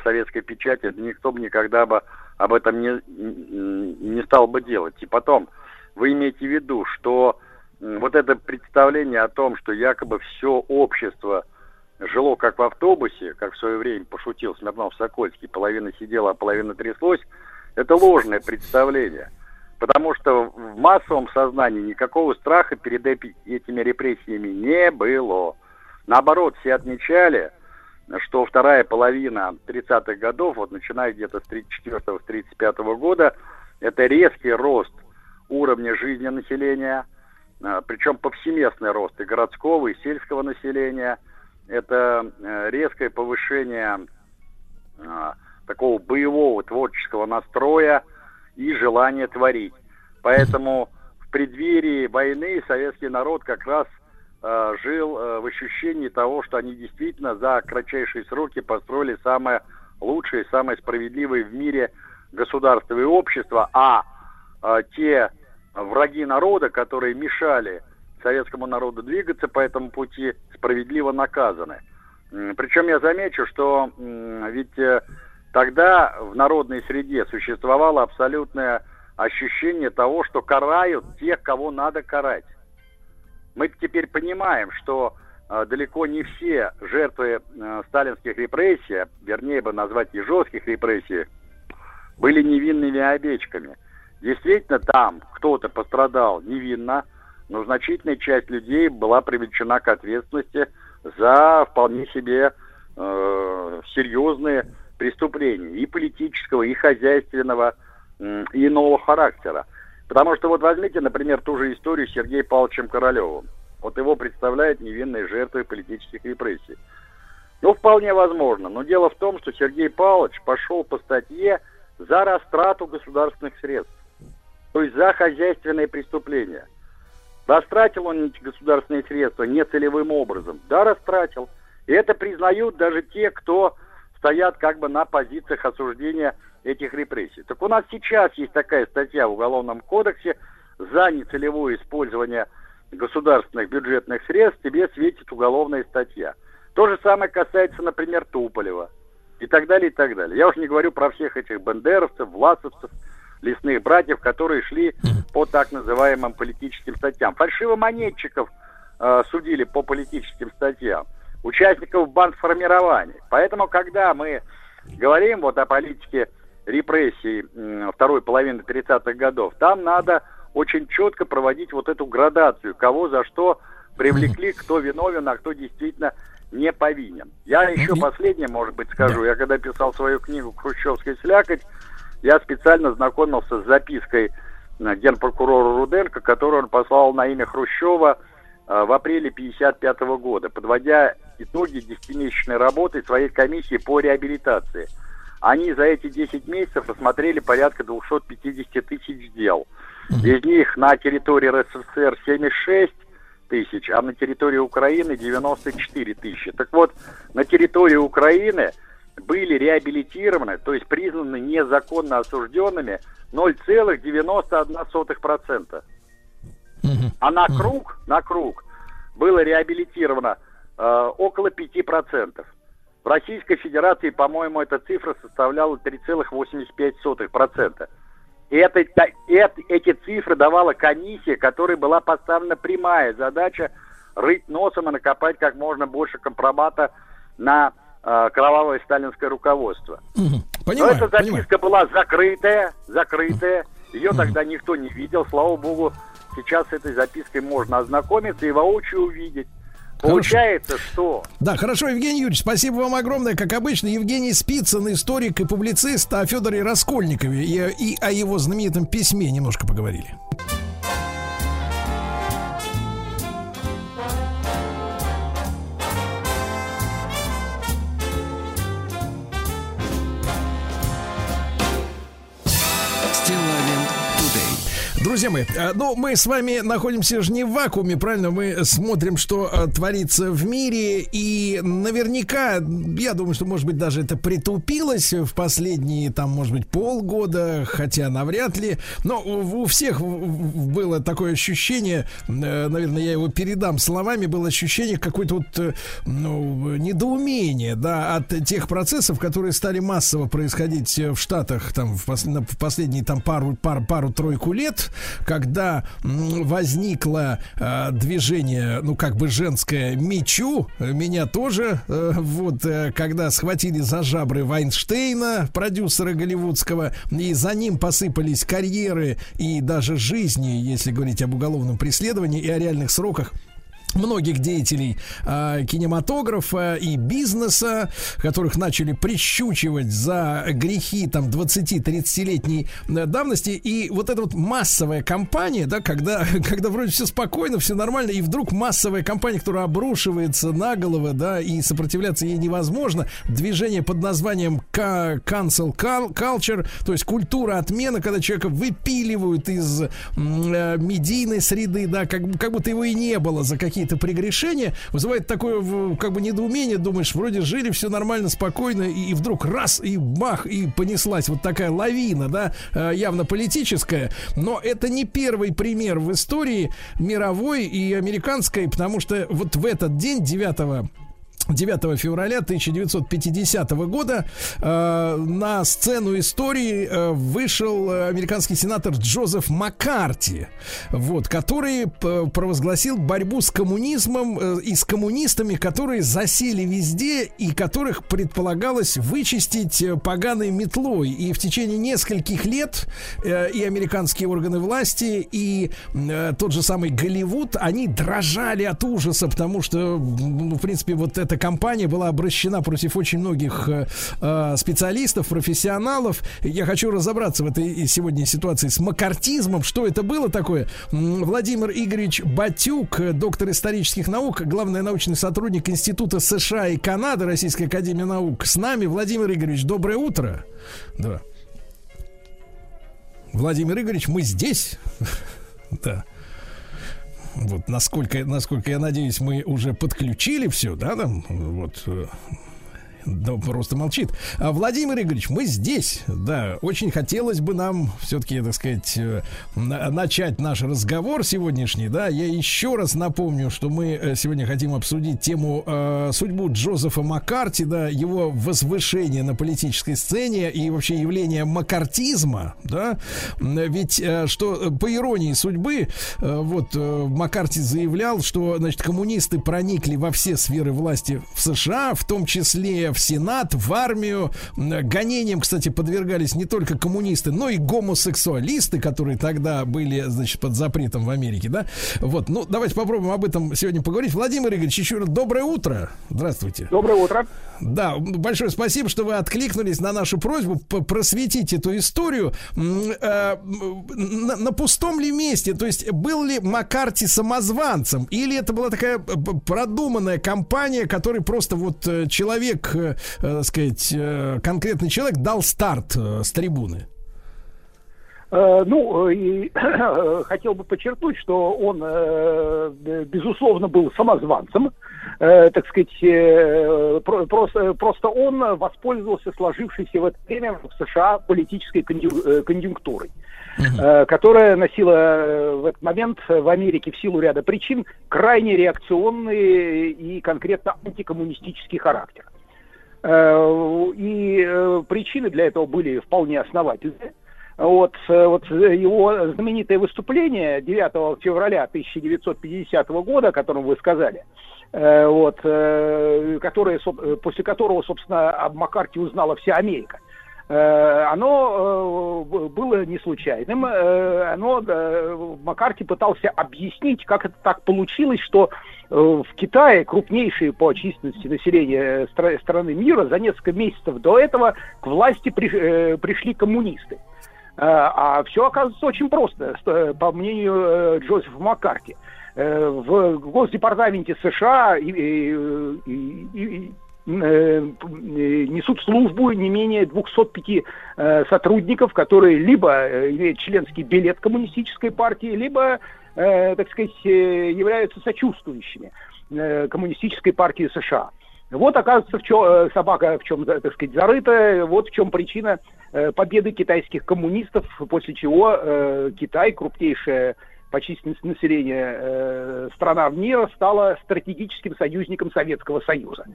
советской печати, никто бы никогда бы об этом не, не стал бы делать. И потом, вы имеете в виду, что вот это представление о том, что якобы все общество – жило как в автобусе, как в свое время пошутил Смирнов-Сокольский, половина сидела, а половина тряслось, это ложное представление. Потому что в массовом сознании никакого страха перед этими репрессиями не было. Наоборот, все отмечали, что вторая половина 30-х годов, вот начиная где-то с 34-35 года, это резкий рост уровня жизни населения, а, причем повсеместный рост и городского, и сельского населения – это э, резкое повышение э, такого боевого творческого настроя и желания творить. Поэтому в преддверии войны советский народ как раз жил э, в ощущении того, что они действительно за кратчайшие сроки построили самое лучшее, самое справедливое в мире государство и общество, а э, те враги народа, которые мешали советскому народу двигаться по этому пути, справедливо наказаны. Причем я замечу, что ведь э, тогда в народной среде существовало абсолютное ощущение того, что карают тех, кого надо карать. Мы теперь понимаем, что э, далеко не все жертвы э, сталинских репрессий, вернее бы назвать и жестких репрессий, были невинными овечками. Действительно, там кто-то пострадал невинно, но значительная часть людей была привлечена к ответственности за вполне себе э, серьезные преступления и политического, и хозяйственного, э, и иного характера. Потому что вот возьмите, например, ту же историю с Сергеем Павловичем Королевым. Вот его представляют невинной жертвой политических репрессий. Ну, вполне возможно. Но дело в том, что Сергей Павлович пошел по статье за растрату государственных средств. То есть за хозяйственные преступления. Растратил он государственные средства нецелевым образом? Да, растратил. И это признают даже те, кто стоят как бы на позициях осуждения этих репрессий. Так у нас сейчас есть такая статья в Уголовном кодексе за нецелевое использование государственных бюджетных средств тебе светит уголовная статья. То же самое касается, например, Туполева и так далее, и так далее. Я уже не говорю про всех этих бандеровцев, власовцев, лесных братьев, которые шли по так называемым политическим статьям. Фальшивомонетчиков э, судили по политическим статьям, участников бандформирований. Поэтому, когда мы говорим вот о политике репрессий второй половины 30-х годов, там надо очень четко проводить вот эту градацию, кого за что привлекли, кто виновен, а кто действительно не повинен. Я еще последнее, может быть, скажу. Я когда писал свою книгу «Хрущевская слякоть», я специально знакомился с запиской э, генпрокурора Руденко, которую он послал на имя Хрущева э, в апреле 1955 года, подводя итоги десятимесячной работы своей комиссии по реабилитации. Они за эти 10 месяцев рассмотрели порядка 250 тысяч дел. Из них на территории РСФСР 76 тысяч, а на территории Украины 94 тысячи. Так вот, на территории Украины были реабилитированы, то есть признаны незаконно осужденными 0,91%. А на круг, на круг было реабилитировано э, около 5%. В Российской Федерации, по-моему, эта цифра составляла 3,85%. И это, это, эти цифры давала комиссия, которой была поставлена прямая задача рыть носом и накопать как можно больше компромата на э, кровавое сталинское руководство. Угу. Понимаю, Но эта записка понимаю. была закрытая, закрытая. Ее угу. тогда никто не видел. Слава богу, сейчас с этой запиской можно ознакомиться и воочию увидеть. Получается, хорошо. что... Да, хорошо, Евгений Юрьевич, спасибо вам огромное. Как обычно, Евгений Спицын, историк и публицист о Федоре Раскольникове и, и о его знаменитом письме немножко поговорили. Друзья мои, э, ну, мы с вами находимся же не в вакууме, правильно? Мы смотрим, что э, творится в мире, и наверняка, я думаю, что, может быть, даже это притупилось в последние, там, может быть, полгода, хотя навряд ли, но у всех было такое ощущение, э, наверное, я его передам словами, было ощущение какое-то вот, ну, недоумение, да, от тех процессов, которые стали массово происходить в Штатах, там, в, пос в последние, там, пару, пару, пару-тройку лет, когда возникло э, движение, ну как бы женское мечу, меня тоже, э, вот э, когда схватили за жабры Вайнштейна, продюсера голливудского, и за ним посыпались карьеры и даже жизни, если говорить об уголовном преследовании и о реальных сроках многих деятелей э, кинематографа и бизнеса, которых начали прищучивать за грехи там 20-30-летней э, давности. И вот эта вот массовая кампания, да, когда, когда вроде все спокойно, все нормально, и вдруг массовая кампания, которая обрушивается на головы, да, и сопротивляться ей невозможно. Движение под названием cancel culture, то есть культура отмены, когда человека выпиливают из э, медийной среды, да, как, как будто его и не было за какие какие-то прегрешения, вызывает такое как бы недоумение, думаешь, вроде жили все нормально, спокойно, и, вдруг раз, и бах, и понеслась вот такая лавина, да, э, явно политическая, но это не первый пример в истории мировой и американской, потому что вот в этот день, 9 9 февраля 1950 года э, на сцену истории э, вышел американский сенатор Джозеф Маккарти, вот, который провозгласил борьбу с коммунизмом э, и с коммунистами, которые засели везде и которых предполагалось вычистить э, поганой метлой. И в течение нескольких лет э, и американские органы власти, и э, тот же самый Голливуд, они дрожали от ужаса, потому что, ну, в принципе, вот это эта компания была обращена против очень многих э, э, специалистов, профессионалов. Я хочу разобраться в этой сегодня ситуации с макартизмом. Что это было такое? Владимир Игоревич Батюк, доктор исторических наук, главный научный сотрудник Института США и Канады Российской Академии Наук. С нами Владимир Игоревич, доброе утро. Да. Владимир Игоревич, мы здесь. Да. Вот насколько, насколько я надеюсь, мы уже подключили все, да, там, вот, э, да, просто молчит. А, Владимир Игоревич, мы здесь, да, очень хотелось бы нам все-таки, так сказать, э, начать наш разговор сегодняшний, да. Я еще раз напомню, что мы э, сегодня хотим обсудить тему э, судьбу Джозефа Маккарти, да, его возвышение на политической сцене и вообще явление маккартизма, да. Ведь э, что по иронии судьбы, э, вот э, Маккарти заявлял, что, значит, коммунисты проникли во все сферы власти в США, в том числе в Сенат, в армию. Гонениям, кстати, подвергались не только коммунисты, но и гомосексуалисты, которые тогда были, значит, под запретом в Америке, да? Вот, ну, давайте попробуем об этом сегодня поговорить. Владимир Игоревич, еще раз доброе утро. Здравствуйте. Доброе утро. Да, большое спасибо, что вы откликнулись на нашу просьбу просветить эту историю. Э, на, на пустом ли месте? То есть был ли Маккарти самозванцем? Или это была такая продуманная кампания, который просто вот э, человек э, э, сказать, конкретный человек дал старт с трибуны? Э, ну, и хотел бы подчеркнуть, что он, безусловно, был самозванцем, так сказать, просто, просто он воспользовался сложившейся в это время в США политической конъюнктурой. которая носила в этот момент в Америке в силу ряда причин крайне реакционный и конкретно антикоммунистический характер. И причины для этого были вполне основательные. Вот, вот его знаменитое выступление 9 февраля 1950 года, о котором вы сказали, вот, которое, после которого, собственно, об Маккарти узнала вся Америка. Э, оно э, было не случайным. Э, оно, Маккарти пытался объяснить, как это так получилось, что в Китае, крупнейшие по численности населения страны мира, за несколько месяцев до этого к власти пришли коммунисты. А все оказывается очень просто, по мнению Джозефа Маккарти. В Госдепартаменте США и, и, и, Э, несут службу не менее 205 э, сотрудников, которые либо э, имеют членский билет коммунистической партии, либо, так сказать, являются сочувствующими коммунистической партии США. Вот, оказывается, в чем, собака в чем, так сказать, зарыта, вот в чем причина победы китайских коммунистов, после чего Китай, крупнейшая по численности населения э, страна мира стала стратегическим союзником Советского Союза.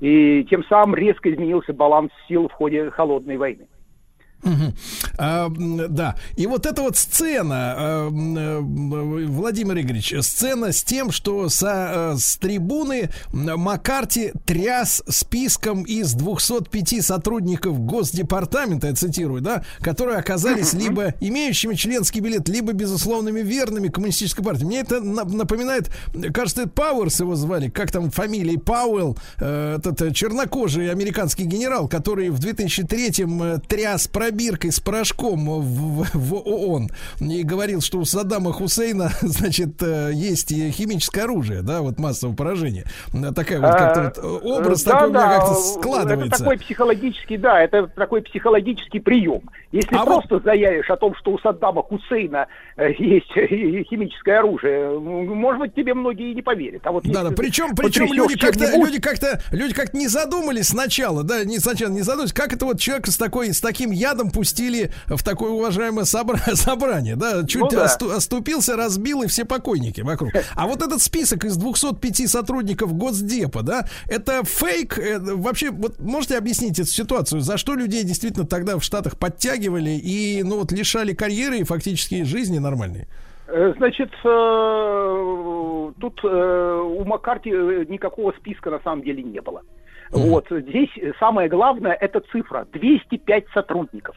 И тем самым резко изменился баланс сил в ходе холодной войны. Угу. А, да. И вот эта вот сцена, а, Владимир Игоревич, сцена с тем, что со, э, с трибуны Маккарти тряс списком из 205 сотрудников Госдепартамента, я цитирую, да, которые оказались либо имеющими членский билет, либо безусловными верными коммунистической партии. Мне это напоминает, кажется, это Пауэрс его звали, как там фамилия Пауэлл, э, этот э, чернокожий американский генерал, который в 2003-м тряс пробил пробиркой с порошком в, в ООН и говорил, что у Саддама Хусейна, значит, э, есть химическое оружие, да, вот массового поражения. Такая вот как-то вот э, образ да, такой да, как-то складывается. Это такой психологический, да, это такой психологический прием. Если а просто вот... заявишь о том, что у Саддама Хусейна э, есть химическое оружие, может быть, тебе многие и не поверят. А вот да, да, причем, причем люди как-то, люди как-то, люди как-то не задумались сначала, да, не сначала не задумались, как это вот человек с такой, с таким ядом рядом пустили в такое уважаемое собра- собрание, да, чуть ну, да. Осту- оступился, разбил и все покойники вокруг. А вот этот список из 205 сотрудников Госдепа, да, это фейк, это вообще, вот можете объяснить эту ситуацию, за что людей действительно тогда в Штатах подтягивали и, ну вот, лишали карьеры и фактически жизни нормальной? Э, значит, э, тут э, у Маккарти никакого списка на самом деле не было. Mm-hmm. Вот здесь самое главное это цифра 205 сотрудников.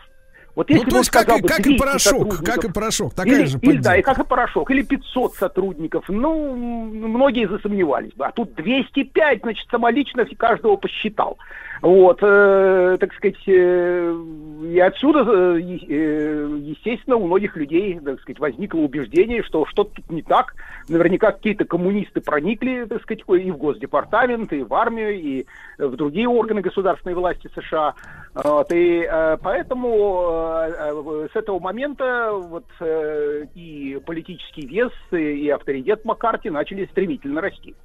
Вот если ну, то есть как, и, как и порошок, как и порошок, такая или, же или, Да, и как и порошок, или 500 сотрудников, ну, многие засомневались бы. А тут 205, значит, самолично каждого посчитал. Вот, э, так сказать, э, и отсюда, э, э, естественно, у многих людей, так сказать, возникло убеждение, что что-то тут не так. Наверняка какие-то коммунисты проникли, так сказать, и в Госдепартамент, и в армию, и в другие органы государственной власти США. Вот, и э, поэтому э, с этого момента вот, э, и политический вес, и авторитет Маккарти начали стремительно расти.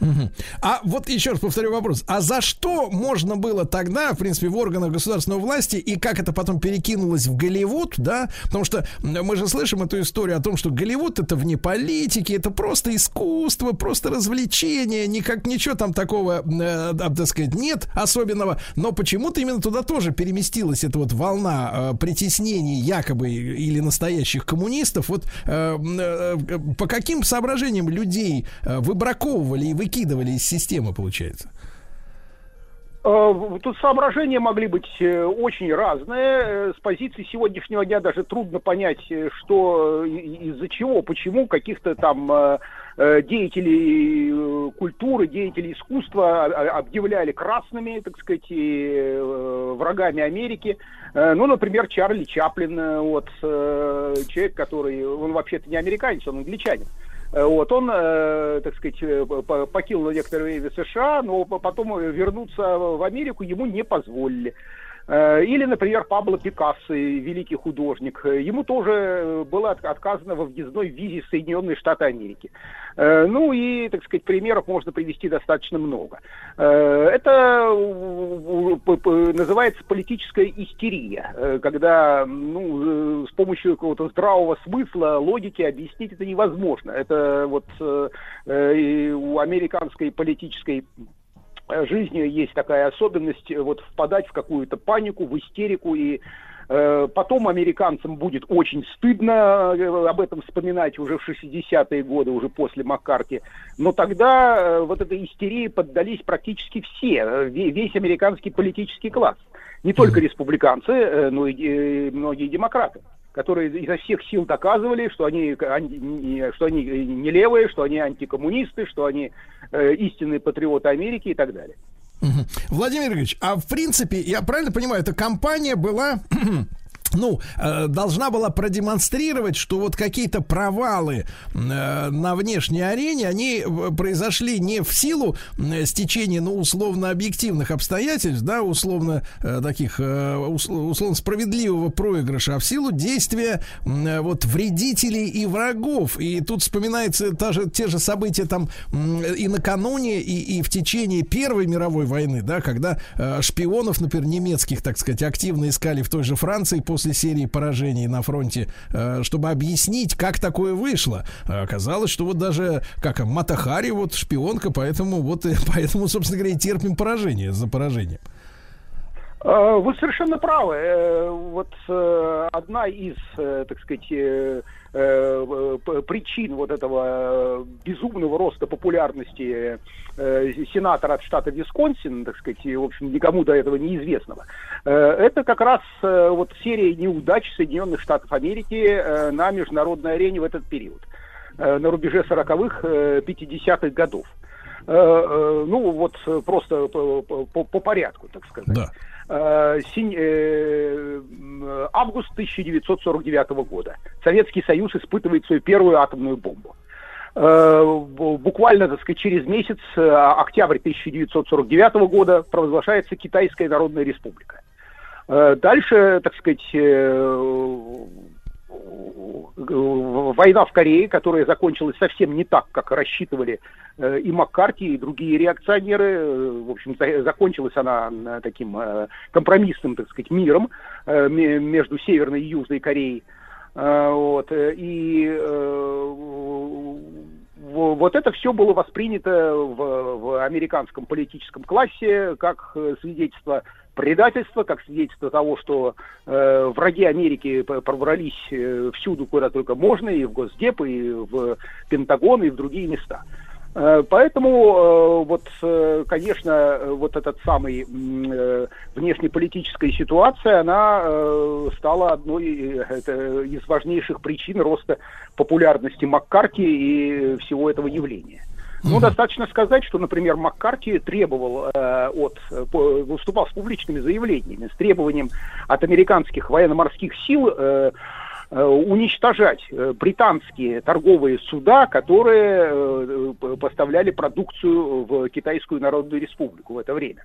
Угу. А вот еще раз повторю вопрос. А за что можно было тогда, в принципе, в органах государственной власти, и как это потом перекинулось в Голливуд, да? Потому что мы же слышим эту историю о том, что Голливуд это вне политики, это просто искусство, просто развлечение, никак ничего там такого, э, так сказать, нет особенного. Но почему-то именно туда тоже переместилась эта вот волна э, притеснений якобы или настоящих коммунистов. Вот э, э, по каким соображениям людей э, выбраковывали и вы выкидывали из системы, получается? Э, тут соображения могли быть э, очень разные. Э, с позиции сегодняшнего дня даже трудно понять, что из-за чего, почему каких-то там деятелей культуры, деятелей искусства объявляли красными, так сказать, врагами Америки. Ну, например, Чарли Чаплин, вот, человек, который, он вообще-то не американец, он англичанин. Вот, он, э, так сказать, э, покинул некоторое время США, но потом вернуться в Америку ему не позволили. Э, или, например, Пабло Пикассо, великий художник. Ему тоже было отказано во въездной визе в Соединенные Штаты Америки. Э, ну и, так сказать, примеров можно привести достаточно много. Э, это называется политическая истерия, когда ну, с помощью какого-то здравого смысла, логики объяснить это невозможно. Это вот у американской политической жизнью есть такая особенность э, вот впадать в какую-то панику, в истерику и э, Потом американцам будет очень стыдно э, об этом вспоминать уже в 60-е годы, уже после Маккарти. Но тогда вот этой истерии поддались практически все, весь американский политический класс. Не только республиканцы, но и многие демократы которые изо всех сил доказывали, что они, что они не левые, что они антикоммунисты, что они э, истинные патриоты Америки и так далее. Владимир Ильич, а в принципе, я правильно понимаю, эта компания была ну, э, должна была продемонстрировать, что вот какие-то провалы э, на внешней арене, они э, произошли не в силу стечения, ну, условно объективных обстоятельств, да, условно таких, условно справедливого проигрыша, а в силу действия вот вредителей и врагов. И тут вспоминается та же, те же события там и накануне, и, и в течение Первой мировой войны, да, когда шпионов, например, немецких, так сказать, активно искали в той же Франции после после серии поражений на фронте, э, чтобы объяснить, как такое вышло. Оказалось, что вот даже, как Матахари, вот шпионка, поэтому вот, поэтому, собственно говоря, и терпим поражение за поражением. Э, вы совершенно правы. Э, вот одна из, так сказать, э, причин вот этого э, безумного роста популярности э, сенатора от штата Висконсин, так сказать, в общем, никому до этого неизвестного, это как раз вот серия неудач Соединенных Штатов Америки на международной арене в этот период, на рубеже 40-х, э, 50-х годов. Ну, вот просто по, по, по порядку, так сказать. Да. Э, э, август 1949 года. Советский Союз испытывает свою первую атомную бомбу. Э, буквально, так сказать, через месяц, октябрь 1949 года, провозглашается Китайская Народная Республика. Дальше, так сказать, война в Корее, которая закончилась совсем не так, как рассчитывали э, и Маккарти, и другие реакционеры. Э, в общем, закончилась она таким э, компромиссным, так сказать, миром между Северной и Южной Кореей. Вот, и вот это все было воспринято в, в американском политическом классе как свидетельство предательства, как свидетельство того, что э, враги Америки пробрались э, всюду, куда только можно, и в Госдеп, и в Пентагон, и в другие места. Э, поэтому э, вот, э, конечно, вот этот самый внешнеполитическая ситуация, она стала одной из важнейших причин роста популярности Маккарти и всего этого явления. Ну, mm-hmm. достаточно сказать, что, например, Маккарти требовал э, от, по, выступал с публичными заявлениями, с требованием от американских военно-морских сил э, уничтожать э, британские торговые суда, которые э, поставляли продукцию в Китайскую Народную Республику в это время.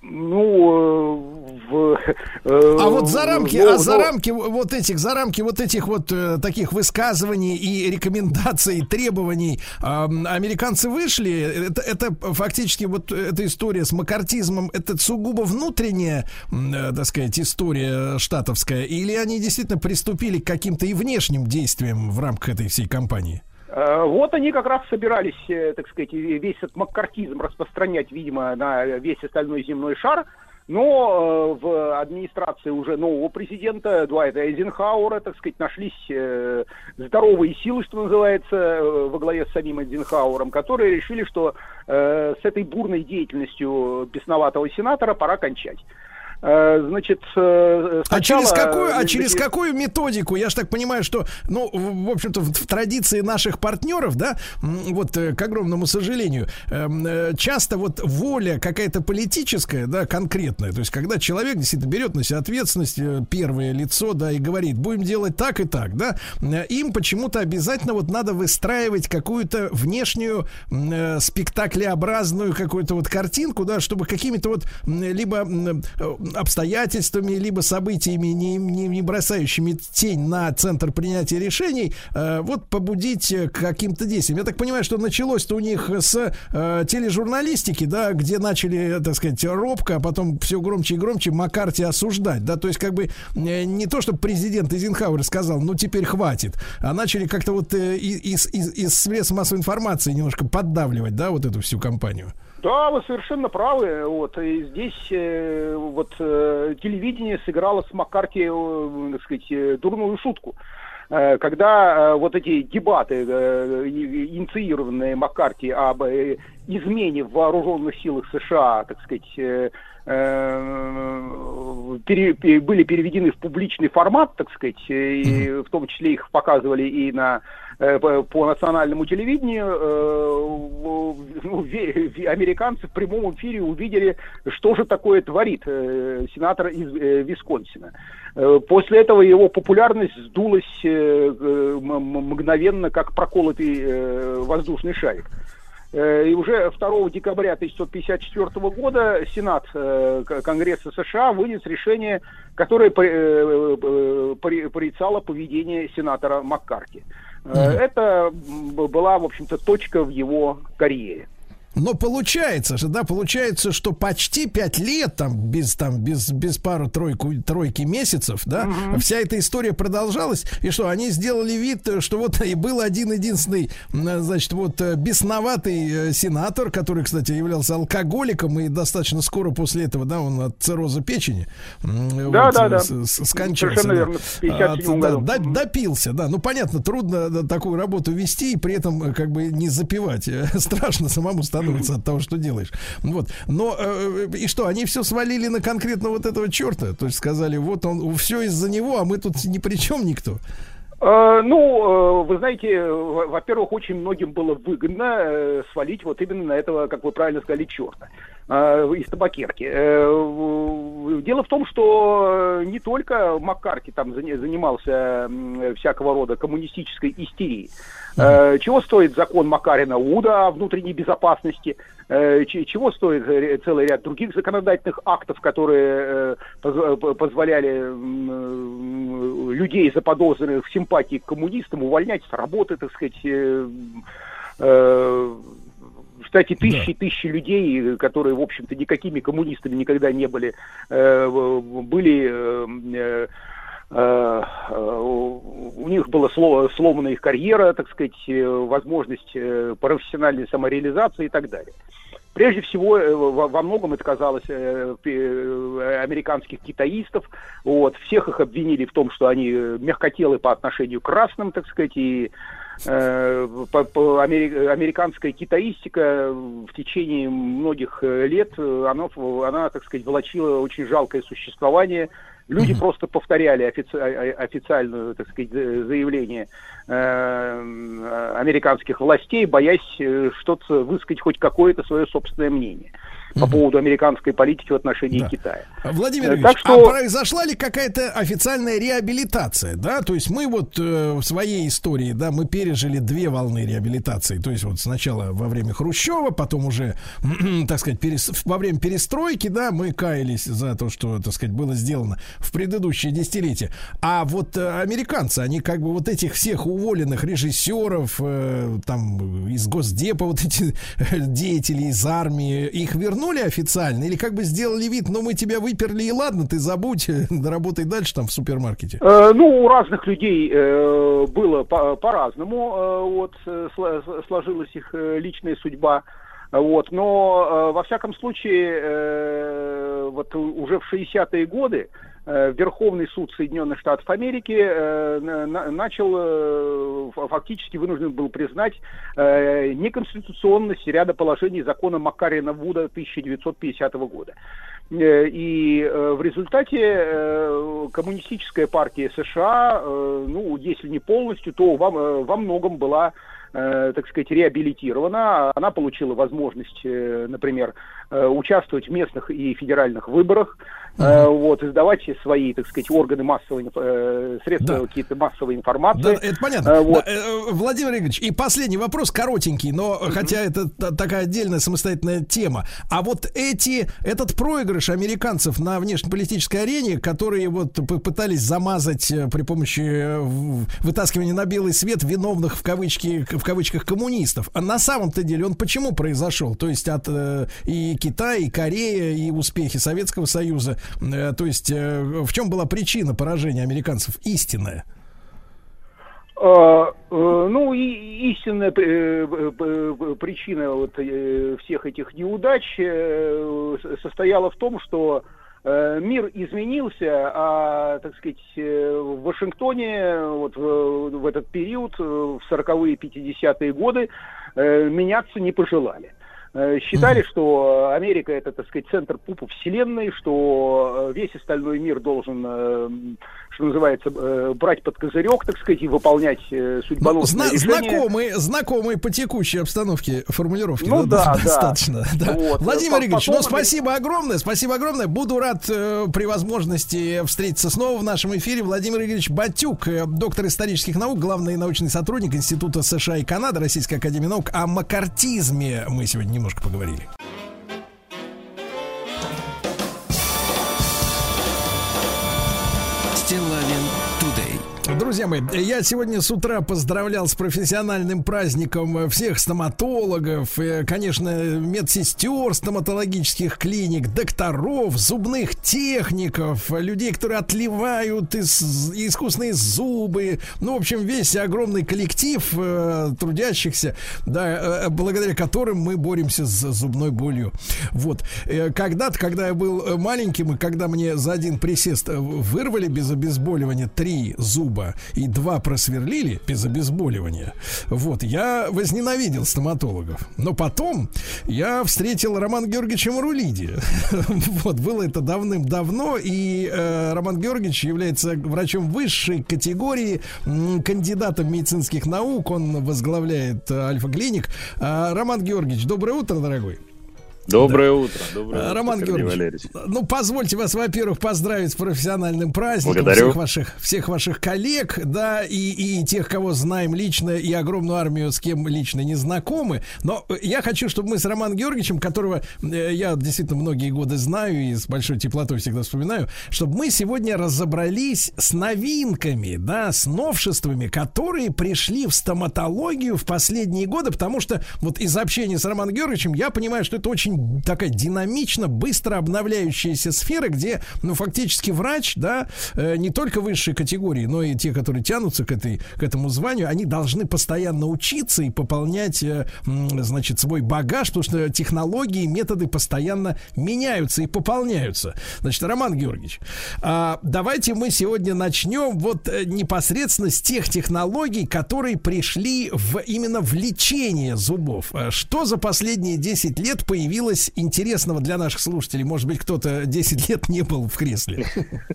Ну, э, в, э, а вот за рамки, но, а за но... рамки вот этих, за рамки вот этих вот э, таких высказываний и рекомендаций, требований э, американцы вышли. Это, это фактически вот эта история с макартизмом, это сугубо внутренняя, э, так сказать, история штатовская, или они действительно приступили к каким-то и внешним действиям в рамках этой всей кампании? Э, вот они как раз собирались, э, так сказать, весь этот маккартизм распространять, видимо, на весь остальной земной шар. Но э, в администрации уже нового президента Дуайта Эйзенхауэра, так сказать, нашлись здоровые силы, что называется, во главе с самим Эйзенхауэром, которые решили, что с этой бурной деятельностью бесноватого сенатора пора кончать. Э, значит, сначала... А через какую, а через какую методику? Я же так понимаю, что, ну, в общем-то, в, в традиции наших партнеров, да, вот, к огромному сожалению, эм, часто вот воля какая-то политическая, да, конкретная, то есть когда человек действительно берет на себя ответственность, первое лицо, да, и говорит, будем делать так и так, да, им почему-то обязательно вот надо выстраивать какую-то внешнюю э, спектаклеобразную какую-то вот картинку, да, чтобы какими-то вот либо обстоятельствами, либо событиями, не, не, не бросающими тень на центр принятия решений, э, вот побудить к каким-то действиям. Я так понимаю, что началось-то у них с э, тележурналистики, да, где начали, так сказать, робко, а потом все громче и громче Маккарти осуждать, да, то есть как бы э, не то, чтобы президент Эйзенхауэр сказал, ну теперь хватит, а начали как-то вот э, из, из, из средств массовой информации немножко поддавливать, да, вот эту всю компанию. Да, вы совершенно правы. Вот и здесь э, вот э, телевидение сыграло с Маккарти, э, так сказать, э, дурную шутку. Э, когда э, вот эти дебаты, инициированные Маккарти об измене в вооруженных силах США, так сказать, были переведены в публичный формат, так сказать, и в том числе их показывали и на по национальному телевидению э, ну, американцы в прямом эфире увидели, что же такое творит э, сенатор из Висконсина. После этого его популярность сдулась мгновенно, как проколотый воздушный шарик. И уже 2 декабря 1954 года Сенат Конгресса США вынес решение, которое порицало поведение сенатора Маккарти. Mm-hmm. Это была, в общем-то, точка в его карьере. Но получается же, да, получается, что почти пять лет, там, без, там, без, без пару тройку, тройки месяцев, да, угу. вся эта история продолжалась. И что, они сделали вид, что вот и был один единственный, значит, вот э, бесноватый э, сенатор, который, кстати, являлся алкоголиком, и достаточно скоро после этого, да, он от цирроза печени да, вот, да, да. скончался. Совершенно верно, в да, да, допился, да. Ну, понятно, трудно такую работу вести и при этом э, как бы не запивать. Страшно самому становится становится от того, что делаешь. Вот. Но э, и что, они все свалили на конкретно вот этого черта? То есть сказали, вот он, все из-за него, а мы тут ни при чем никто. Э, ну, э, вы знаете, во-первых, очень многим было выгодно свалить вот именно на этого, как вы правильно сказали, черта из табакерки. Дело в том, что не только Маккарти там занимался всякого рода коммунистической истерией. Чего стоит закон Макарина Уда о внутренней безопасности? Чего стоит целый ряд других законодательных актов, которые позволяли людей, заподозренных в симпатии к коммунистам, увольнять с работы, так сказать, э, э, кстати, тысячи и да. тысячи людей, которые, в общем-то, никакими коммунистами никогда не были, э, были э, э, у них была сломана их карьера, так сказать, возможность профессиональной самореализации и так далее. Прежде всего, э, во многом это казалось э, э, американских китаистов. Вот, всех их обвинили в том, что они мягкотелы по отношению к красным, так сказать, и американская китаистика в течение многих лет, она, она, так сказать, волочила очень жалкое существование, Люди mm-hmm. просто повторяли офици- официальную, так сказать, заявление э, американских властей, боясь э, что-то высказать хоть какое-то свое собственное мнение по поводу американской политики в отношении да. Китая. Владимир Ильич, так что... а произошла ли какая-то официальная реабилитация, да? То есть мы вот э, в своей истории, да, мы пережили две волны реабилитации. То есть вот сначала во время Хрущева, потом уже, так сказать, перес... во время перестройки, да, мы каялись за то, что, так сказать, было сделано в предыдущие десятилетия. А вот э, американцы, они как бы вот этих всех уволенных режиссеров, э, там, из Госдепа, вот эти деятели из армии, их вернули вернули официально или как бы сделали вид, ну мы тебя выперли и ладно, ты забудь, работай дальше там в супермаркете? Э, ну, у разных людей э, было по- по-разному, э, вот э, сложилась их личная судьба. Вот, но э, во всяком случае, э, вот уже в 60-е годы Верховный суд Соединенных Штатов Америки э, начал, э, фактически вынужден был признать неконституционность ряда положений закона Макарина Вуда 1950 года. И в результате коммунистическая партия США, ну, если не полностью, то во, во многом была так сказать, реабилитирована. Она получила возможность, например, участвовать в местных и федеральных выборах. Э, вот, издавать свои, так сказать, органы массовой, э, средства да. какие-то массовой информации. Да, это понятно. Э, вот. да, э, Владимир Игоревич, и последний вопрос, коротенький, но mm-hmm. хотя это такая отдельная самостоятельная тема. А вот эти, этот проигрыш американцев на внешнеполитической арене, которые вот пытались замазать э, при помощи э, вытаскивания на белый свет виновных в, кавычки, в кавычках коммунистов, а на самом-то деле он почему произошел? То есть от э, и Китая, и Корея, и успехи Советского Союза Э, то есть э, в чем была причина поражения американцев истинная? А, э, ну, и истинная причина вот всех этих неудач состояла в том, что мир изменился, а, так сказать, в Вашингтоне вот в, в этот период, в 40-е, 50-е годы, меняться не пожелали. Э, считали, что Америка это, так сказать, центр пупа вселенной, что э, весь остальной мир должен, э, что называется, брать под козырек, так сказать, и выполнять судьбоносные ну, зна- Знакомые, знакомые по текущей обстановке формулировки. Ну да, да достаточно. Да. Вот. Владимир Игоревич, ну спасибо огромное, спасибо огромное. Буду рад э, при возможности встретиться снова в нашем эфире. Владимир Игоревич Батюк, доктор исторических наук, главный научный сотрудник Института США и Канады, Российской Академии Наук. О макартизме мы сегодня немножко поговорили. Друзья мои, я сегодня с утра поздравлял с профессиональным праздником всех стоматологов, э, конечно, медсестер стоматологических клиник, докторов, зубных техников, людей, которые отливают из, искусственные зубы. Ну, в общем, весь огромный коллектив э, трудящихся, да, э, благодаря которым мы боремся с зубной болью. Вот. Э, когда-то, когда я был маленьким, и когда мне за один присест вырвали без обезболивания три зуба и два просверлили без обезболивания. Вот, я возненавидел стоматологов. Но потом я встретил Роман Георгиевича Марулиди. Вот, было это давным-давно, и э, Роман Георгиевич является врачом высшей категории, кандидатом медицинских наук, он возглавляет э, Альфа-клиник. Э, Роман Георгиевич, доброе утро, дорогой. Доброе да. утро. Доброе утро, Роман Георгиевич, Валерьевич. ну позвольте вас, во-первых, поздравить с профессиональным праздником Благодарю. всех ваших, всех ваших коллег, да, и, и тех, кого знаем лично, и огромную армию, с кем лично не знакомы. Но я хочу, чтобы мы с Романом Георгиевичем, которого э, я действительно многие годы знаю и с большой теплотой всегда вспоминаю, чтобы мы сегодня разобрались с новинками, да, с новшествами, которые пришли в стоматологию в последние годы, потому что вот из общения с Романом Георгиевичем я понимаю, что это очень такая динамично, быстро обновляющаяся сфера, где, ну, фактически врач, да, э, не только высшей категории, но и те, которые тянутся к, этой, к этому званию, они должны постоянно учиться и пополнять, э, значит, свой багаж, потому что технологии, методы постоянно меняются и пополняются. Значит, Роман Георгиевич, а, давайте мы сегодня начнем вот э, непосредственно с тех технологий, которые пришли в, именно в лечение зубов. Что за последние 10 лет появилось появилось интересного для наших слушателей? Может быть, кто-то 10 лет не был в кресле.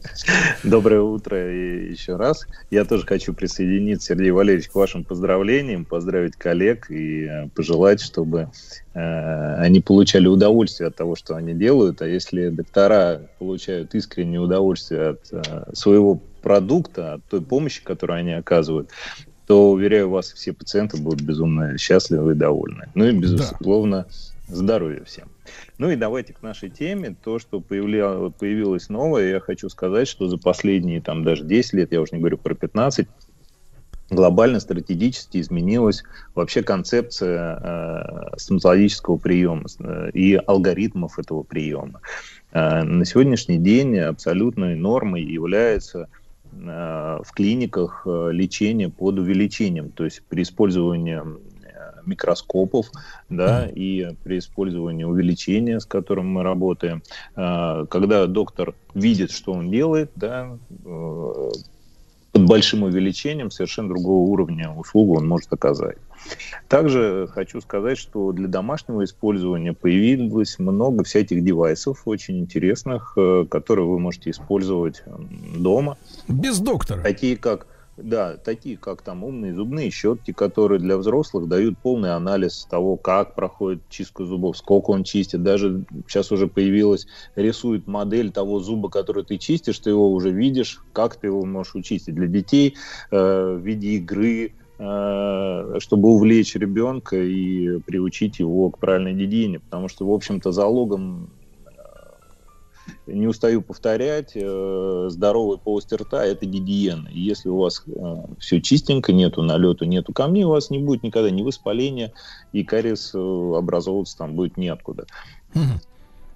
Доброе утро и еще раз. Я тоже хочу присоединиться, Сергей Валерьевич, к вашим поздравлениям, поздравить коллег и э, пожелать, чтобы э, они получали удовольствие от того, что они делают. А если доктора получают искреннее удовольствие от э, своего продукта, от той помощи, которую они оказывают, то, уверяю вас, все пациенты будут безумно счастливы и довольны. Ну и, безусловно, да Здоровья всем. Ну и давайте к нашей теме. То, что появля... появилось новое, я хочу сказать, что за последние там даже 10 лет, я уже не говорю про 15, глобально стратегически изменилась вообще концепция э, стоматологического приема э, и алгоритмов этого приема. Э, на сегодняшний день абсолютной нормой является э, в клиниках э, лечение под увеличением, то есть при использовании микроскопов, да, и при использовании увеличения, с которым мы работаем, когда доктор видит, что он делает, да, под большим увеличением совершенно другого уровня услугу он может оказать. Также хочу сказать, что для домашнего использования появилось много всяких девайсов очень интересных, э, которые вы можете использовать дома. Без доктора. Такие как да, такие как там умные зубные щетки, которые для взрослых дают полный анализ того, как проходит чистка зубов, сколько он чистит. Даже сейчас уже появилась, рисует модель того зуба, который ты чистишь, ты его уже видишь, как ты его можешь учистить. Для детей э, в виде игры, э, чтобы увлечь ребенка и приучить его к правильной гигиене. Потому что, в общем-то, залогом не устаю повторять, э, здоровый полость рта – это гигиена. И если у вас э, все чистенько, нету налета, нету камней, у вас не будет никогда ни воспаления, и кариес э, образовываться там будет неоткуда.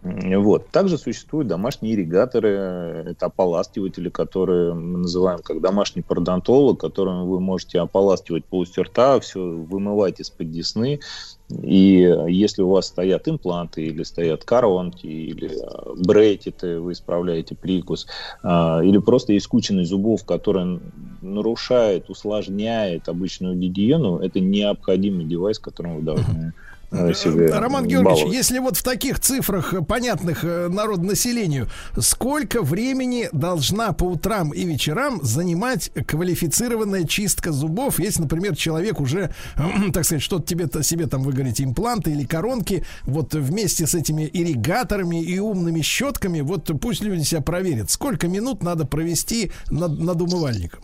Вот. Также существуют домашние ирригаторы, это ополаскиватели, которые мы называем как домашний пародонтолог, которым вы можете ополаскивать полость рта, все вымывать из-под десны, и если у вас стоят импланты или стоят коронки, или э, брейтиты, вы исправляете прикус, а, или просто есть скученность зубов, которая нарушает, усложняет обычную гигиену, это необходимый девайс, которым вы должны себе Роман Георгиевич, баллов. если вот в таких цифрах э, понятных э, народонаселению, сколько времени должна по утрам и вечерам занимать квалифицированная чистка зубов, если, например, человек уже, так сказать, что-то тебе -то, себе там, вы говорите, импланты или коронки, вот вместе с этими ирригаторами и умными щетками, вот пусть люди себя проверят, сколько минут надо провести над, над умывальником?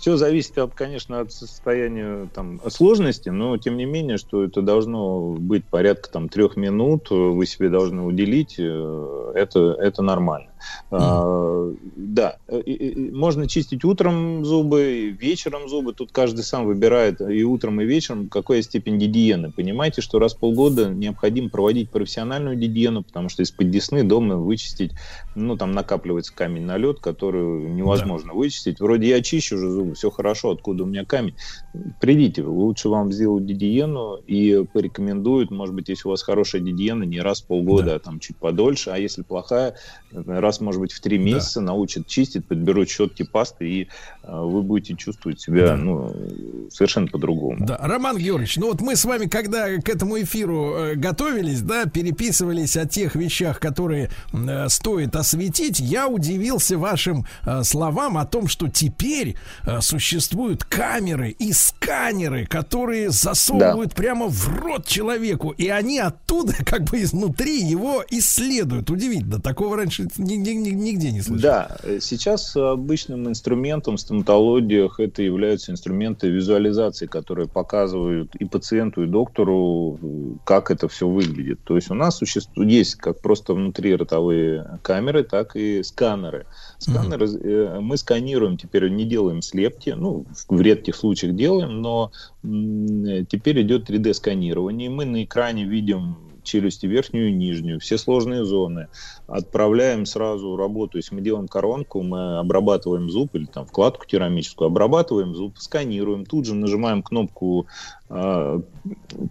Все зависит, конечно, от состояния там, сложности, но тем не менее, что это должно быть порядка там, трех минут, вы себе должны уделить, э, это, это нормально. А, да, и, и, можно чистить утром зубы, вечером зубы. Тут каждый сам выбирает и утром, и вечером, какая степень гигиены. Понимаете, что раз в полгода необходимо проводить профессиональную гигиену, потому что из-под десны дома вычистить, ну, там накапливается камень на лед, который невозможно да. вычистить. Вроде я чищу уже зубы, все хорошо, откуда у меня камень. Придите, лучше вам сделать гигиену и порекомендуют, может быть, если у вас хорошая гигиена, не раз в полгода, да. а там чуть подольше, а если плохая, раз может быть, в три месяца да. научат чистить, подберут щетки, пасты, и вы будете чувствовать себя да. ну, совершенно по-другому. Да, Роман Георгиевич, ну вот мы с вами, когда к этому эфиру э, готовились, да, переписывались о тех вещах, которые э, стоит осветить, я удивился вашим э, словам о том, что теперь э, существуют камеры и сканеры, которые засовывают да. прямо в рот человеку, и они оттуда, как бы изнутри его исследуют. Удивительно, такого раньше нигде, нигде не слышал. Да, сейчас обычным инструментом в стоматологиях это являются инструменты визуализации, которые показывают и пациенту, и доктору, как это все выглядит. То есть у нас существует, есть как просто внутри ротовые камеры, так и сканеры. Сканеры, mm-hmm. мы сканируем, теперь не делаем слепки, ну, в редких случаях делаем, но теперь идет 3D-сканирование, мы на экране видим челюсти верхнюю и нижнюю, все сложные зоны. Отправляем сразу работу, если мы делаем коронку, мы обрабатываем зуб или там вкладку керамическую, обрабатываем зуб, сканируем, тут же нажимаем кнопку, э,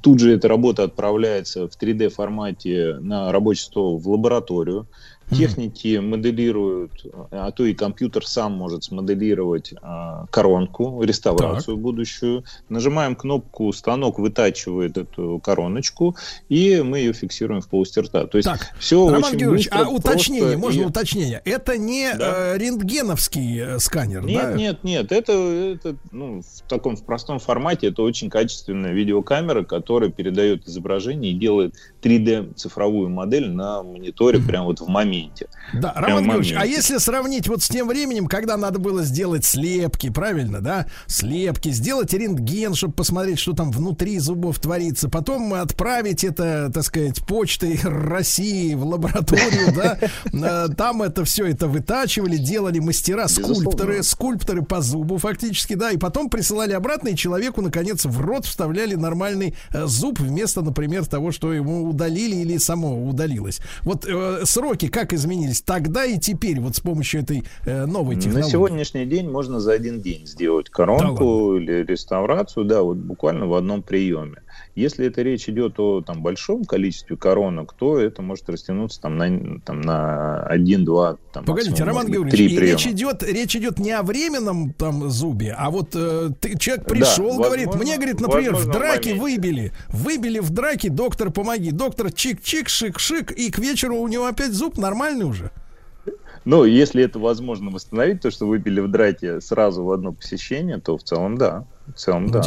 тут же эта работа отправляется в 3D формате на рабочий стол в лабораторию, Техники моделируют, а то и компьютер сам может смоделировать а, коронку, реставрацию так. будущую. Нажимаем кнопку, станок вытачивает эту короночку, и мы ее фиксируем в полости рта. То есть так, все Роман очень Георгиевич, быстро, а уточнение, можно и... уточнение? Это не да. э, рентгеновский э, сканер, нет, да? Нет, нет, это, это ну, в таком в простом формате, это очень качественная видеокамера, которая передает изображение и делает 3D цифровую модель на мониторе mm-hmm. прямо вот в моменте моменте. Да, Роман Георгиевич, а если сравнить вот с тем временем, когда надо было сделать слепки, правильно, да? Слепки, сделать рентген, чтобы посмотреть, что там внутри зубов творится, потом отправить это, так сказать, почтой России в лабораторию, да? Э, там это все это вытачивали, делали мастера, скульпторы, скульпторы по зубу фактически, да, и потом присылали обратно, и человеку, наконец, в рот вставляли нормальный э, зуб вместо, например, того, что ему удалили или само удалилось. Вот э, сроки как как изменились тогда и теперь вот с помощью этой э, новой технологии? На сегодняшний день можно за один день сделать коронку да или реставрацию, да, вот буквально в одном приеме. Если это речь идет о там, большом количестве коронок, то это может растянуться там, на, там, на один, два, там, Погодите, Роман Георгиевич, речь идет, речь идет не о временном там зубе, а вот э, ты, человек пришел, да, говорит, возможно, мне, говорит, например, в драке выбили, выбили в драке, доктор, помоги. Доктор чик-чик, шик-шик, и к вечеру у него опять зуб нормальный уже. Ну, если это возможно восстановить, то, что выпили в драке сразу в одно посещение, то в целом да. В целом, да.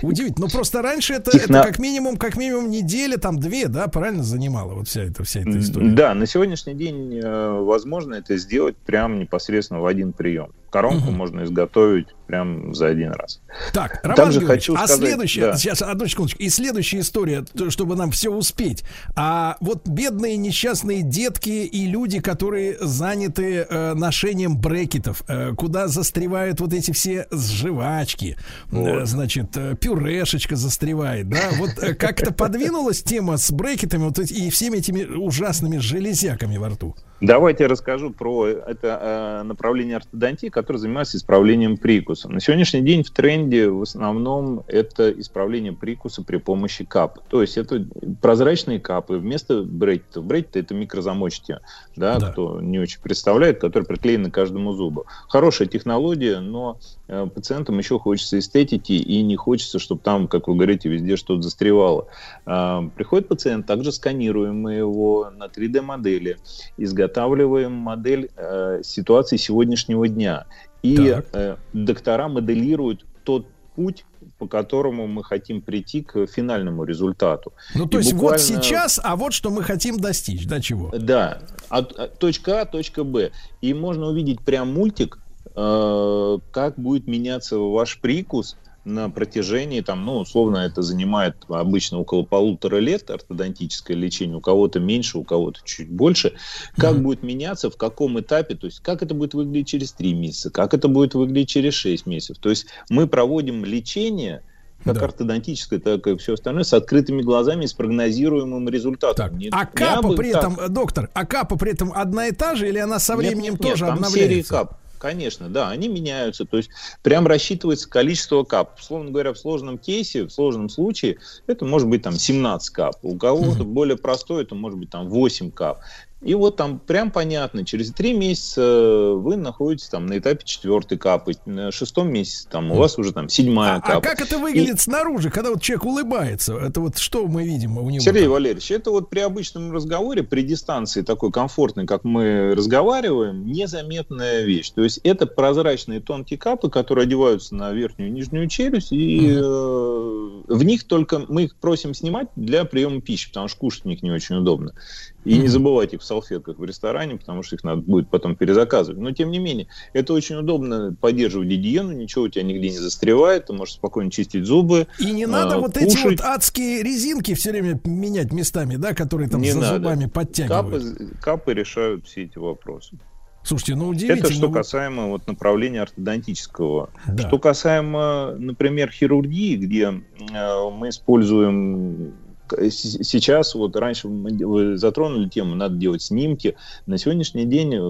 Удивительно. Но просто раньше это, Техно... это как минимум, как минимум неделя, там две, да, правильно занимала вот вся эта, вся эта история. Да, на сегодняшний день э, возможно это сделать прямо непосредственно в один прием. Коронку угу. можно изготовить прям за один раз. Так, Роман Также хочу а сказать, следующая, да. сейчас, одну секундочку, и следующая история, чтобы нам все успеть. А вот бедные несчастные детки и люди, которые заняты э, ношением брекетов, э, куда застревают вот эти все жвачки, вот. э, значит, э, пюрешечка застревает, да, вот э, как-то подвинулась тема с брекетами вот, и всеми этими ужасными железяками во рту? Давайте я расскажу про это э, направление ортодонтии, которое занимается исправлением прикуса. На сегодняшний день в тренде в основном это исправление прикуса при помощи кап. То есть это прозрачные капы вместо брекетов. Брекеты это микрозамочки, да, да. кто не очень представляет, которые приклеены к каждому зубу. Хорошая технология, но э, пациентам еще хочется эстетики и не хочется, чтобы там, как вы говорите, везде что-то застревало. Э, приходит пациент, также сканируем мы его на 3D-модели, изготавливаем изготавливаем модель э, ситуации сегодняшнего дня. И э, доктора моделируют тот путь, по которому мы хотим прийти к финальному результату. Ну, то и есть буквально... вот сейчас, а вот что мы хотим достичь, да, чего? Да, от, от точка А, точка Б. И можно увидеть прям мультик, э, как будет меняться ваш прикус на протяжении, там, ну, условно, это занимает обычно около полутора лет ортодонтическое лечение, у кого-то меньше, у кого-то чуть больше, как mm-hmm. будет меняться, в каком этапе, то есть как это будет выглядеть через три месяца, как это будет выглядеть через шесть месяцев. То есть мы проводим лечение, как да. ортодонтическое, так и все остальное, с открытыми глазами, с прогнозируемым результатом. Так. Не, а капа при этом, так. доктор, а капа при этом одна и та же, или она со временем нет, нет, тоже нет, там обновляется? Серии кап. Конечно, да, они меняются. То есть прям рассчитывается количество кап. Условно говоря, в сложном кейсе, в сложном случае, это может быть там 17 кап. У кого-то более простой, это может быть там 8 кап. И вот там прям понятно, через три месяца вы находитесь там на этапе четвертой капы, на шестом месяце там у вас уже там седьмая а, капа. А как это выглядит и... снаружи, когда вот человек улыбается? Это вот что мы видим у него? Сергей там? Валерьевич, это вот при обычном разговоре, при дистанции такой комфортной, как мы разговариваем, незаметная вещь. То есть это прозрачные тонкие капы, которые одеваются на верхнюю и нижнюю челюсть, и угу. э, в них только мы их просим снимать для приема пищи, потому что кушать в них не очень удобно. И не забывайте их в салфетках в ресторане, потому что их надо будет потом перезаказывать. Но, тем не менее, это очень удобно поддерживать гигиену, ничего у тебя нигде не застревает, ты можешь спокойно чистить зубы. И не надо а, вот кушать. эти вот адские резинки все время менять местами, да, которые там не за надо. зубами подтягивают. Капы, капы решают все эти вопросы. Слушайте, ну удивительно. Это что касаемо вот направления ортодонтического. Да. Что касаемо, например, хирургии, где э, мы используем сейчас, вот раньше вы затронули тему, надо делать снимки. На сегодняшний день э,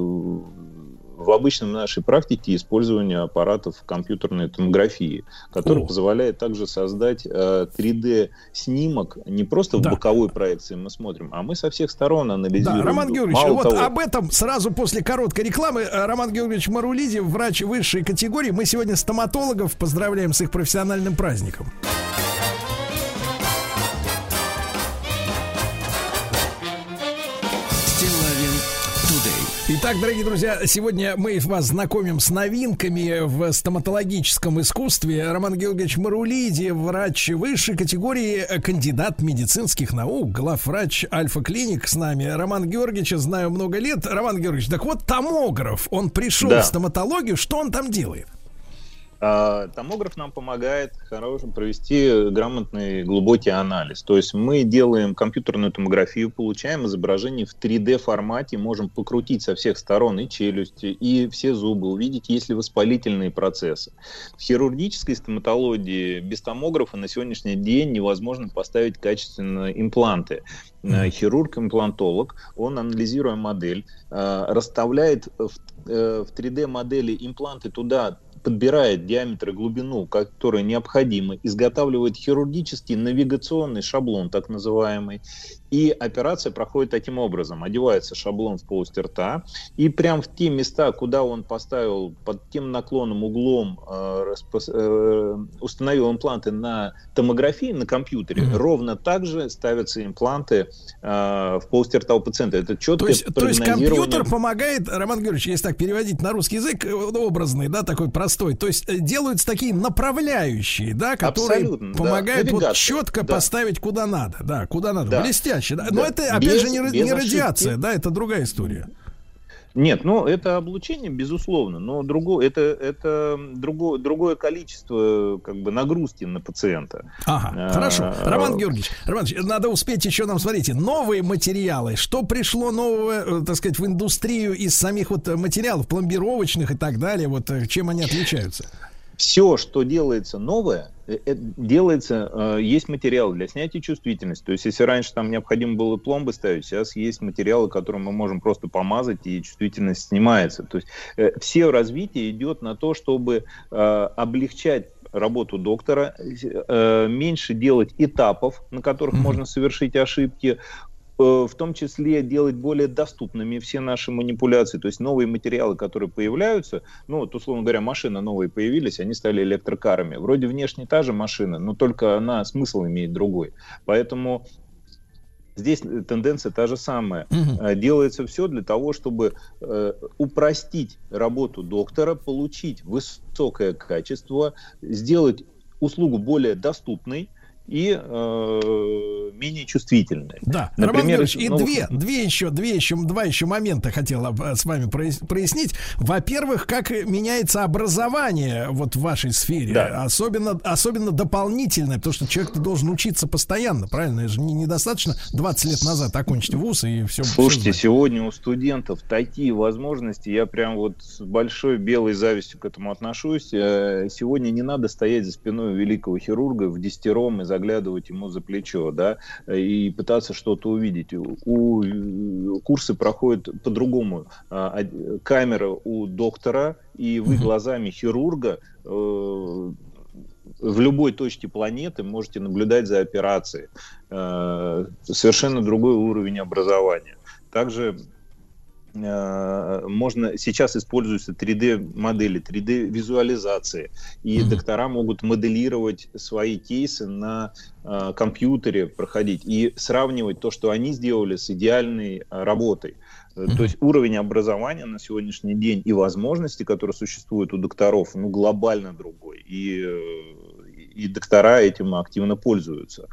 в обычном нашей практике использование аппаратов компьютерной томографии, который О. позволяет также создать э, 3D-снимок не просто да. в боковой проекции мы смотрим, а мы со всех сторон анализируем. Да, Роман Георгиевич, Мало вот того... об этом сразу после короткой рекламы. Э, Роман Георгиевич Марулиди, врач высшей категории. Мы сегодня стоматологов поздравляем с их профессиональным праздником. Итак, дорогие друзья, сегодня мы вас знакомим с новинками в стоматологическом искусстве. Роман Георгиевич Марулиди, врач высшей категории, кандидат медицинских наук, главврач Альфа-клиник с нами. Роман Георгиевич знаю много лет. Роман Георгиевич, так вот, томограф, он пришел да. в стоматологию, что он там делает? А, томограф нам помогает хорошо провести грамотный глубокий анализ. То есть мы делаем компьютерную томографию, получаем изображение в 3D формате, можем покрутить со всех сторон и челюсти, и все зубы, увидеть, есть ли воспалительные процессы. В хирургической стоматологии без томографа на сегодняшний день невозможно поставить качественные импланты. Mm-hmm. Хирург-имплантолог, он, анализируя модель, а, расставляет в 3D-модели э, импланты туда подбирает диаметр и глубину, которые необходимы, изготавливает хирургический навигационный шаблон, так называемый, и операция проходит таким образом. Одевается шаблон в полость рта, и прям в те места, куда он поставил под тем наклонным углом, э, распос... э, установил импланты на томографии на компьютере, mm-hmm. ровно так же ставятся импланты э, в полости рта у пациента. Это четко то есть, то есть компьютер помогает, Роман Георгиевич, если так переводить на русский язык, э, образный, да, такой простой, то есть э, делаются такие направляющие, да, которые Абсолютно, помогают да. вот четко да. поставить куда надо, да, куда надо. Да. Блестяще чаще. Да? Но это, опять без, же, не, не радиация, да, это другая история. Нет, ну это облучение, безусловно, но другое, это, это другое, другое количество как бы нагрузки на пациента. Ага, а, хорошо. Роман Георгиевич, Роман Георгиевич, надо успеть еще нам, смотрите, новые материалы. Что пришло нового, э, так сказать, в индустрию из самих вот материалов, пломбировочных и так далее, вот э, чем они отличаются? Все, что делается новое, э, э, делается, э, есть материал для снятия чувствительности. То есть, если раньше там необходимо было пломбы ставить, сейчас есть материалы, которые мы можем просто помазать, и чувствительность снимается. То есть, все развитие идет на то, чтобы облегчать работу доктора, меньше делать этапов, на которых mm-hmm. можно совершить ошибки, в том числе делать более доступными все наши манипуляции, то есть новые материалы, которые появляются, ну вот условно говоря, машины новые появились, они стали электрокарами. Вроде внешне та же машина, но только она смысл имеет другой. Поэтому Здесь тенденция та же самая. Угу. Делается все для того, чтобы э, упростить работу доктора, получить высокое качество, сделать услугу более доступной, и э, менее чувствительные. Да, Например, Роман и ну, две, две еще, две еще, два еще момента хотела с вами прояснить. Во-первых, как меняется образование вот в вашей сфере, да. особенно, особенно дополнительное, потому что человек должен учиться постоянно, правильно? Это же не, недостаточно 20 лет назад окончить вуз и все. Слушайте, все сегодня у студентов такие возможности, я прям вот с большой белой завистью к этому отношусь. Э, сегодня не надо стоять за спиной великого хирурга в десятером и за заглядывать ему за плечо, да, и пытаться что-то увидеть. У, курсы проходят по-другому. А, камера у доктора, и вы глазами хирурга э, в любой точке планеты можете наблюдать за операцией. Э, совершенно другой уровень образования. Также можно сейчас используются 3D модели, 3D визуализации, и mm-hmm. доктора могут моделировать свои кейсы на э, компьютере, проходить и сравнивать то, что они сделали, с идеальной э, работой. Mm-hmm. То есть уровень образования на сегодняшний день и возможности, которые существуют у докторов, ну глобально другой. И и доктора этим активно пользуются.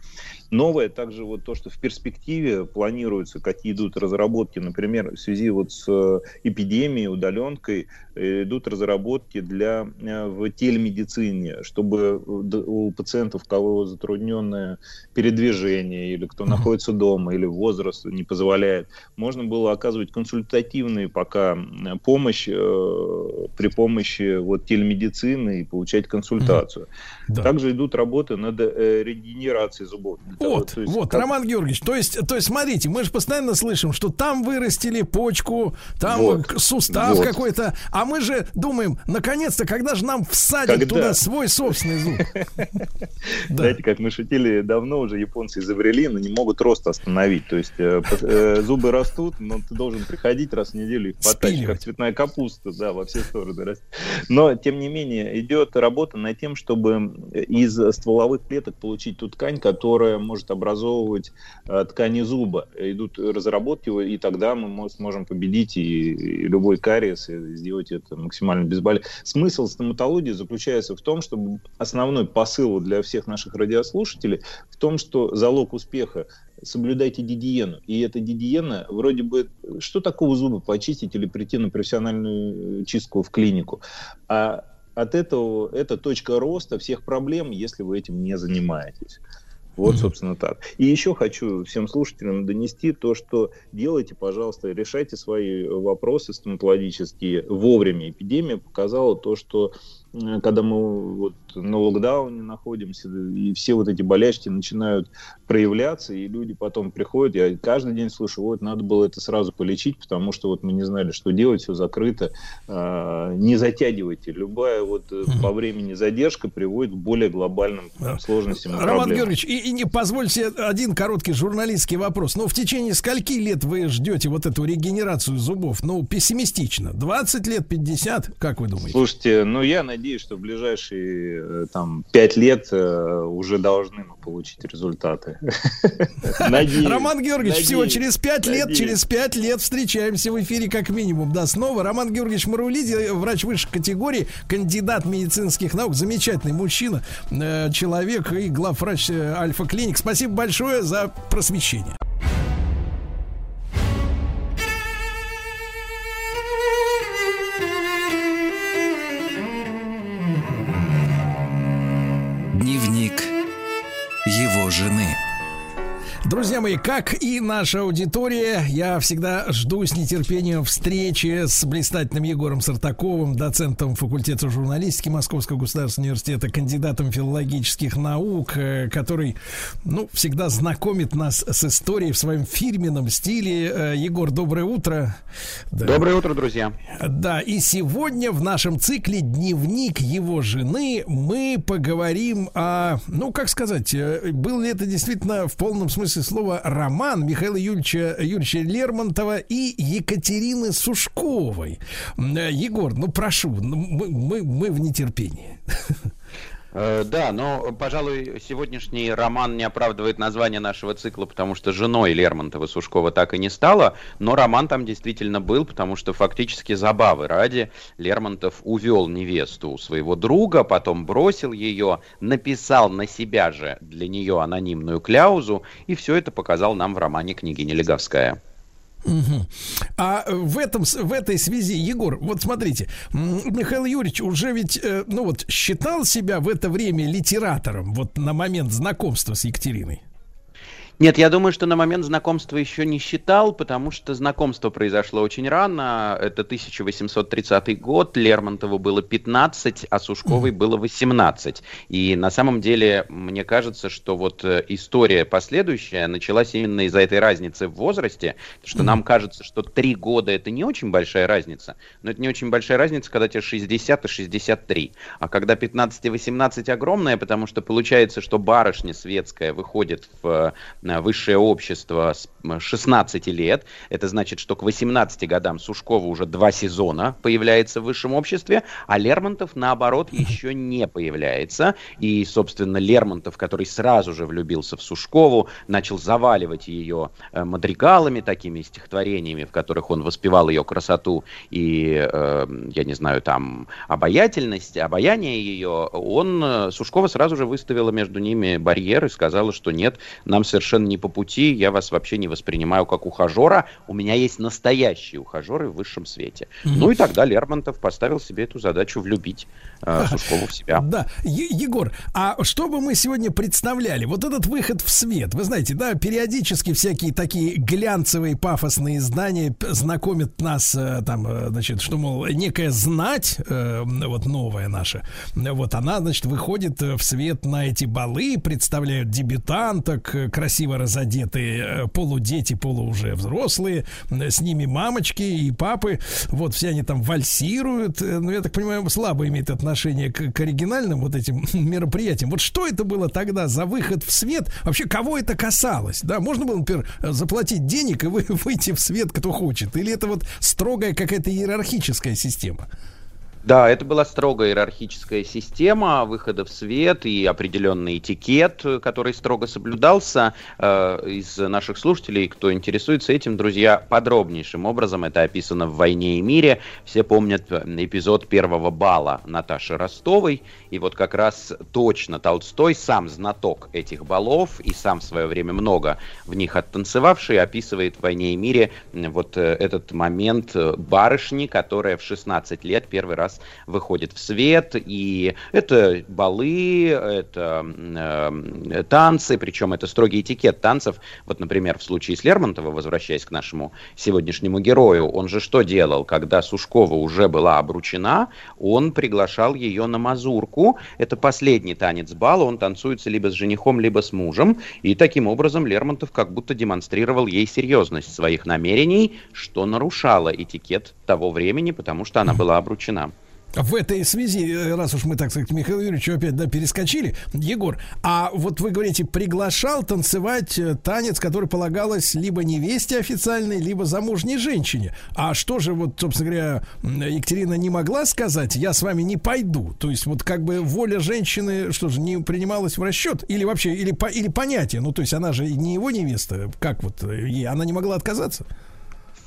Новое также вот то, что в перспективе планируется, какие идут разработки, например, в связи вот с э, эпидемией, удаленкой, э, идут разработки для э, в телемедицине, чтобы у пациентов, у кого затрудненное передвижение, или кто находится дома, или возраст не позволяет, можно было оказывать консультативные пока помощь э, при помощи вот телемедицины и получать консультацию. Да. Также идут работы над э, регенерацией зубов. Вот, есть, вот, как... Роман Георгиевич, то есть, то есть, смотрите, мы же постоянно слышим, что там вырастили почку, там вот, сустав вот. какой-то, а мы же думаем, наконец-то, когда же нам всадят когда? туда свой собственный зуб? Знаете, как мы шутили, давно уже японцы изобрели, но не могут рост остановить. То есть э, э, зубы растут, но ты должен приходить раз в неделю их потачить, как цветная капуста, да, во все стороны растет. Но, тем не менее, идет работа над тем, чтобы из стволовых клеток получить ту ткань, которая может образовывать э, ткани зуба. Идут разработки, и тогда мы сможем победить и, любой кариес, и сделать это максимально безболезненно. Смысл стоматологии заключается в том, чтобы основной посыл для всех наших радиослушателей в том, что залог успеха соблюдайте гигиену. И эта гигиена, вроде бы, что такого зубы почистить или прийти на профессиональную чистку в клинику? А от этого это точка роста всех проблем, если вы этим не занимаетесь. Вот, собственно, так. И еще хочу всем слушателям донести то, что делайте, пожалуйста, решайте свои вопросы стоматологические вовремя. Эпидемия показала то, что когда мы вот на локдауне находимся, и все вот эти болячки начинают проявляться, и люди потом приходят, я каждый день слышу, вот, надо было это сразу полечить, потому что вот мы не знали, что делать, все закрыто. А, не затягивайте. Любая вот угу. по времени задержка приводит к более глобальным сложностям Роман проблемам. Георгиевич, и, и не позвольте один короткий журналистский вопрос. Но в течение скольки лет вы ждете вот эту регенерацию зубов? Ну, пессимистично. 20 лет, 50? Как вы думаете? Слушайте, ну я надеюсь, что в ближайшие Э, там пять лет э, уже должны мы получить результаты. Роман Георгиевич, всего через пять лет, через пять лет встречаемся в эфире как минимум. Да, снова Роман Георгиевич Марулиди, врач высшей категории, кандидат медицинских наук, замечательный мужчина, э, человек и главврач Альфа-клиник. Спасибо большое за просвещение. Друзья мои, как и наша аудитория, я всегда жду с нетерпением встречи с блистательным Егором Сартаковым, доцентом факультета журналистики Московского государственного университета, кандидатом филологических наук, э, который, ну, всегда знакомит нас с историей в своем фирменном стиле. Э, Егор, доброе утро. Да. Доброе утро, друзья. Да, и сегодня в нашем цикле «Дневник его жены» мы поговорим о, ну, как сказать, э, был ли это действительно в полном смысле смысле слова роман Михаила Юрьевича, Юрьевича Лермонтова и Екатерины Сушковой. Э, Егор, ну прошу, ну, мы, мы, мы в нетерпении. Э, да, но, пожалуй, сегодняшний роман не оправдывает название нашего цикла, потому что женой Лермонтова Сушкова так и не стало, но роман там действительно был, потому что фактически забавы ради Лермонтов увел невесту у своего друга, потом бросил ее, написал на себя же для нее анонимную кляузу, и все это показал нам в романе «Княгиня Леговская». Угу. А в, этом, в этой связи, Егор, вот смотрите, Михаил Юрьевич уже ведь, э, ну вот, считал себя в это время литератором, вот на момент знакомства с Екатериной? Нет, я думаю, что на момент знакомства еще не считал, потому что знакомство произошло очень рано. Это 1830 год, Лермонтову было 15, а Сушковой было 18. И на самом деле, мне кажется, что вот э, история последующая началась именно из-за этой разницы в возрасте, что нам кажется, что 3 года это не очень большая разница, но это не очень большая разница, когда тебе 60 и 63. А когда 15 и 18 огромная, потому что получается, что барышня светская выходит в высшее общество с 16 лет. Это значит, что к 18 годам Сушкова уже два сезона появляется в высшем обществе, а Лермонтов, наоборот, еще не появляется. И, собственно, Лермонтов, который сразу же влюбился в Сушкову, начал заваливать ее э, мадригалами, такими стихотворениями, в которых он воспевал ее красоту и, э, я не знаю, там, обаятельность, обаяние ее, он, э, Сушкова сразу же выставила между ними барьер и сказала, что нет, нам совершенно не по пути, я вас вообще не воспринимаю как ухажера, у меня есть настоящие ухажеры в высшем свете. Mm-hmm. Ну и тогда Лермонтов поставил себе эту задачу влюбить э, Сушкову в себя. Да, е- Егор, а что бы мы сегодня представляли? Вот этот выход в свет, вы знаете, да, периодически всякие такие глянцевые пафосные издания знакомят нас, э, там, э, значит, что, мол, некая знать, э, вот новая наша, вот она, значит, выходит в свет на эти балы, представляют дебютанток, красиво разодетые, полу дети полу уже взрослые, с ними мамочки и папы, вот все они там вальсируют, э, ну, я так понимаю, слабо имеет отношение к, к оригинальным вот этим мероприятиям. Вот что это было тогда за выход в свет? Вообще, кого это касалось? Да, можно было, например, заплатить денег и вы, выйти в свет, кто хочет? Или это вот строгая какая-то иерархическая система? Да, это была строгая иерархическая система выхода в свет и определенный этикет, который строго соблюдался. Э, из наших слушателей, кто интересуется этим, друзья, подробнейшим образом это описано в «Войне и мире». Все помнят эпизод первого бала Наташи Ростовой. И вот как раз точно Толстой, сам знаток этих балов и сам в свое время много в них оттанцевавший, описывает в «Войне и мире» вот э, этот момент барышни, которая в 16 лет первый раз раз выходит в свет, и это балы, это э, танцы, причем это строгий этикет танцев. Вот, например, в случае с Лермонтова, возвращаясь к нашему сегодняшнему герою, он же что делал, когда Сушкова уже была обручена, он приглашал ее на мазурку, это последний танец бала, он танцуется либо с женихом, либо с мужем, и таким образом Лермонтов как будто демонстрировал ей серьезность своих намерений, что нарушало этикет того времени, потому что она была обручена. В этой связи, э, раз уж мы, так сказать, Михаил Юрьевич опять да, перескочили, Егор, а вот вы говорите, приглашал танцевать э, танец, который полагалось либо невесте официальной, либо замужней женщине. А что же, вот, собственно говоря, Екатерина не могла сказать, я с вами не пойду? То есть вот как бы воля женщины, что же, не принималась в расчет? Или вообще, или, или понятие? Ну, то есть она же не его невеста, как вот, э, ей, она не могла отказаться?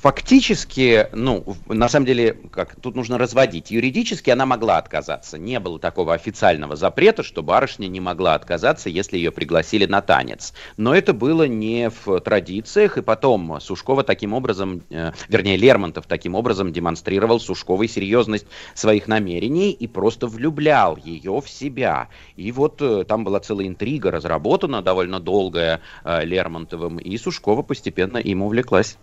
Фактически, ну, на самом деле, как тут нужно разводить. Юридически она могла отказаться. Не было такого официального запрета, что барышня не могла отказаться, если ее пригласили на танец. Но это было не в традициях, и потом Сушкова таким образом, э, вернее, Лермонтов таким образом демонстрировал Сушковой серьезность своих намерений и просто влюблял ее в себя. И вот э, там была целая интрига разработана, довольно долгая э, Лермонтовым, и Сушкова постепенно им увлеклась.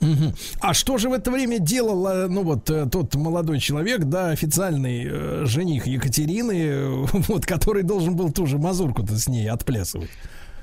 Угу. А что же в это время делал, э, ну вот э, тот молодой человек, да, официальный э, жених Екатерины, вот, который должен был ту же мазурку-то с ней отплясывать?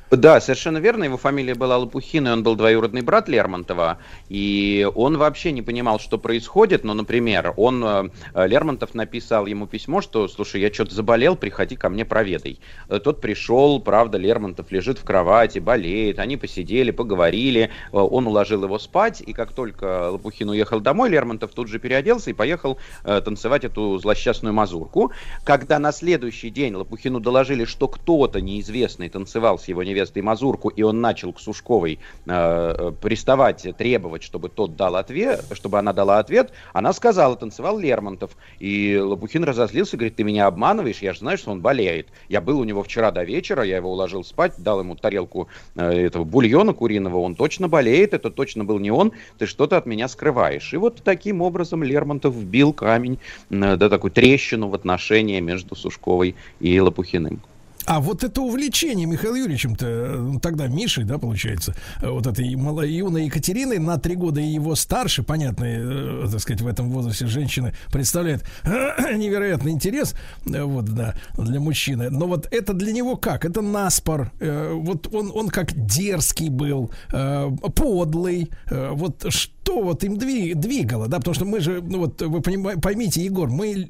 Да, совершенно верно. Его фамилия была Лопухин, и он был двоюродный брат Лермонтова. И он вообще не понимал, что происходит. Но, например, он, э, Лермонтов написал ему письмо, что, слушай, я что-то заболел, приходи ко мне, проведай. Э, тот пришел, правда, Лермонтов лежит в кровати, болеет. Они посидели, поговорили. Э, он уложил его спать, и как только Лопухин уехал домой, Лермонтов тут же переоделся и поехал танцевать эту злосчастную мазурку. Когда на следующий день Лопухину доложили, что кто-то неизвестный танцевал с его невестой, невестой Мазурку, и он начал к Сушковой э, приставать, требовать, чтобы тот дал ответ, чтобы она дала ответ, она сказала, танцевал Лермонтов. И Лопухин разозлился, говорит, ты меня обманываешь, я же знаю, что он болеет. Я был у него вчера до вечера, я его уложил спать, дал ему тарелку э, этого бульона куриного, он точно болеет, это точно был не он, ты что-то от меня скрываешь. И вот таким образом Лермонтов вбил камень, э, да, такую трещину в отношения между Сушковой и Лопухиным. А вот это увлечение Михаилом Юрьевичем-то, ну, тогда Мишей, да, получается, э, вот этой малой юной Екатериной на три года его старше, понятно, э, так сказать, в этом возрасте женщины представляет невероятный интерес, э, вот, да, для мужчины. Но вот это для него как? Это наспор. Вот он, он как дерзкий был, подлый. Вот что вот им двигало, да, потому что мы же, ну вот вы поймите, Егор, мы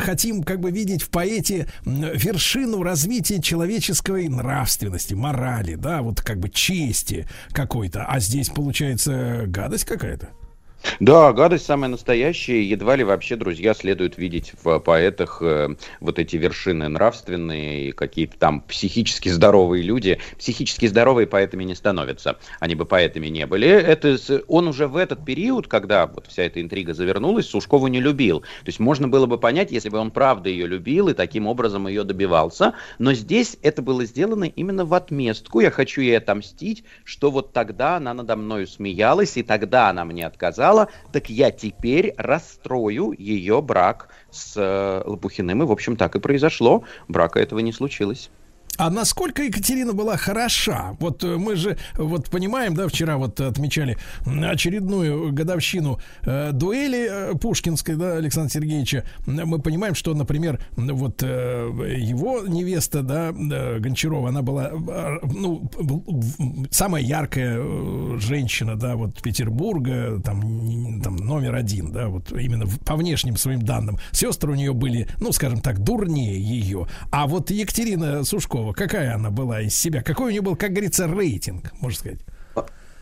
хотим как бы видеть в поэте вершину развития развитие человеческой нравственности, морали, да, вот как бы чести какой-то. А здесь получается гадость какая-то. Да, гадость самая настоящая. Едва ли вообще, друзья, следует видеть в поэтах э, вот эти вершины нравственные какие-то там психически здоровые люди. Психически здоровые поэтами не становятся. Они бы поэтами не были. Это, он уже в этот период, когда вот вся эта интрига завернулась, Сушкову не любил. То есть можно было бы понять, если бы он правда ее любил и таким образом ее добивался. Но здесь это было сделано именно в отместку. Я хочу ей отомстить, что вот тогда она надо мною смеялась, и тогда она мне отказала сказала, так я теперь расстрою ее брак с э, Лопухиным. И, в общем, так и произошло. Брака этого не случилось. А насколько Екатерина была хороша? Вот э, мы же вот понимаем, да, вчера вот отмечали очередную годовщину э, дуэли э, Пушкинской, да, Александра Сергеевича. Мы понимаем, что, например, вот э, его невеста, да, э, Гончарова, она была, э, ну, самая яркая э, женщина, да, вот Петербурга, там, там номер один, да, вот именно по внешним своим данным. Сестры у нее были, ну, скажем так, дурнее ее. А вот Екатерина Сушкова Пескова, какая она была из себя? Какой у нее был, как говорится, рейтинг, можно сказать?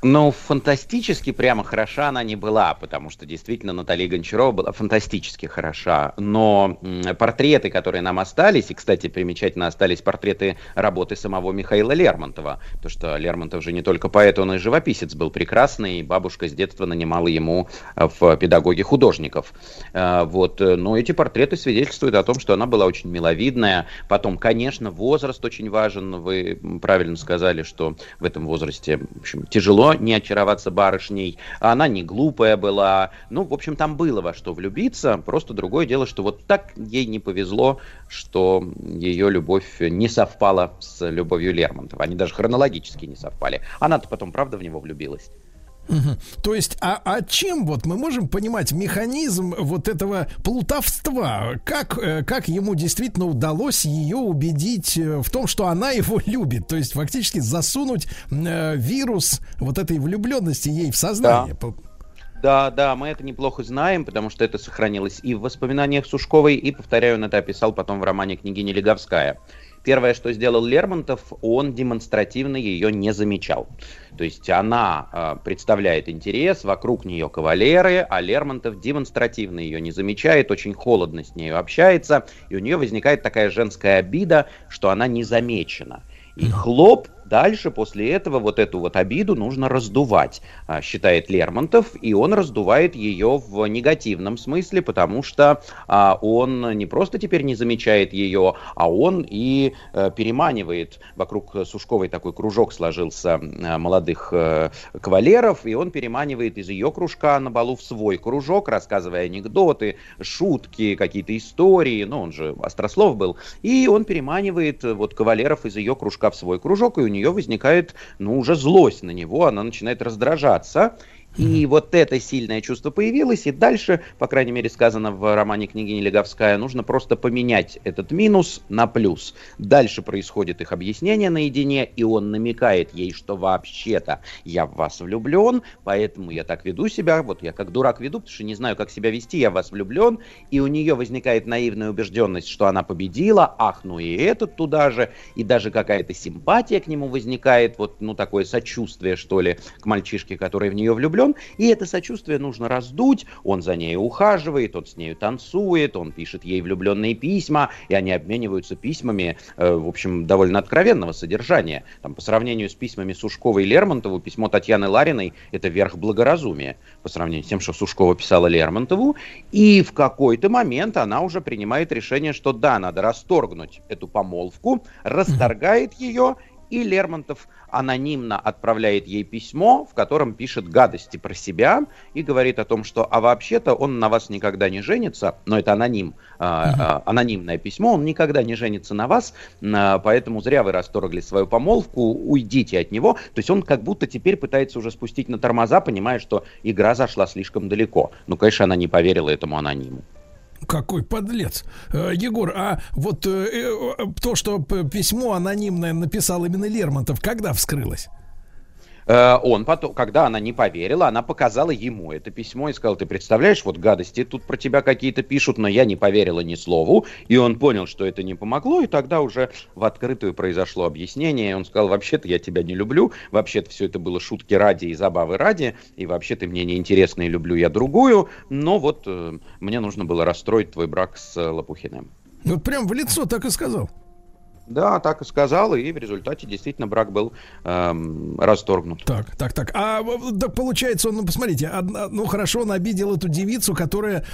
Ну, фантастически прямо хороша она не была, потому что действительно Наталья Гончарова была фантастически хороша. Но портреты, которые нам остались, и, кстати, примечательно остались портреты работы самого Михаила Лермонтова, то что Лермонтов же не только поэт, он и живописец был прекрасный, и бабушка с детства нанимала ему э, в педагоге художников. Э, вот. Но эти портреты свидетельствуют о том, что она была очень миловидная. Потом, конечно, возраст очень важен. Вы правильно сказали, что в этом возрасте в общем, тяжело не очароваться барышней. Она не глупая была. Ну, в общем, там было во что влюбиться. Просто другое дело, что вот так ей не повезло, что ее любовь не совпала с любовью Лермонтова. Они даже хронологически не совпали. Она-то потом, правда, в него влюбилась. Угу. То есть, а, а чем вот мы можем понимать механизм вот этого плутовства? Как, э, как ему действительно удалось ее убедить э, в том, что она его любит? То есть, фактически засунуть э, вирус вот этой влюбленности ей в сознание. Да. Да, да, мы это неплохо знаем, потому что это сохранилось и в воспоминаниях Сушковой, и, повторяю, он это описал потом в романе «Княгиня Леговская». Первое, что сделал Лермонтов, он демонстративно ее не замечал. То есть она э, представляет интерес, вокруг нее кавалеры, а Лермонтов демонстративно ее не замечает, очень холодно с нею общается, и у нее возникает такая женская обида, что она не замечена. И хлоп Дальше, после этого, вот эту вот обиду нужно раздувать, а, считает Лермонтов, и он раздувает ее в негативном смысле, потому что а, он не просто теперь не замечает ее, а он и э, переманивает. Вокруг Сушковой такой кружок сложился молодых э, кавалеров, и он переманивает из ее кружка на балу в свой кружок, рассказывая анекдоты, шутки, какие-то истории, ну, он же острослов был, и он переманивает э, вот кавалеров из ее кружка в свой кружок, и у нее нее возникает, ну, уже злость на него, она начинает раздражаться, и вот это сильное чувство появилось, и дальше, по крайней мере, сказано в романе княгини Леговская, нужно просто поменять этот минус на плюс. Дальше происходит их объяснение наедине, и он намекает ей, что вообще-то я в вас влюблен, поэтому я так веду себя, вот я как дурак веду, потому что не знаю, как себя вести, я в вас влюблен, и у нее возникает наивная убежденность, что она победила, ах, ну и этот туда же, и даже какая-то симпатия к нему возникает, вот, ну, такое сочувствие, что ли, к мальчишке, который в нее влюблен, влюблен, и это сочувствие нужно раздуть, он за ней ухаживает, он с нею танцует, он пишет ей влюбленные письма, и они обмениваются письмами, э, в общем, довольно откровенного содержания. Там, по сравнению с письмами Сушковой и Лермонтову, письмо Татьяны Лариной – это верх благоразумия по сравнению с тем, что Сушкова писала Лермонтову, и в какой-то момент она уже принимает решение, что да, надо расторгнуть эту помолвку, расторгает ее, и Лермонтов анонимно отправляет ей письмо, в котором пишет гадости про себя и говорит о том, что а вообще-то он на вас никогда не женится, но это аноним, uh-huh. анонимное письмо, он никогда не женится на вас, а, поэтому зря вы расторгли свою помолвку, уйдите от него. То есть он как будто теперь пытается уже спустить на тормоза, понимая, что игра зашла слишком далеко. Ну, конечно, она не поверила этому анониму. Какой подлец. Э, Егор, а вот э, э, то, что письмо анонимное написал именно Лермонтов, когда вскрылось? Э, он потом, когда она не поверила, она показала ему это письмо и сказала, ты представляешь, вот гадости тут про тебя какие-то пишут, но я не поверила ни слову, и он понял, что это не помогло, и тогда уже в открытую произошло объяснение, он сказал, вообще-то я тебя не люблю, вообще-то все это было шутки ради и забавы ради, и вообще ты мне неинтересна и люблю я другую, но вот э, мне нужно было расстроить твой брак с э, Лопухиным. Вот прям в лицо так и сказал. Да, так и сказал, и в результате действительно брак был эм, расторгнут. Так, так, так. А да, получается, он, ну, посмотрите, одна, ну хорошо, он обидел эту девицу, которая,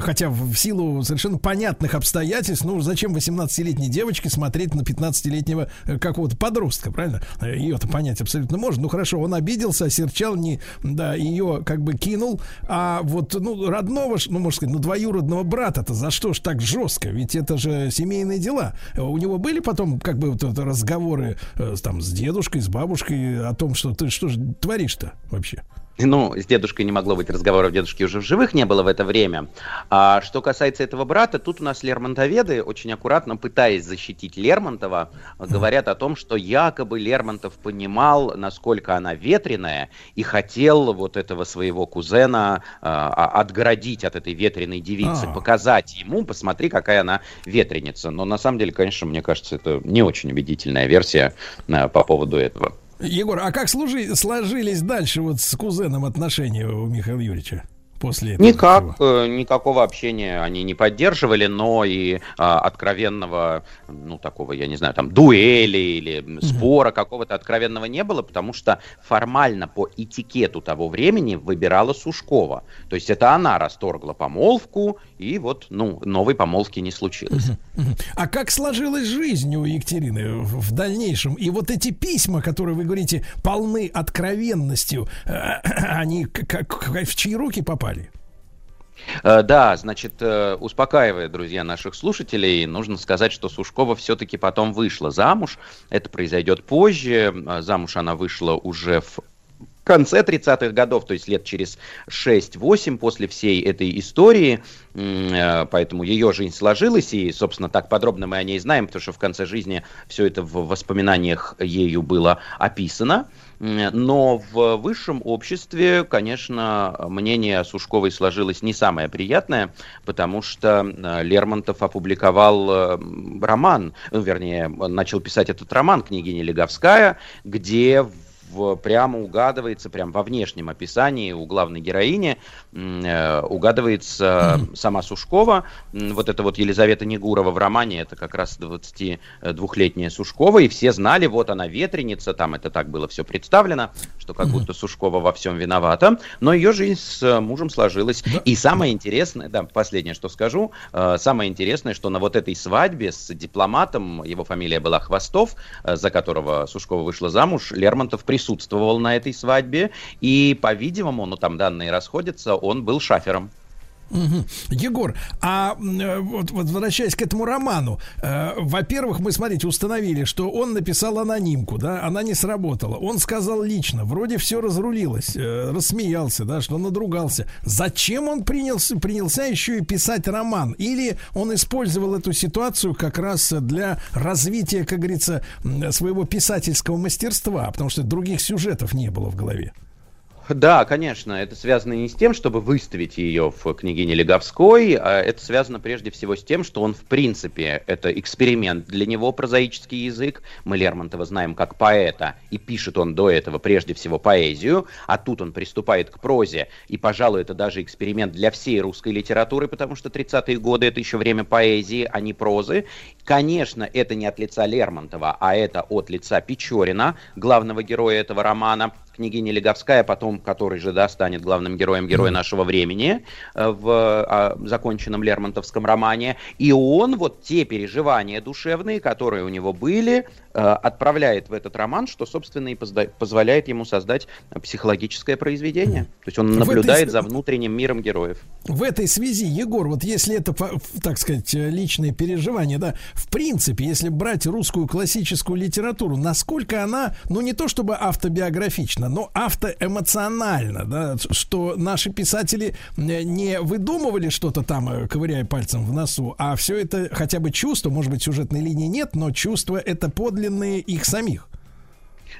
хотя в силу совершенно понятных обстоятельств, ну зачем 18-летней девочке смотреть на 15-летнего э, какого-то подростка, правильно? Ее-то понять абсолютно можно. Ну хорошо, он обиделся, осерчал, не, да, ее как бы кинул, а вот, ну, родного, ну, можно сказать, ну, двоюродного брата-то за что ж так жестко? Ведь это же семейные дела. У него были потом потом как бы вот разговоры э, там с дедушкой, с бабушкой о том, что ты что же творишь-то вообще? Ну, с дедушкой не могло быть разговоров, дедушки уже в живых не было в это время. А что касается этого брата, тут у нас лермонтоведы, очень аккуратно пытаясь защитить Лермонтова, говорят о том, что якобы Лермонтов понимал, насколько она ветреная, и хотел вот этого своего кузена а, а отгородить от этой ветреной девицы, а. показать ему, посмотри, какая она ветреница. Но на самом деле, конечно, мне кажется, это не очень убедительная версия а, по поводу этого. Егор, а как служи, сложились дальше вот с кузеном отношения у Михаила Юрьевича? После этого? Никак, всего? никакого общения они не поддерживали, но и а, откровенного, ну, такого, я не знаю, там, дуэли или спора mm-hmm. какого-то откровенного не было, потому что формально по этикету того времени выбирала Сушкова. То есть это она расторгла помолвку, и вот, ну, новой помолвки не случилось. Mm-hmm. Mm-hmm. А как сложилась жизнь у Екатерины в, в дальнейшем? И вот эти письма, которые вы говорите, полны откровенностью, э, они как, как, в чьи руки попали? Э, да, значит, э, успокаивая, друзья, наших слушателей, нужно сказать, что Сушкова все-таки потом вышла замуж. Это произойдет позже. Э, замуж она вышла уже в конце 30-х годов, то есть лет через 6-8 после всей этой истории, поэтому ее жизнь сложилась, и, собственно, так подробно мы о ней знаем, потому что в конце жизни все это в воспоминаниях ею было описано. Но в высшем обществе, конечно, мнение Сушковой сложилось не самое приятное, потому что э, Лермонтов опубликовал э, роман, ну, вернее, начал писать этот роман «Княгиня Леговская», где в, прямо угадывается, прям во внешнем описании у главной героини э, угадывается сама Сушкова. Вот это вот Елизавета Негурова в романе, это как раз 22-летняя Сушкова, и все знали, вот она ветреница, там это так было все представлено, что как будто Сушкова во всем виновата, но ее жизнь с мужем сложилась. И самое интересное, да, последнее, что скажу, э, самое интересное, что на вот этой свадьбе с дипломатом, его фамилия была Хвостов, э, за которого Сушкова вышла замуж, Лермонтов присутствовал присутствовал на этой свадьбе, и, по-видимому, ну там данные расходятся, он был шафером. Угу. Егор, а э, вот, возвращаясь к этому роману, э, во-первых, мы, смотрите, установили, что он написал анонимку, да, она не сработала. Он сказал лично, вроде все разрулилось, э, рассмеялся, да, что надругался. Зачем он принялся, принялся еще и писать роман? Или он использовал эту ситуацию как раз для развития, как говорится, своего писательского мастерства, потому что других сюжетов не было в голове? Да, конечно, это связано не с тем, чтобы выставить ее в княгине Леговской, а это связано прежде всего с тем, что он в принципе, это эксперимент для него, прозаический язык. Мы Лермонтова знаем как поэта, и пишет он до этого прежде всего поэзию, а тут он приступает к прозе, и, пожалуй, это даже эксперимент для всей русской литературы, потому что 30-е годы это еще время поэзии, а не прозы. Конечно, это не от лица Лермонтова, а это от лица Печорина, главного героя этого романа, княгиня Леговская, потом, который же да, станет главным героем героя нашего времени э, в а, законченном Лермонтовском романе. И он вот те переживания душевные, которые у него были, э, отправляет в этот роман, что, собственно, и позволяет ему создать психологическое произведение. То есть он наблюдает этой... за внутренним миром героев. В этой связи, Егор, вот если это, так сказать, личные переживания, да, в принципе, если брать русскую классическую литературу, насколько она, ну не то чтобы автобиографична, понятно, но автоэмоционально, да, что наши писатели не выдумывали что-то там, э, ковыряя пальцем в носу, а все это хотя бы чувство, может быть, сюжетной линии нет, но чувства это подлинные их самих.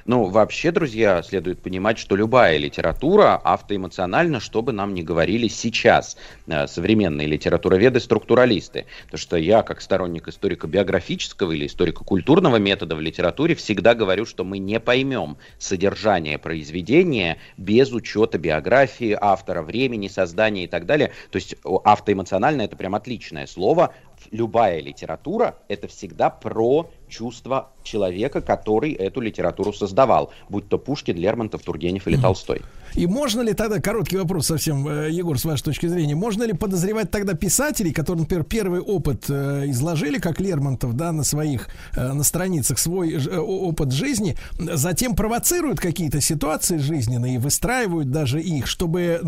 Ну, вообще, друзья, следует понимать, что любая литература автоэмоциональна, что бы нам ни говорили сейчас э, современные литературоведы, структуралисты. Потому что я, как сторонник историко-биографического или историко-культурного метода в литературе, всегда говорю, что мы не поймем содержание произведения без учета биографии автора, времени создания и так далее. То есть автоэмоционально это прям отличное слово. Любая литература — это всегда про чувство человека, который эту литературу создавал, будь то Пушкин, Лермонтов, Тургенев или Толстой. И можно ли тогда, короткий вопрос совсем, э, Егор, с вашей точки зрения, можно ли подозревать тогда писателей, которые, например, первый опыт э, изложили, как Лермонтов, да, на своих, э, на страницах свой опыт жизни, затем провоцируют какие-то ситуации жизненные и выстраивают даже их, чтобы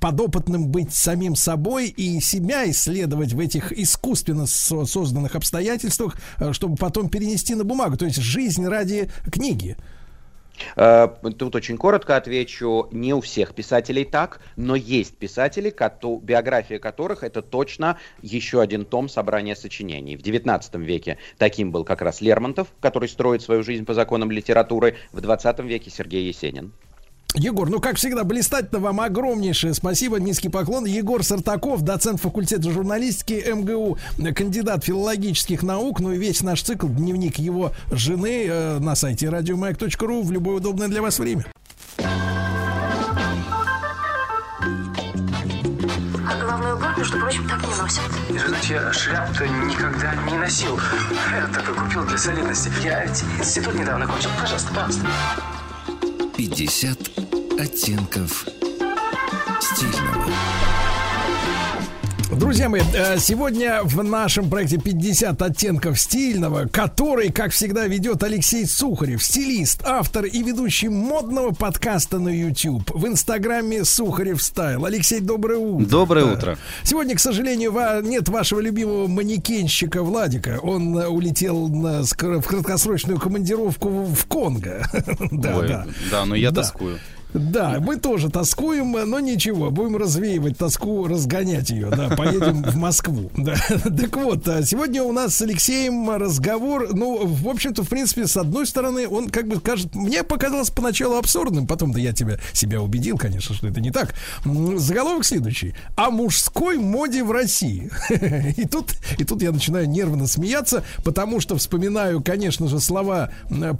подопытным быть самим собой и себя исследовать в этих искусственно созданных обстоятельствах, чтобы потом перенести на бумагу. То есть жизнь ради книги. Э, тут очень коротко отвечу. Не у всех писателей так, но есть писатели, биография которых это точно еще один том собрания сочинений. В XIX веке таким был как раз Лермонтов, который строит свою жизнь по законам литературы. В XX веке Сергей Есенин. Егор, ну как всегда, блистательно вам огромнейшее спасибо, низкий поклон. Егор Сартаков, доцент факультета журналистики МГУ, кандидат филологических наук, ну и весь наш цикл, дневник его жены э, на сайте радиомаяк.ру в любое удобное для вас время. сказать, я шляп-то никогда не носил. Я только купил для солидности. Я институт недавно кончил. Пожалуйста, пожалуйста. 50 оттенков стильного. Друзья мои, э, сегодня в нашем проекте 50 оттенков стильного, который, как всегда, ведет Алексей Сухарев, стилист, автор и ведущий модного подкаста на YouTube в инстаграме Сухарев Стайл. Алексей, доброе утро. Доброе утро. Сегодня, к сожалению, нет вашего любимого манекенщика Владика. Он э, улетел в краткосрочную командировку в Конго. да, да. Да, но я тоскую. Да, мы тоже тоскуем, но ничего, будем развеивать тоску, разгонять ее, да, поедем в Москву. Да. Так вот, а сегодня у нас с Алексеем разговор, ну, в общем-то, в принципе, с одной стороны, он как бы кажет, мне показалось поначалу абсурдным, потом-то я тебя, себя убедил, конечно, что это не так. Заголовок следующий. О мужской моде в России. И тут, и тут я начинаю нервно смеяться, потому что вспоминаю, конечно же, слова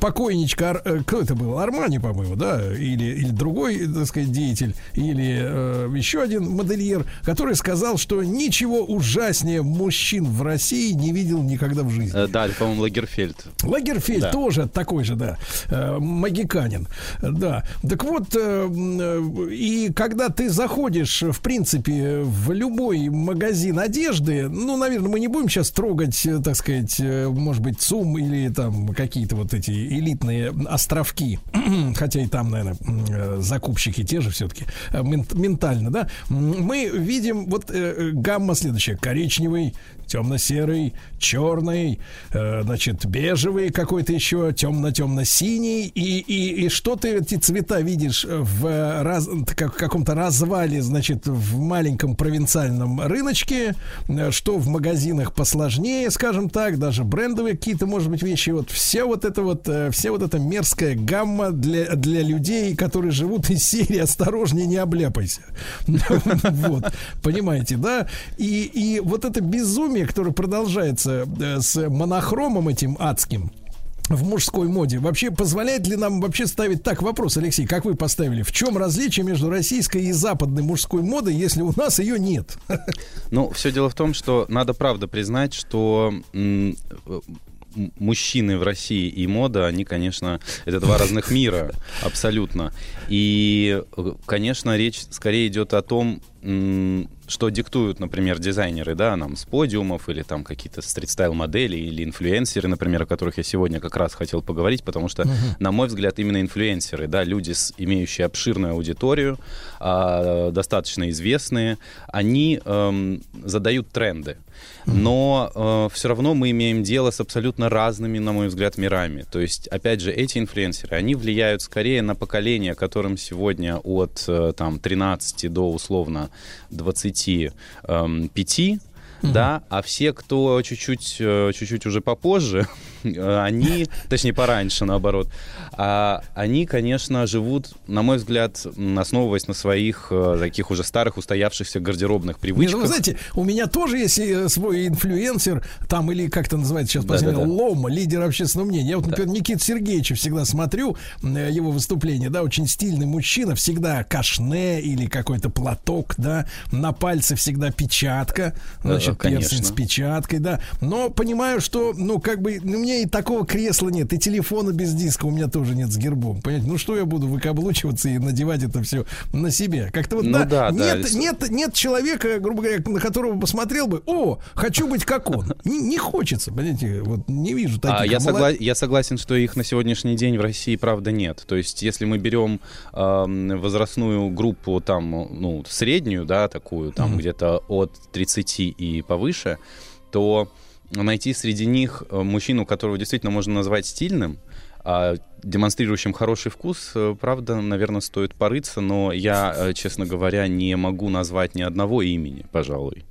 покойничка, э, кто это был, Армани, по-моему, да, или, или другой, так сказать, деятель или э, еще один модельер, который сказал, что ничего ужаснее мужчин в России не видел никогда в жизни. Э, да, по-моему, Лагерфельд. Лагерфельд да. тоже такой же, да, э, магиканин. Да. Так вот, э, э, и когда ты заходишь, в принципе, в любой магазин одежды, ну, наверное, мы не будем сейчас трогать, э, так сказать, может быть, ЦУМ или там какие-то вот эти элитные островки, хотя и там, наверное, закупщики те же все-таки, э, ментально, да, мы видим вот э, гамма следующая. Коричневый, темно-серый, черный, э, значит, бежевый какой-то еще, темно-темно-синий. И, и, и что ты эти цвета видишь в раз, как, каком-то развале, значит, в маленьком провинциальном рыночке, что в магазинах посложнее, скажем так, даже брендовые какие-то, может быть, вещи. Вот все вот это вот, все вот эта мерзкая гамма для, для людей, которые живут из серии «Осторожнее, не обляпайся». Вот, понимаете, да? И вот это безумие, которое продолжается э, с монохромом этим адским, в мужской моде. Вообще, позволяет ли нам вообще ставить так вопрос, Алексей, как вы поставили? В чем различие между российской и западной мужской модой, если у нас ее нет? Ну, все дело в том, что надо правда признать, что мужчины в России и мода, они, конечно, это два разных мира, абсолютно. И, конечно, речь скорее идет о том, что диктуют, например, дизайнеры, да, нам с подиумов или там какие-то стрит-стайл-модели или инфлюенсеры, например, о которых я сегодня как раз хотел поговорить, потому что, uh-huh. на мой взгляд, именно инфлюенсеры, да, люди, с, имеющие обширную аудиторию, э, достаточно известные, они э, задают тренды. Но э, все равно мы имеем дело с абсолютно разными, на мой взгляд, мирами. То есть, опять же, эти инфлюенсеры, они влияют скорее на поколение, которым сегодня от э, там 13 до условно 25, эм, mm-hmm. да, а все, кто чуть-чуть, э, чуть-чуть уже попозже, они, точнее пораньше наоборот, а, они, конечно, живут, на мой взгляд, основываясь на своих э, таких уже старых устоявшихся гардеробных привычках. Ну, вы знаете, у меня тоже есть э, свой инфлюенсер, там или как это называется сейчас, да, да, да. Лома, лидер общественного мнения. Я вот, например, да. Никита Сергеевича всегда смотрю, его выступление, да, очень стильный мужчина, всегда кашне или какой-то платок, да, на пальце всегда печатка, значит, да, перстень с печаткой, да. Но понимаю, что, ну, как бы, ну, мне и такого кресла нет, и телефона без диска у меня тоже нет с гербом. Понимаете, ну что я буду выкаблучиваться и надевать это все на себе? Как-то вот, ну, да, да, нет, да, нет, нет человека, грубо говоря, на которого посмотрел бы, о, хочу быть как он. Не, не хочется, понимаете, вот не вижу таких. А, я, согла... я согласен, что их на сегодняшний день в России, правда, нет. То есть, если мы берем э, возрастную группу, там, ну, среднюю, да, такую, там, mm-hmm. где-то от 30 и повыше, то найти среди них э, мужчину, которого действительно можно назвать стильным, а демонстрирующим хороший вкус, э, правда, наверное, стоит порыться, но я, э, честно говоря, не могу назвать ни одного имени, пожалуй.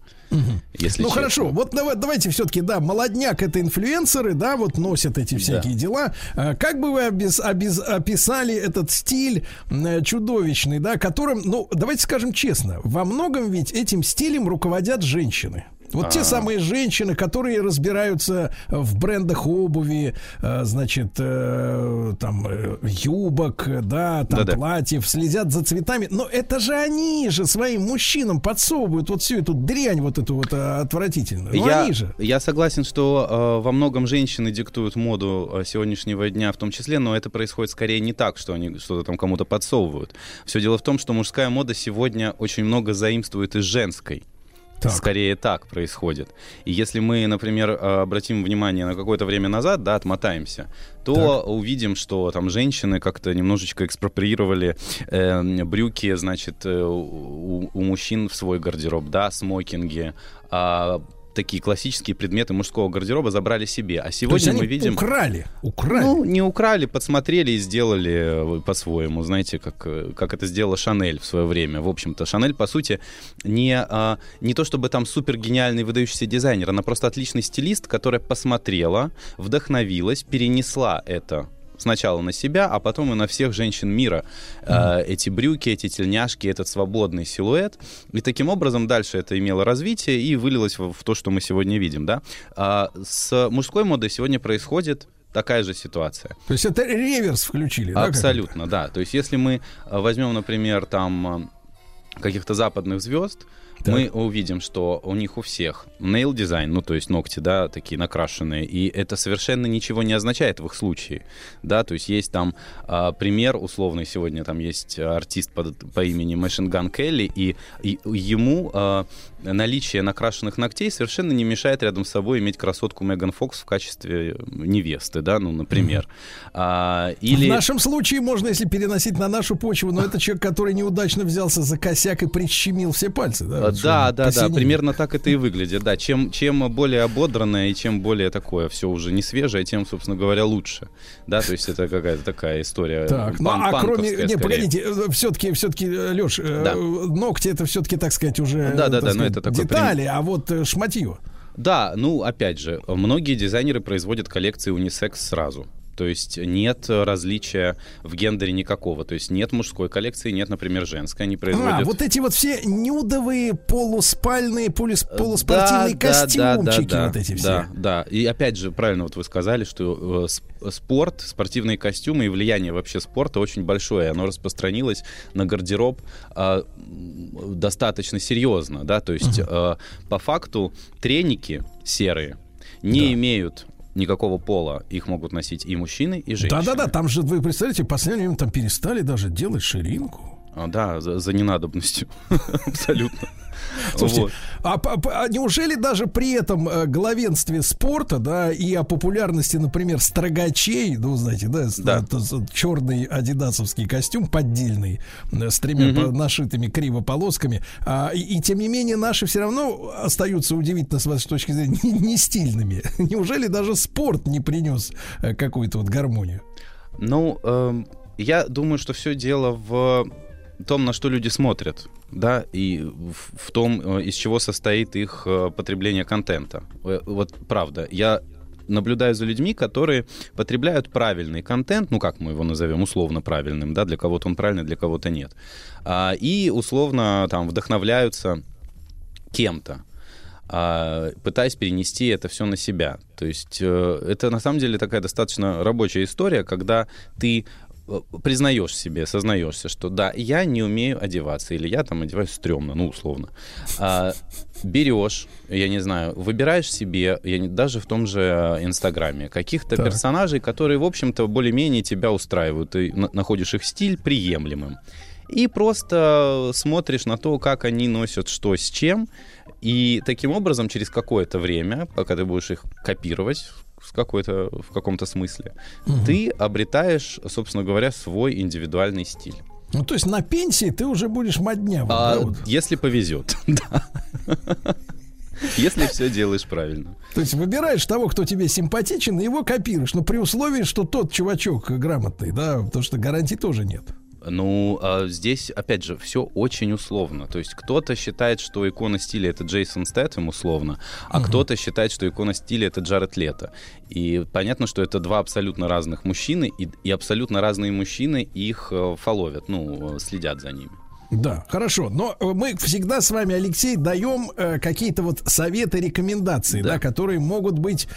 Если ну честно. хорошо, вот давай, давайте все-таки, да, молодняк это инфлюенсеры, да, вот носят эти всякие да. дела. Как бы вы обез, обез, описали этот стиль чудовищный, да, которым, ну, давайте скажем честно, во многом ведь этим стилем руководят женщины. Вот а... те самые женщины, которые разбираются в брендах обуви, э, значит, э, там юбок, да, там Да-да. платьев, следят за цветами. Но это же они же своим мужчинам подсовывают вот всю эту дрянь, вот эту вот отвратительную. Ну, я, они же. Я согласен, что э, во многом женщины диктуют моду сегодняшнего дня в том числе, но это происходит скорее не так, что они что-то там кому-то подсовывают. Все дело в том, что мужская мода сегодня очень много заимствует из женской. Так. Скорее так происходит. И если мы, например, обратим внимание на какое-то время назад, да, отмотаемся, то так. увидим, что там женщины как-то немножечко экспроприировали э, брюки, значит, э, у, у мужчин в свой гардероб, да, смокинги, а такие классические предметы мужского гардероба забрали себе. А сегодня мы видим... украли, украли. Ну, не украли, подсмотрели и сделали э, по-своему. Знаете, как, э, как это сделала Шанель в свое время. В общем-то, Шанель, по сути, не, а, не то чтобы там супер гениальный выдающийся дизайнер, она просто отличный стилист, которая посмотрела, вдохновилась, перенесла это сначала на себя, а потом и на всех женщин мира. Mm-hmm. Э, эти брюки, эти тельняшки, этот свободный силуэт. И таким образом дальше это имело развитие и вылилось в, в то, что мы сегодня видим. Да? А с мужской модой сегодня происходит такая же ситуация. То есть это реверс включили, да? Абсолютно, да. То есть если мы э, возьмем, например, там э, каких-то западных звезд, так. мы увидим, что у них у всех nail дизайн, ну то есть ногти, да, такие накрашенные, и это совершенно ничего не означает в их случае, да, то есть есть там а, пример условный сегодня, там есть артист под, по имени Machine Gun Kelly, и, и ему а, наличие накрашенных ногтей совершенно не мешает рядом с собой иметь красотку Меган Фокс в качестве невесты, да, ну, например. Mm-hmm. А, или... В нашем случае можно, если переносить на нашу почву, но это человек, который неудачно взялся за косяк и прищемил все пальцы, да? Да, да, да, примерно так это и выглядит, да. Чем, чем более ободранное и чем более такое все уже не свежее, тем, собственно говоря, лучше, да, то есть это какая-то такая история. Так, ну а кроме, не, погодите, все-таки, все-таки, Леш, да. ногти это все-таки, так сказать, уже... Да, да, да, но это такой детали, прям... а вот э, шматье. Да, ну, опять же, многие дизайнеры производят коллекции унисекс сразу. То есть нет различия в гендере никакого. То есть нет мужской коллекции, нет, например, женской. Они производят... А, вот эти вот все нюдовые полуспальные, полус, полуспортивные да, костюмчики. Да, да, вот эти все. Да, да. И опять же, правильно вот вы сказали, что э, спорт, спортивные костюмы и влияние вообще спорта очень большое. Оно распространилось на гардероб э, достаточно серьезно. Да? То есть uh-huh. э, по факту треники серые не да. имеют никакого пола. Их могут носить и мужчины, и женщины. Да-да-да, там же, вы представляете, время там перестали даже делать ширинку. А, да, за, за ненадобностью. Абсолютно. Слушайте, вот. а, а, а неужели даже при этом э, главенстве спорта, да, и о популярности, например, строгачей, ну, знаете, да, да. черный адидасовский костюм поддельный с тремя угу. нашитыми криво полосками, а, и, и тем не менее наши все равно остаются удивительно с вашей точки зрения не, не стильными. Неужели даже спорт не принес э, какую-то вот гармонию? Ну, э, я думаю, что все дело в том, на что люди смотрят, да, и в, в том, э, из чего состоит их э, потребление контента. Э, вот правда, я наблюдаю за людьми, которые потребляют правильный контент, ну как мы его назовем, условно правильным, да, для кого-то он правильный, для кого-то нет, а, и условно там вдохновляются кем-то а, пытаясь перенести это все на себя. То есть это на самом деле такая достаточно рабочая история, когда ты признаешь себе, сознаешься, что да, я не умею одеваться, или я там одеваюсь стрёмно, ну, условно. А, берешь, я не знаю, выбираешь себе, я не, даже в том же э, Инстаграме, каких-то так. персонажей, которые, в общем-то, более-менее тебя устраивают, ты на, находишь их стиль приемлемым. И просто смотришь на то, как они носят что с чем, и таким образом через какое-то время, пока ты будешь их копировать, в, какой-то, в каком-то смысле, угу. ты обретаешь, собственно говоря, свой индивидуальный стиль. Ну, то есть на пенсии ты уже будешь моднявым. А, да, вот? Если повезет, да. Если все делаешь правильно. То есть выбираешь того, кто тебе симпатичен, и его копируешь. Но при условии, что тот чувачок грамотный, да, потому что гарантий тоже нет. Ну, а здесь, опять же, все очень условно. То есть кто-то считает, что икона стиля это Джейсон Стэттем условно, а угу. кто-то считает, что икона стиля это Джаред Лето. И понятно, что это два абсолютно разных мужчины, и, и абсолютно разные мужчины их э, фоловят, ну, следят за ними. Да, хорошо. Но э, мы всегда с вами, Алексей, даем э, какие-то вот советы, рекомендации, да. да, которые могут быть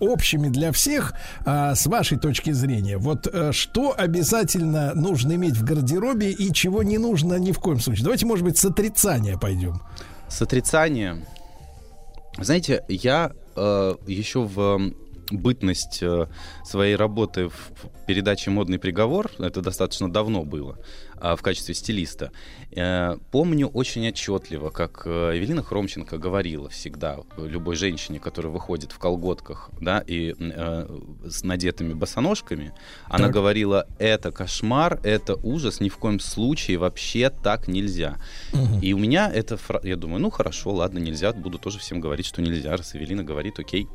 общими для всех. Э, с вашей точки зрения, вот э, что обязательно нужно иметь в гардеробе и чего не нужно ни в коем случае? Давайте, может быть, с отрицания пойдем. С отрицания. Знаете, я э, еще в бытность э, своей работы в передаче «Модный приговор», это достаточно давно было, а, в качестве стилиста, э, помню очень отчетливо, как э, Эвелина Хромченко говорила всегда любой женщине, которая выходит в колготках, да, и с надетыми босоножками, так. она говорила, это кошмар, это ужас, ни в коем случае вообще так нельзя. Угу. И у меня это, я думаю, ну хорошо, ладно, нельзя, буду тоже всем говорить, что нельзя, раз Эвелина говорит, окей.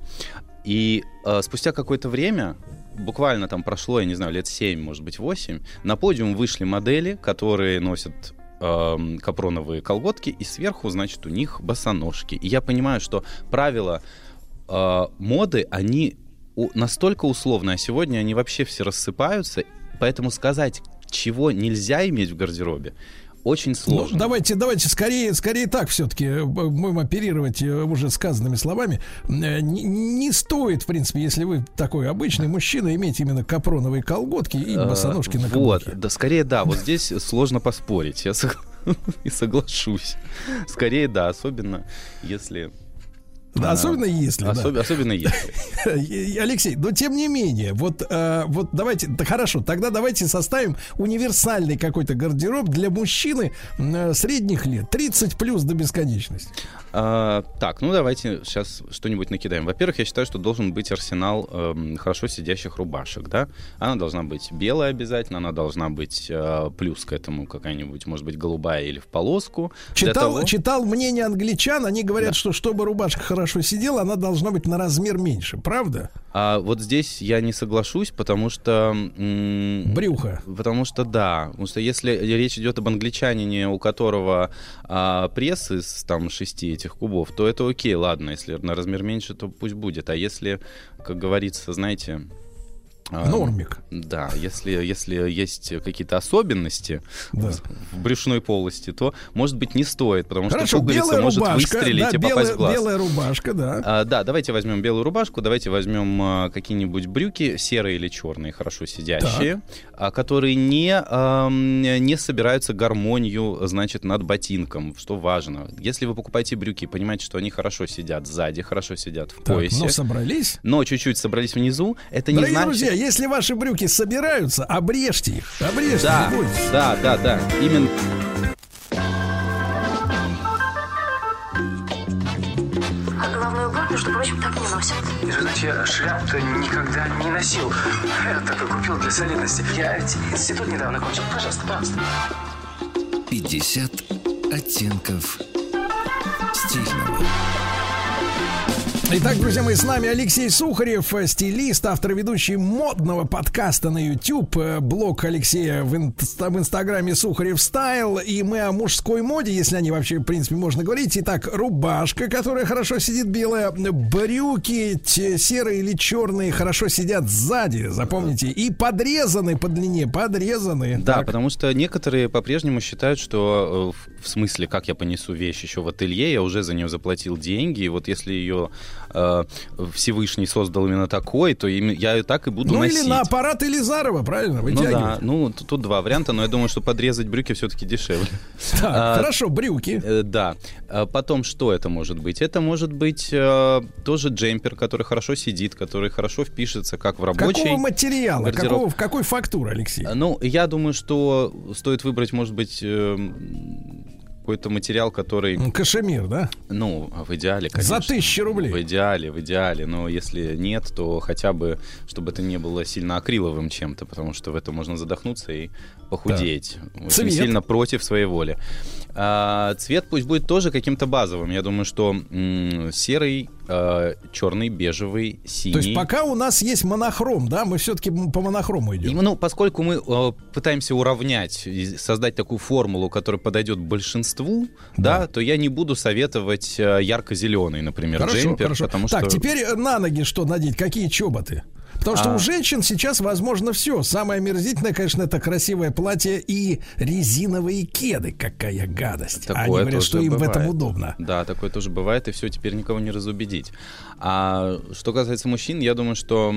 И э, спустя какое-то время, буквально там прошло, я не знаю, лет 7, может быть, 8, на подиум вышли модели, которые носят э, капроновые колготки, и сверху, значит, у них босоножки. И я понимаю, что правила э, моды, они настолько условные, а сегодня они вообще все рассыпаются, поэтому сказать, чего нельзя иметь в гардеробе, очень ну, сложно. Ну, давайте, давайте скорее, скорее так все-таки э, будем оперировать э, уже сказанными словами. Э, не, не стоит, в принципе, если вы такой обычный мужчина, иметь именно капроновые колготки и босоножки на каблуке. Вот, да, скорее да, вот здесь сложно поспорить, я соглашусь. Скорее да, особенно если да, особенно если. Особ, да. Особенно если. Алексей, но тем не менее, вот, э, вот давайте, да хорошо, тогда давайте составим универсальный какой-то гардероб для мужчины э, средних лет, 30 плюс до бесконечности. А, так, ну давайте сейчас что-нибудь накидаем. Во-первых, я считаю, что должен быть арсенал э, хорошо сидящих рубашек, да. Она должна быть белая обязательно, она должна быть э, плюс к этому какая-нибудь, может быть, голубая или в полоску. Читал, того... читал мнение англичан, они говорят, да. что чтобы рубашка хорошо сидела, она должна быть на размер меньше, правда? А вот здесь я не соглашусь, потому что... М- Брюхо. Потому что да, потому что если речь идет об англичанине, у которого а, пресс из там шести этих кубов, то это окей, ладно, если на размер меньше, то пусть будет. А если, как говорится, знаете, Нормик. Да, если, если есть какие-то особенности да. в брюшной полости, то, может быть, не стоит, потому Хорошо, что пуговица может рубашка, выстрелить да, и белая, попасть в глаз. Белая рубашка, да. А, да, давайте возьмем белую рубашку, давайте возьмем а, какие-нибудь брюки, серые или черные, хорошо сидящие, а, которые не, а, не собираются гармонию, значит, над ботинком, что важно. Если вы покупаете брюки, понимаете, что они хорошо сидят сзади, хорошо сидят в так, поясе. Но собрались. Но чуть-чуть собрались внизу, это Дорогие не значит... друзья, если ваши брюки собираются, обрежьте их. Обрежьте, да, да, да, да, именно. А головной убор, между прочим, так не носят. Значит, я шляп-то никогда не носил. Я так и купил для солидности. Я институт недавно кончил. Пожалуйста, пожалуйста. 50 оттенков стильного. Итак, друзья мои, с нами Алексей Сухарев, стилист, автор и ведущий модного подкаста на YouTube, блог Алексея в, инст- в инстаграме Сухарев Стайл, и мы о мужской моде, если о ней вообще, в принципе, можно говорить. Итак, рубашка, которая хорошо сидит белая, брюки серые или черные хорошо сидят сзади, запомните, и подрезаны по длине, подрезаны. Да, так. потому что некоторые по-прежнему считают, что э, в смысле, как я понесу вещь еще в ателье, я уже за нее заплатил деньги, и вот если ее э, Всевышний создал именно такой, то им, я ее так и буду ну, носить. Ну или на аппарат Елизарова, правильно? Ну да, ну тут, тут два варианта, но я думаю, что подрезать брюки все-таки дешевле. Так, а, хорошо, брюки. Э, да. А потом что это может быть? Это может быть э, тоже джемпер, который хорошо сидит, который хорошо впишется как в рабочий Какого материала? Какого, какой фактуры, Алексей? Ну, я думаю, что стоит выбрать, может быть, э, какой-то материал, который... Кашемир, да? Ну, в идеале, конечно. За тысячу рублей? В идеале, в идеале. Но если нет, то хотя бы, чтобы это не было сильно акриловым чем-то, потому что в этом можно задохнуться и похудеть. Да. Очень Цвет. сильно против своей воли. А, цвет пусть будет тоже каким-то базовым. Я думаю, что м- серый, э, черный, бежевый, синий. То есть пока у нас есть монохром, да, мы все-таки по монохрому идем. И, ну, поскольку мы э, пытаемся уравнять, создать такую формулу, которая подойдет большинству, да, да то я не буду советовать э, ярко-зеленый, например, хорошо, джемпер. Хорошо. Потому так, что... теперь на ноги что надеть? Какие чоботы? Потому что а... у женщин сейчас возможно все. Самое омерзительное, конечно, это красивое платье и резиновые кеды. Какая гадость. Такое Они говорят, что им бывает. в этом удобно. Да, такое тоже бывает, и все, теперь никого не разубедить. А что касается мужчин, я думаю, что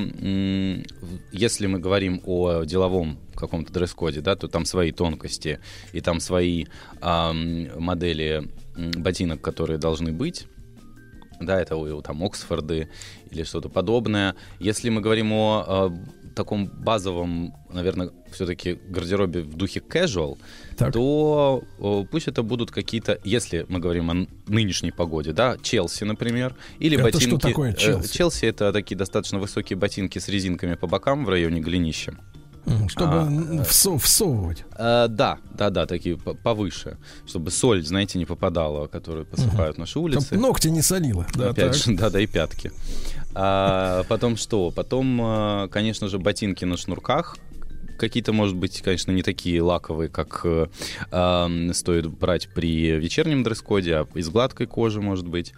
если мы говорим о деловом каком-то дресс-коде, да, то там свои тонкости и там свои э, модели ботинок, которые должны быть. Да, это там Оксфорды или что-то подобное. Если мы говорим о э, таком базовом, наверное, все-таки гардеробе в духе casual, так. то э, пусть это будут какие-то, если мы говорим о нынешней погоде, да, Челси, например, или это ботинки. Что такое Челси? Э, Челси это такие достаточно высокие ботинки с резинками по бокам в районе голенища. Чтобы а, всов, всовывать. А, да, да, да, такие повыше, чтобы соль, знаете, не попадала, которую посыпают угу. наши улицы. Чтоб ногти не солила. Да, Опять так. же, да, да, и пятки. А, потом что? Потом, а, конечно же, ботинки на шнурках, какие-то, может быть, конечно, не такие лаковые, как э, э, стоит брать при вечернем дресс-коде, а из гладкой кожи, может быть.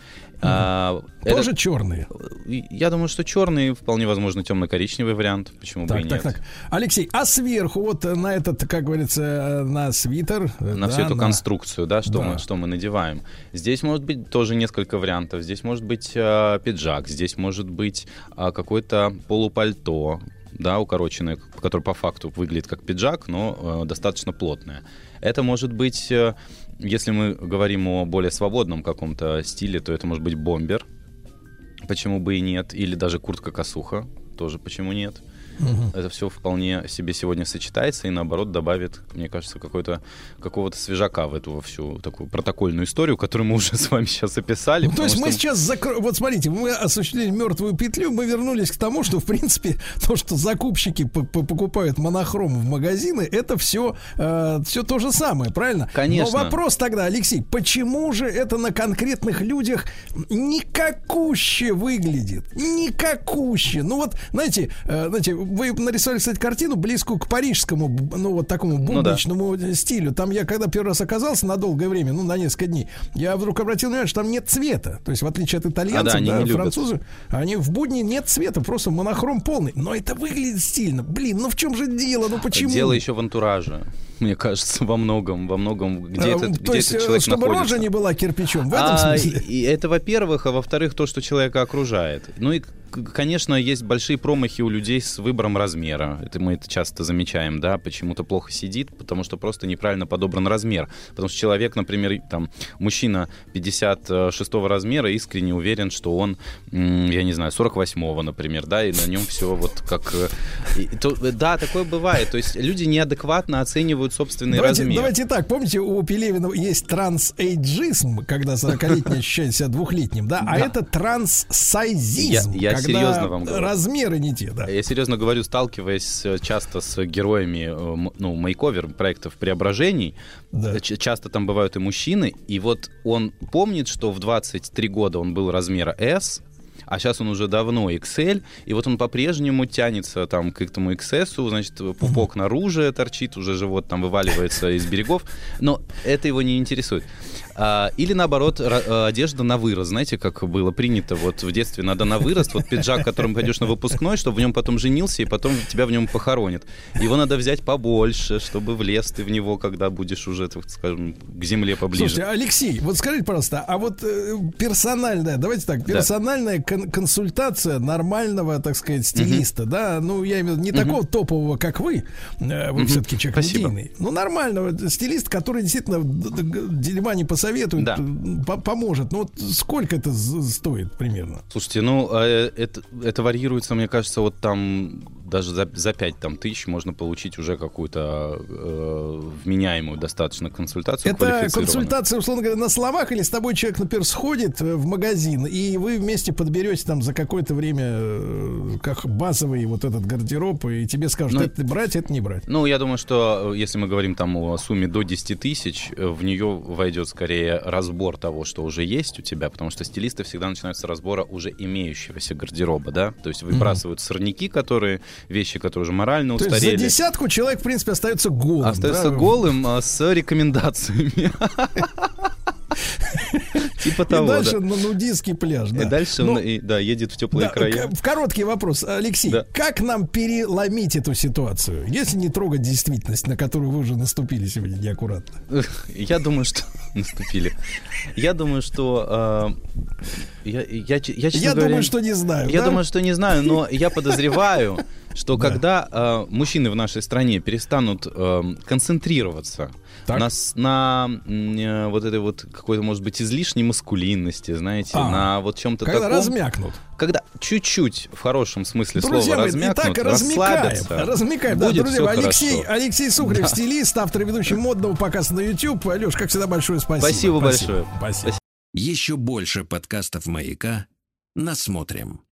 А, Тоже это, черные? Я думаю, что черный, вполне возможно, темно-коричневый вариант. Почему так, бы и так, нет? Так. Алексей, а сверху вот на этот, как говорится, на свитер? На да, всю эту на... конструкцию, да, что, да. Мы, что мы надеваем. Здесь может быть тоже несколько вариантов. Здесь может быть э, пиджак, здесь может быть э, какое-то полупальто, да, укороченное, которое по факту выглядит как пиджак, но э, достаточно плотное. Это может быть, э, если мы говорим о более свободном каком-то стиле, то это может быть бомбер, почему бы и нет, или даже куртка-косуха, тоже почему нет. Угу. Это все вполне себе сегодня сочетается и наоборот добавит, мне кажется, какой-то какого-то свежака в эту всю такую протокольную историю, которую мы уже с вами сейчас описали. Ну, то есть что... мы сейчас закро... вот смотрите, мы осуществили мертвую петлю, мы вернулись к тому, что в принципе то, что закупщики покупают монохром в магазины, это все э, все то же самое, правильно? Конечно. Но вопрос тогда, Алексей, почему же это на конкретных людях никакуще выглядит, никакуще? Ну вот, знаете, э, знаете, вы нарисовали, кстати, картину близкую к парижскому, ну, вот такому будничному ну, да. стилю. Там я, когда первый раз оказался на долгое время, ну, на несколько дней, я вдруг обратил внимание, что там нет цвета. То есть, в отличие от итальянцев, а, да, они да, французы, они в будни нет цвета, просто монохром полный. Но это выглядит стильно. Блин, ну в чем же дело? Ну почему? Дело еще в антураже мне кажется, во многом, во многом, где, а, это, где есть, этот человек чтобы находится. рожа не была кирпичом, в этом а, смысле? И это, во-первых, а во-вторых, то, что человека окружает. Ну и конечно, есть большие промахи у людей с выбором размера. Это мы это часто замечаем, да, почему-то плохо сидит, потому что просто неправильно подобран размер. Потому что человек, например, там, мужчина 56 размера искренне уверен, что он, я не знаю, 48-го, например, да, и на нем все вот как... Э, и, то, да, такое бывает. То есть люди неадекватно оценивают собственный давайте, размер. Давайте так, помните, у Пелевина есть трансэйджизм, когда 40-летний ощущает себя двухлетним, да, а это транссайзизм, я, я серьезно вам говорю. Размеры не те, да. Я серьезно говорю, сталкиваясь э, часто с героями, э, ну, мейковер проектов преображений, да. часто там бывают и мужчины, и вот он помнит, что в 23 года он был размера S, а сейчас он уже давно XL, и вот он по-прежнему тянется там к этому XS, значит, пупок наружу торчит, уже живот там вываливается из берегов, но это его не интересует. А, или наоборот, э, одежда на вырост. Знаете, как было принято вот в детстве, надо на вырост. Вот пиджак, которым пойдешь на выпускной, чтобы в нем потом женился, и потом тебя в нем похоронят. Его надо взять побольше, чтобы влез ты в него, когда будешь уже, так скажем, к земле поближе. Слушайте, Алексей, вот скажите, пожалуйста, а вот э, персональная, давайте так, персональная да. кон- консультация нормального, так сказать, стилиста, угу. да, ну, я имею в виду не угу. такого топового, как вы, э, вы угу. все-таки человек Спасибо. медийный, ну, нормального стилиста, который действительно дерьма не посоветует посоветует, да. поможет. Ну вот сколько это стоит примерно? Слушайте, ну э, это, это варьируется, мне кажется, вот там даже за, за 5 там, тысяч можно получить уже какую-то э, вменяемую достаточно консультацию. Это консультация, условно говоря, на словах или с тобой человек, например, сходит в магазин, и вы вместе подберете там за какое-то время э, как базовый вот этот гардероб, и тебе скажут, ну, это брать, это не брать. Ну, я думаю, что э, если мы говорим там о сумме до 10 тысяч, э, в нее войдет скорее разбор того, что уже есть у тебя, потому что стилисты всегда начинают с разбора уже имеющегося гардероба, да, то есть выбрасывают mm-hmm. сорняки, которые вещи, которые уже морально устарели. То есть за десятку человек, в принципе, остается голым. Остается да? голым а, с рекомендациями. Типа того, И дальше да. на нудистский пляж, да. И дальше ну, он, и, да, едет в теплые края. В короткий вопрос, Алексей, как нам переломить эту ситуацию, если не трогать действительность, на которую вы уже наступили сегодня неаккуратно? Я думаю, что наступили. Я думаю, что э, я, я, я, я думаю, что не знаю. Я думаю, что не знаю, но я подозреваю, что когда э, мужчины в нашей стране перестанут э, концентрироваться так. на, на э, вот этой вот какой-то, может быть, излишней маскулинности, знаете, а, на вот чем-то таком. Когда размякнут. Когда чуть-чуть, в хорошем смысле друзья слова, размякнут, итак, расслабятся. Размякаем, да, друзья. Алексей, Алексей Сухарев, да. стилист, автор и ведущий модного показа на YouTube. Алеш, как всегда, большое спасибо. Спасибо, спасибо. большое. Спасибо. Еще больше подкастов «Маяка» насмотрим.